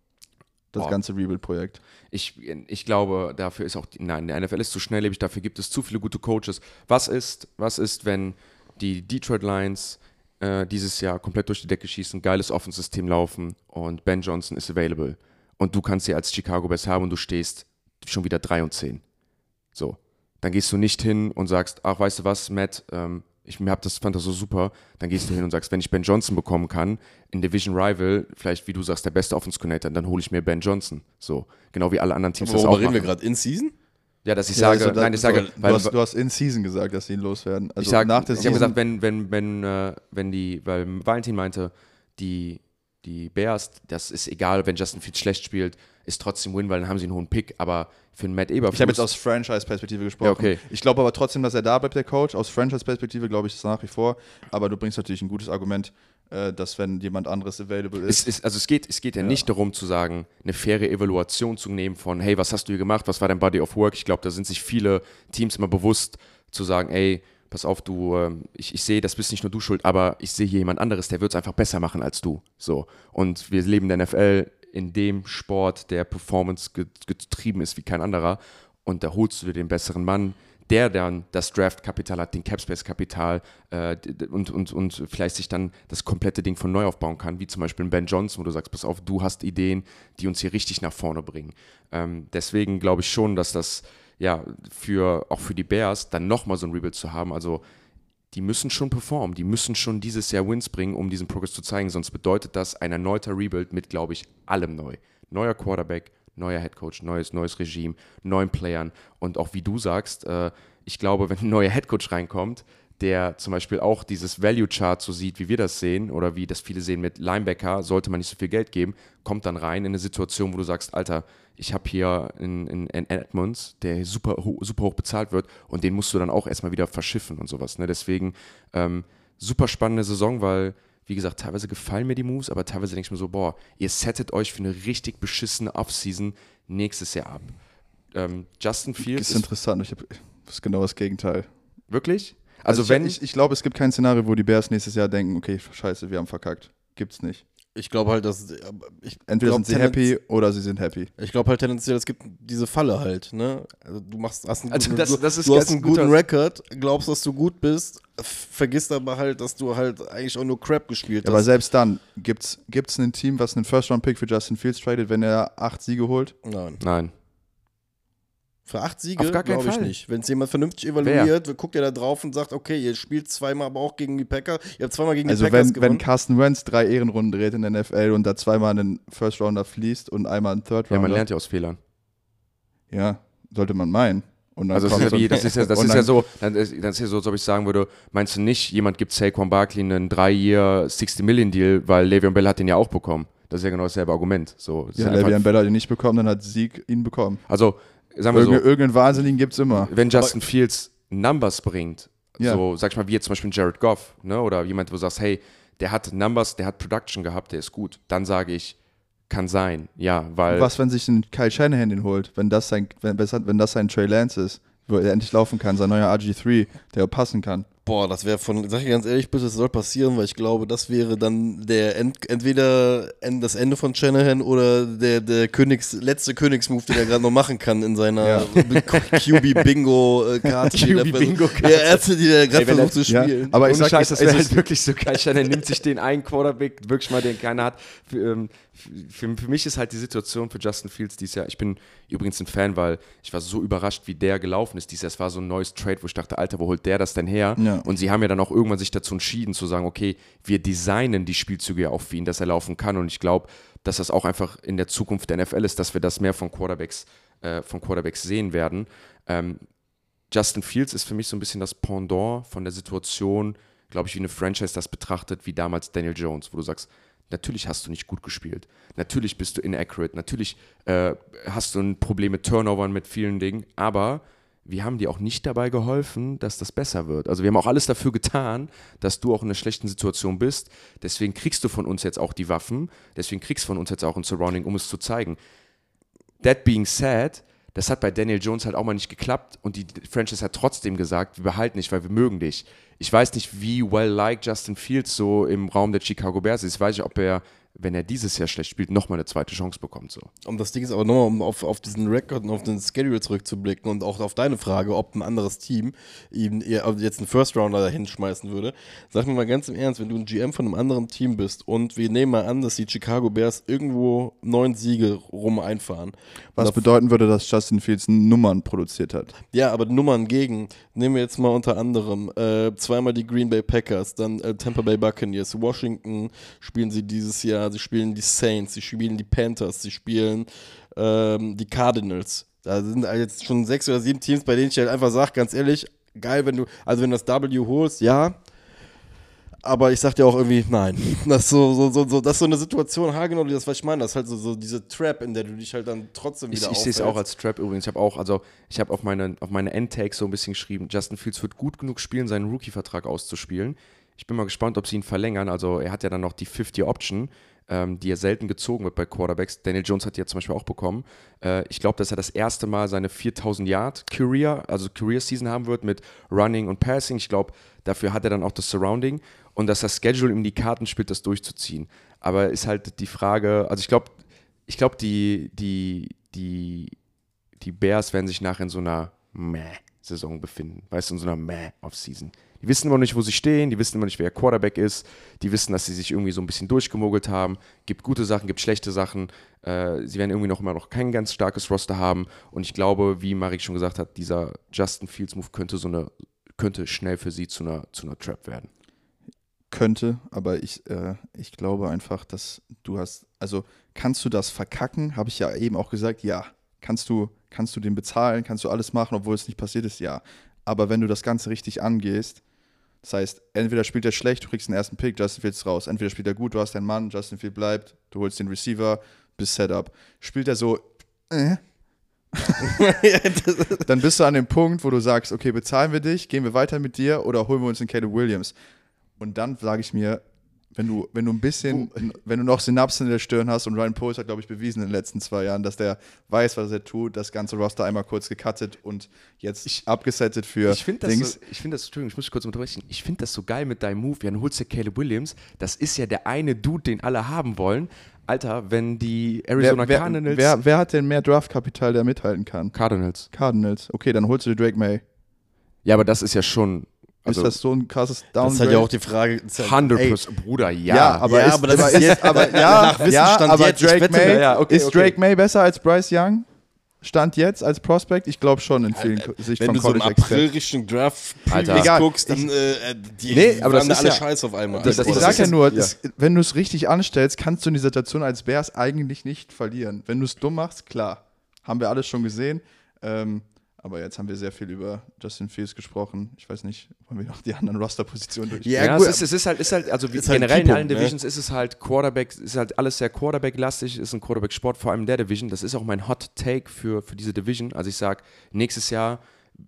Das Boah. ganze Rebuild-Projekt. Ich, ich glaube, dafür ist auch, die, nein, der NFL ist zu schnelllebig, dafür gibt es zu viele gute Coaches. Was ist, was ist, wenn die Detroit Lions äh, dieses Jahr komplett durch die Decke schießen, geiles Offensystem laufen und Ben Johnson ist available und du kannst sie als Chicago Bears haben und du stehst schon wieder 3 und 10. So, dann gehst du nicht hin und sagst, ach, weißt du was, Matt, ähm, ich hab das, fand das so super. Dann gehst du hin und sagst, wenn ich Ben Johnson bekommen kann, in Division Rival, vielleicht wie du sagst, der beste Offense Coordinator, dann hole ich mir Ben Johnson. So, genau wie alle anderen Teams das Worüber auch reden wir machen. gerade? In Season? Ja, dass ich Ja, sage, also nein, ich sage, du, weil, hast, du hast in Season gesagt, dass sie ihn loswerden. Also ich sage, nach der ich habe Season. gesagt, wenn, wenn, wenn, äh, wenn die, weil Valentin meinte, die, die Bears, das ist egal, wenn Justin Fields schlecht spielt, ist trotzdem Win, weil dann haben sie einen hohen Pick, aber für einen Matt Eberflus, ich habe jetzt aus Franchise-Perspektive gesprochen. Ja, okay. Ich glaube aber trotzdem, dass er da bleibt, der Coach. Aus Franchise-Perspektive glaube ich das nach wie vor. Aber du bringst natürlich ein gutes Argument, äh, dass wenn jemand anderes available Es ist. ist, also es geht, es geht ja, nicht darum zu sagen, eine faire Evaluation zu nehmen von, hey, was hast du hier gemacht, was war dein Body of Work? Ich glaube, da sind sich viele Teams immer bewusst zu sagen, ey, pass auf, du, ähm, ich, ich sehe, das bist nicht nur du schuld, aber ich sehe hier jemand anderes, der wird es einfach besser machen als du. So. Und wir leben in der NFL in dem Sport, der Performance ge- getrieben ist wie kein anderer. Und da holst du dir den besseren Mann, der dann das Draft-Kapital hat, den Capspace-Kapital äh, und, und, und vielleicht sich dann das komplette Ding von neu aufbauen kann, wie zum Beispiel Ben Johnson, wo du sagst, pass auf, du hast Ideen, die uns hier richtig nach vorne bringen. Ähm, deswegen glaube ich schon, dass das ja für auch für die Bears dann nochmal so ein Rebuild zu haben, also die müssen schon performen, die müssen schon dieses Jahr Wins bringen, um diesen Progress zu zeigen, sonst bedeutet das ein erneuter Rebuild mit, glaube ich, allem neu. Neuer Quarterback, neuer Headcoach, neues, neues Regime, neuen Playern. Und auch wie du sagst, äh, ich glaube, wenn ein neuer Headcoach reinkommt, der zum Beispiel auch dieses Value-Chart so sieht, wie wir das sehen, oder wie das viele sehen mit Linebacker, sollte man nicht so viel Geld geben, kommt dann rein in eine Situation, wo du sagst, Alter, ich habe hier einen, einen Edmonds, der super, super hoch bezahlt wird und den musst du dann auch erstmal wieder verschiffen und sowas. Ne? Deswegen ähm, super spannende Saison, weil, wie gesagt, teilweise gefallen mir die Moves, aber teilweise denke ich mir so, boah, ihr settet euch für eine richtig beschissene Offseason nächstes Jahr ab. Ähm, Justin Fields. Das ist interessant, ich habe das genau das Gegenteil. Wirklich? Also, also wenn ich, ich glaube, es gibt kein Szenario, wo die Bears nächstes Jahr denken, okay, scheiße, wir haben verkackt. Gibt's nicht. Ich glaube halt, dass. Ich Entweder glaub, sind sie happy oder sie sind happy. Ich glaube halt tendenziell, es gibt diese Falle halt. Ne? Also du machst, hast einen also guten, das, das du, du hast einen guten Record, glaubst, dass du gut bist, vergisst aber halt, dass du halt eigentlich auch nur Crap gespielt ja, hast. Aber selbst dann, gibt es ein Team, was einen First-Round-Pick für Justin Fields tradet, wenn er acht Siege holt? Nein. Nein. Für acht Siege glaube ich Fall. nicht. Wenn es jemand vernünftig evaluiert, Wer? guckt er da drauf und sagt, okay, ihr spielt zweimal aber auch gegen die Packer, ihr habt zweimal gegen also die Packers wenn, gewonnen. wenn Carsten Wentz drei Ehrenrunden dreht in der NFL und da zweimal einen First Rounder fließt und einmal einen Third Rounder. Ja, man lernt ja aus Fehlern. Ja, sollte man meinen. also das ist, ja wie, das ist ja, das ist ja so, dann ist, dann ist ja so, als ob ich sagen würde, meinst du nicht, jemand gibt Saquon Barkley einen 3-Year 60 Million Deal, weil Le'Veon Bell hat den ja auch bekommen. Das ist ja genau dasselbe Argument. So, ja, Le'Veon Bell hat ihn nicht bekommen, dann hat Sieg ihn bekommen. Also sagen wir Irgende, so, irgendeinen Wahnsinnigen gibt es immer. Wenn Justin Fields Numbers bringt, ja. so sag ich mal, wie jetzt zum Beispiel Jared Goff, ne, oder jemand, wo du sagst, hey, der hat Numbers, der hat Production gehabt, der ist gut, dann sage ich, kann sein, ja, weil. Was, wenn sich ein Kyle Shanahan den holt, wenn das sein, wenn, wenn das sein Trey Lance ist, wo er endlich laufen kann, sein neuer RG3, der passen kann. Boah, das wäre von, sag ich ganz ehrlich, bitte, das soll passieren, weil ich glaube, das wäre dann der End, entweder das Ende von Shanahan oder der, der Königs, letzte Königsmove, den er gerade noch machen kann in seiner ja. QB-Bingo-Karte. QB-Bingo-Karte. Der Ärzte, die er gerade versucht zu spielen. Ja, aber ich sag, Scheiß, das wäre halt wirklich so geil. Shanahan nimmt sich den einen Quarterback, wirklich mal, den keiner hat. Für, ähm, für, für, mich ist halt die Situation für Justin Fields dieses Jahr, ich bin übrigens ein Fan, weil ich war so überrascht, wie der gelaufen ist dieses Jahr. Es war so ein neues Trade, wo ich dachte, Alter, wo holt der das denn her? Ja. Und sie haben ja dann auch irgendwann sich dazu entschieden zu sagen, okay, wir designen die Spielzüge ja auch für ihn, dass er laufen kann. Und ich glaube, dass das auch einfach in der Zukunft der NFL ist, dass wir das mehr von Quarterbacks, äh, von Quarterbacks sehen werden. Ähm, Justin Fields ist für mich so ein bisschen das Pendant von der Situation, glaube ich, wie eine Franchise das betrachtet, wie damals Daniel Jones, wo du sagst, Natürlich hast du nicht gut gespielt. Natürlich bist du inaccurate. Natürlich äh, hast du ein Problem mit Turnovern, mit vielen Dingen. Aber wir haben dir auch nicht dabei geholfen, dass das besser wird. Also wir haben auch alles dafür getan, dass du auch in einer schlechten Situation bist. Deswegen kriegst du von uns jetzt auch die Waffen. Deswegen kriegst du von uns jetzt auch ein Surrounding, um es zu zeigen. That being said, das hat bei Daniel Jones halt auch mal nicht geklappt und die Franchise hat trotzdem gesagt, wir behalten dich, weil wir mögen dich ich weiß nicht, wie well-liked Justin Fields so im Raum der Chicago Bears ist. Ich weiß nicht, ob er wenn er dieses Jahr schlecht spielt, nochmal eine zweite Chance bekommt. So. Und das Ding ist aber nochmal, um auf, auf diesen Rekord und auf den Schedule zurückzublicken und auch auf deine Frage, ob ein anderes Team ihm jetzt einen First Rounder dahin schmeißen würde. Sag mir mal ganz im Ernst, wenn du ein GM von einem anderen Team bist und wir nehmen mal an, dass die Chicago Bears irgendwo neun Siege rum einfahren. Was bedeuten würde, dass Justin Fields Nummern produziert hat? Ja, aber Nummern gegen, nehmen wir jetzt mal unter anderem äh, zweimal die Green Bay Packers, dann äh, Tampa Bay Buccaneers, Washington spielen sie dieses Jahr sie spielen die Saints, sie spielen die Panthers, sie spielen ähm, die Cardinals. Da sind jetzt schon sechs oder sieben Teams, bei denen ich halt einfach sage, ganz ehrlich, geil, wenn du, also wenn du das W holst, ja. Aber ich sag dir auch irgendwie, nein. Das ist so, so, so, so, das ist so eine Situation, ha, genau, das, was ich meine. Das ist halt so, so diese Trap, in der du dich halt dann trotzdem wieder Ich, ich sehe es auch als Trap übrigens. Ich habe auch, also ich habe auf meine, auf meine Endtakes so ein bisschen geschrieben, Justin Fields wird gut genug spielen, seinen Rookie-Vertrag auszuspielen. Ich bin mal gespannt, ob sie ihn verlängern. Also er hat ja dann noch die 50-Option ähm, die ja selten gezogen wird bei Quarterbacks. Daniel Jones hat die ja zum Beispiel auch bekommen. Äh, ich glaube, dass er das erste Mal seine 4000 Yard Career, also Career Season haben wird mit Running und Passing. Ich glaube, dafür hat er dann auch das Surrounding und dass das Schedule ihm die Karten spielt, das durchzuziehen. Aber ist halt die Frage, also ich glaube, ich glaube, die, die, die, die Bears werden sich nachher in so einer Meh-Saison befinden. Weißt du, in so einer Meh-Off-Season. Die wissen immer nicht, wo sie stehen, die wissen immer nicht, wer Quarterback ist, die wissen, dass sie sich irgendwie so ein bisschen durchgemogelt haben. Gibt gute Sachen, gibt schlechte Sachen. Äh, sie werden irgendwie noch immer noch kein ganz starkes Roster haben. Und ich glaube, wie Marik schon gesagt hat, dieser Justin Fields Move könnte so eine, könnte schnell für sie zu einer, zu einer Trap werden. Könnte, aber ich, äh, ich glaube einfach, dass du hast, also kannst du das verkacken? Habe ich ja eben auch gesagt, ja. Kannst du, kannst du den bezahlen? Kannst du alles machen, obwohl es nicht passiert ist? Ja. Aber wenn du das Ganze richtig angehst, Das heißt, entweder spielt er schlecht, du kriegst den ersten Pick, Justin Fields raus. Entweder spielt er gut, du hast deinen Mann, Justin Fields bleibt, du holst den Receiver, bist Setup. Spielt er so, äh, dann bist du an dem Punkt, wo du sagst, okay, bezahlen wir dich, gehen wir weiter mit dir oder holen wir uns den Caleb Williams. Und dann sage ich mir, wenn du, wenn du ein bisschen, wenn du noch Synapsen in der Stirn hast und Ryan Poles hat, glaube ich, bewiesen in den letzten zwei Jahren, dass der weiß, was er tut, das ganze Roster einmal kurz gecuttet und jetzt Ich- abgesettet für Ich finde das, Dings. so, ich find das, Entschuldigung, ich muss kurz unterbrechen. Ich finde das so geil mit deinem Move. Ja, dann holst du Caleb Williams. Das ist ja der eine Dude, den alle haben wollen. Alter, wenn die Arizona wer, wer, Cardinals. wer, wer hat denn mehr Draftkapital, der mithalten kann? Cardinals. Cardinals. Okay, dann holst du Drake May. Ja, aber das ist ja schon. Also ist das so ein krasses Downgrade? Das ist halt ja auch die Frage. das ist halt- 100%. ey, Bruder, ja. Ja, aber, Ja, ist, aber das aber ist jetzt- aber, ja, nach ja, Wissensstand aber jetzt, ich Drake May, Ja, ja, okay, ist okay. Drake May besser als Bryce Young? Stand jetzt als Prospect? Ich glaube schon in vielen Sicht Wenn von du so im College April. Richtung Draft Egal. guckst, dann äh, die Nee, aber das ist alle ja- scheiße auf einmal. Das- Ich das sag ist ja nur, ja. das, wenn du es richtig anstellst, kannst du in die Situation als Bears eigentlich nicht verlieren. Wenn du es dumm machst, klar. Haben wir alles schon gesehen. Ähm, aber jetzt haben wir sehr viel über Justin Fields gesprochen. Ich weiß nicht, wollen wir noch die anderen Roster-Positionen durch? Ja, Ja, gut, es, ist, es ist halt, ist halt, also wie Ist halt generell in Keypunkt, allen ne? Divisions ist es halt Quarterback, ist halt alles sehr Quarterback-lastig, ist ein Quarterback-Sport, vor allem in der Division. Das ist auch mein Hot Take für, für diese Division. Also ich sage, nächstes Jahr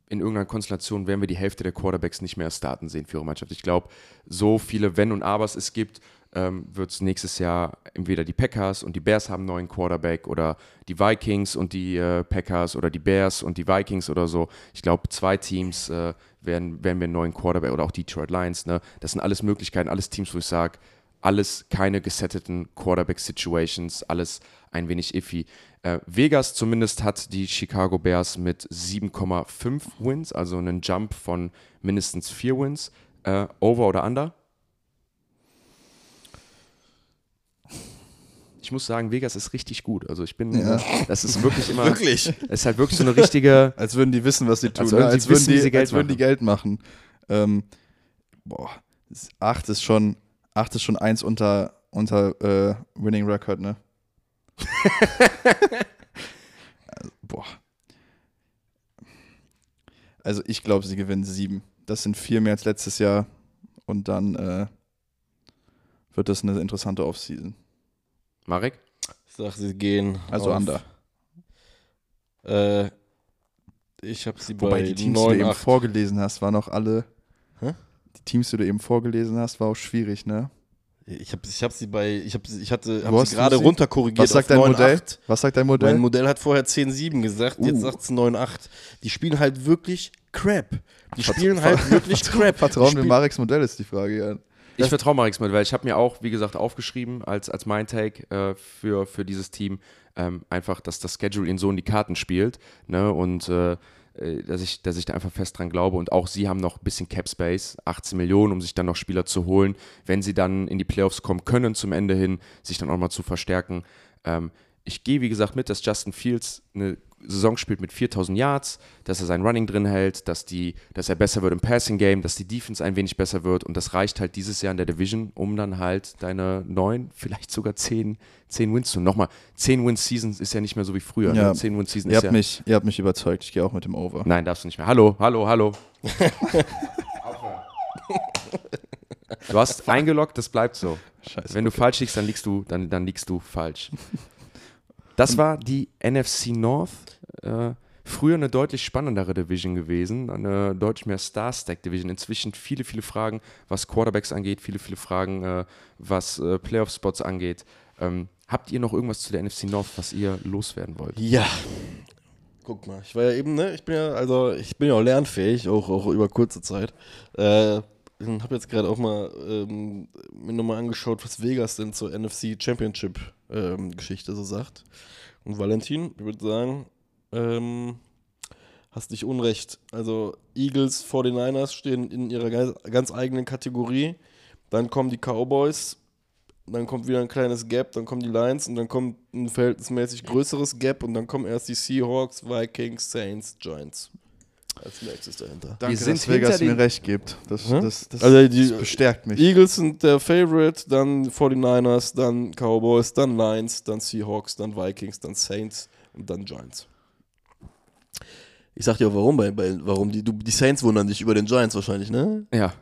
in irgendeiner Konstellation werden wir die Hälfte der Quarterbacks nicht mehr starten sehen für ihre Mannschaft. Ich glaube, so viele Wenn und Abers es gibt, ähm, wird es nächstes Jahr entweder die Packers und die Bears haben einen neuen Quarterback oder die Vikings und die äh, Packers oder die Bears und die Vikings oder so. Ich glaube, zwei Teams äh, werden, werden wir einen neuen Quarterback oder auch Detroit Lions. Ne? Das sind alles Möglichkeiten, alles Teams, wo ich sage, alles keine gesetteten Quarterback-Situations, alles ein wenig iffy. Äh, Vegas zumindest hat die Chicago Bears mit 7,5 Wins, also einen Jump von mindestens 4 Wins. Äh, over oder under? Ich muss sagen, Vegas ist richtig gut. Also ich bin, Ja. das ist wirklich immer, Wirklich? es ist halt wirklich so eine richtige, Als würden die wissen, was sie tun. Als ne? würden die Als, würden, die, sie Geld als würden die machen. Geld machen. Ähm, boah, acht ist schon, acht ist schon eins unter, unter äh, Winning Record, ne? also, boah. Also ich glaube, sie gewinnen sieben. Das sind vier mehr als letztes Jahr. Und dann äh, wird das eine interessante Offseason. Marek? Ich sag, sie gehen. Also auf, under. Äh, ich habe sie Wobei bei die Teams, die du 9, eben 8. vorgelesen hast, waren auch alle. Hä? Die Teams, die du eben vorgelesen hast, war auch schwierig, ne? Ich habe ich hab sie bei, ich, hab, ich hatte, hab hast sie du gerade runterkorrigiert Was sagt auf dein 9, Modell? 8. Was sagt dein Modell? Mein Modell hat vorher 10-7 gesagt, jetzt Uh. sagt es 9-8. Die spielen halt wirklich Crap. Die spielen halt wirklich Crap. Vertrauen wir Mareks Modell ist die Frage, ja. Ich vertraue Marix mit, weil ich habe mir auch, wie gesagt, aufgeschrieben als, als mein Take äh, für, für dieses Team, ähm, einfach, dass das Schedule ihnen so in die Karten spielt ne? und äh, äh, dass, ich, dass ich da einfach fest dran glaube. Und auch sie haben noch ein bisschen Cap Space, 18 Millionen, um sich dann noch Spieler zu holen, wenn sie dann in die Playoffs kommen können zum Ende hin, sich dann auch mal zu verstärken. Ähm, ich gehe, wie gesagt, mit, dass Justin Fields eine Saison spielt mit 4000 Yards, dass er sein Running drin hält, dass, die, dass er besser wird im Passing Game, dass die Defense ein wenig besser wird und das reicht halt dieses Jahr in der Division, um dann halt deine neun, vielleicht sogar zehn, zehn Wins zu. Nochmal, 10 Wins Seasons ist ja nicht mehr so wie früher. Ja. Ne? 10 Wins Season Ihr ist habt, ja. mich, ihr habt mich überzeugt. Ich gehe auch mit dem Over. Nein, darfst du nicht mehr. Hallo, hallo, hallo. du hast eingeloggt, das bleibt so. Scheiße. Wenn du falsch liegst, dann liegst du, dann, dann liegst du falsch. Das war die NFC North. Äh, früher eine deutlich spannendere Division gewesen, eine deutlich mehr Star-Stack-Division. Inzwischen viele, viele Fragen, was Quarterbacks angeht, viele, viele Fragen, äh, was äh, Playoff-Spots angeht. Ähm, habt ihr noch irgendwas zu der NFC North, was ihr loswerden wollt? Ja. Guck mal, ich war ja eben, ne, ich bin ja, also ich bin ja auch lernfähig, auch, auch über kurze Zeit. Äh, habe jetzt gerade auch mal ähm, mir nochmal angeschaut, was Vegas denn zur NFC Championship ähm, Geschichte so sagt. Und Valentin, ich würde sagen, ähm, hast nicht unrecht. Also Eagles, 49ers stehen in ihrer ganz, eigenen Kategorie. Dann kommen die Cowboys, dann kommt wieder ein kleines Gap, dann kommen die Lions und dann kommt ein verhältnismäßig größeres Gap und dann kommen erst die Seahawks, Vikings, Saints, Giants. Als nächstes dahinter. Danke, sind dass Vegas mir recht gibt. Das, Hm? das, das, Also die- das bestärkt mich. Eagles sind der Favorite, dann 49ers, dann Cowboys, dann Lions, dann Seahawks, dann Vikings, dann Saints und dann Giants. Ich sag dir auch warum, bei, bei, warum die, du, die Saints wundern sich über den Giants wahrscheinlich, ne? Ja.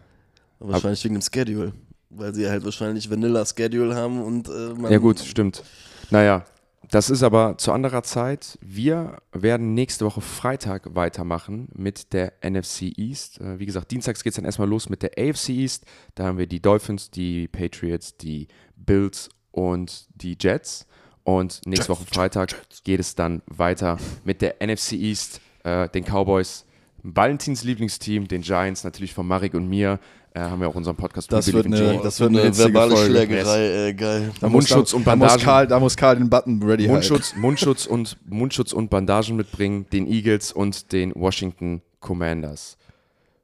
Wahrscheinlich wegen dem Schedule. Weil sie halt wahrscheinlich Vanilla Schedule haben und äh, man Ja gut, stimmt. Naja, das ist aber zu anderer Zeit. Wir werden nächste Woche Freitag weitermachen mit der NFC East. Äh, Wie gesagt, dienstags geht es dann erstmal los mit der AFC East. Da haben wir die Dolphins, die Patriots, die Bills und die Jets. Und nächste Woche Freitag geht es dann weiter mit der NFC East, äh, den Cowboys, Valentins Lieblingsteam, den Giants, natürlich von Marik und mir. Äh, haben wir auch unseren Podcast Das wird eine- das wird eine hitzige verbale Folge. Schlägerei, äh, geil. Da Mundschutz und da muss, Bandagen. Karl, da muss Karl den Button ready halten. Mundschutz, Mundschutz, und, Mundschutz und Bandagen mitbringen, den Eagles und den Washington Commanders.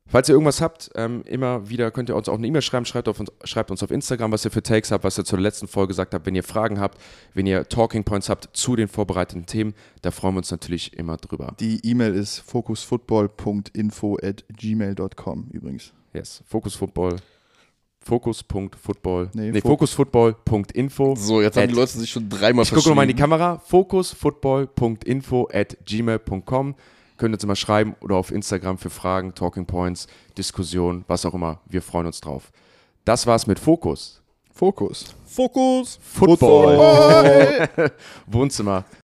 Falls ihr irgendwas habt, ähm, immer wieder könnt ihr uns auch eine E-Mail schreiben. Schreibt, auf uns, schreibt uns auf Instagram, was ihr für Takes habt, was ihr zur letzten Folge gesagt habt. Wenn ihr Fragen habt, wenn ihr Talking Points habt zu den vorbereiteten Themen, da freuen wir uns natürlich immer drüber. Die E-Mail ist focusfootball.info at gmail.com übrigens. Yes, Focus Football. Focus.football. Nee, Nee, Fo- Focusfootball.info. So, jetzt haben die Leute sich schon dreimal Ich gucke nochmal in die. Kamera. Focusfootball.info at gmail.com. Könnt ihr uns immer schreiben oder auf Instagram für Fragen, Talking Points, Diskussionen, was auch immer. Wir freuen uns drauf. Das war's mit Fokus. Fokus. Fokus. Football. Wohnzimmer.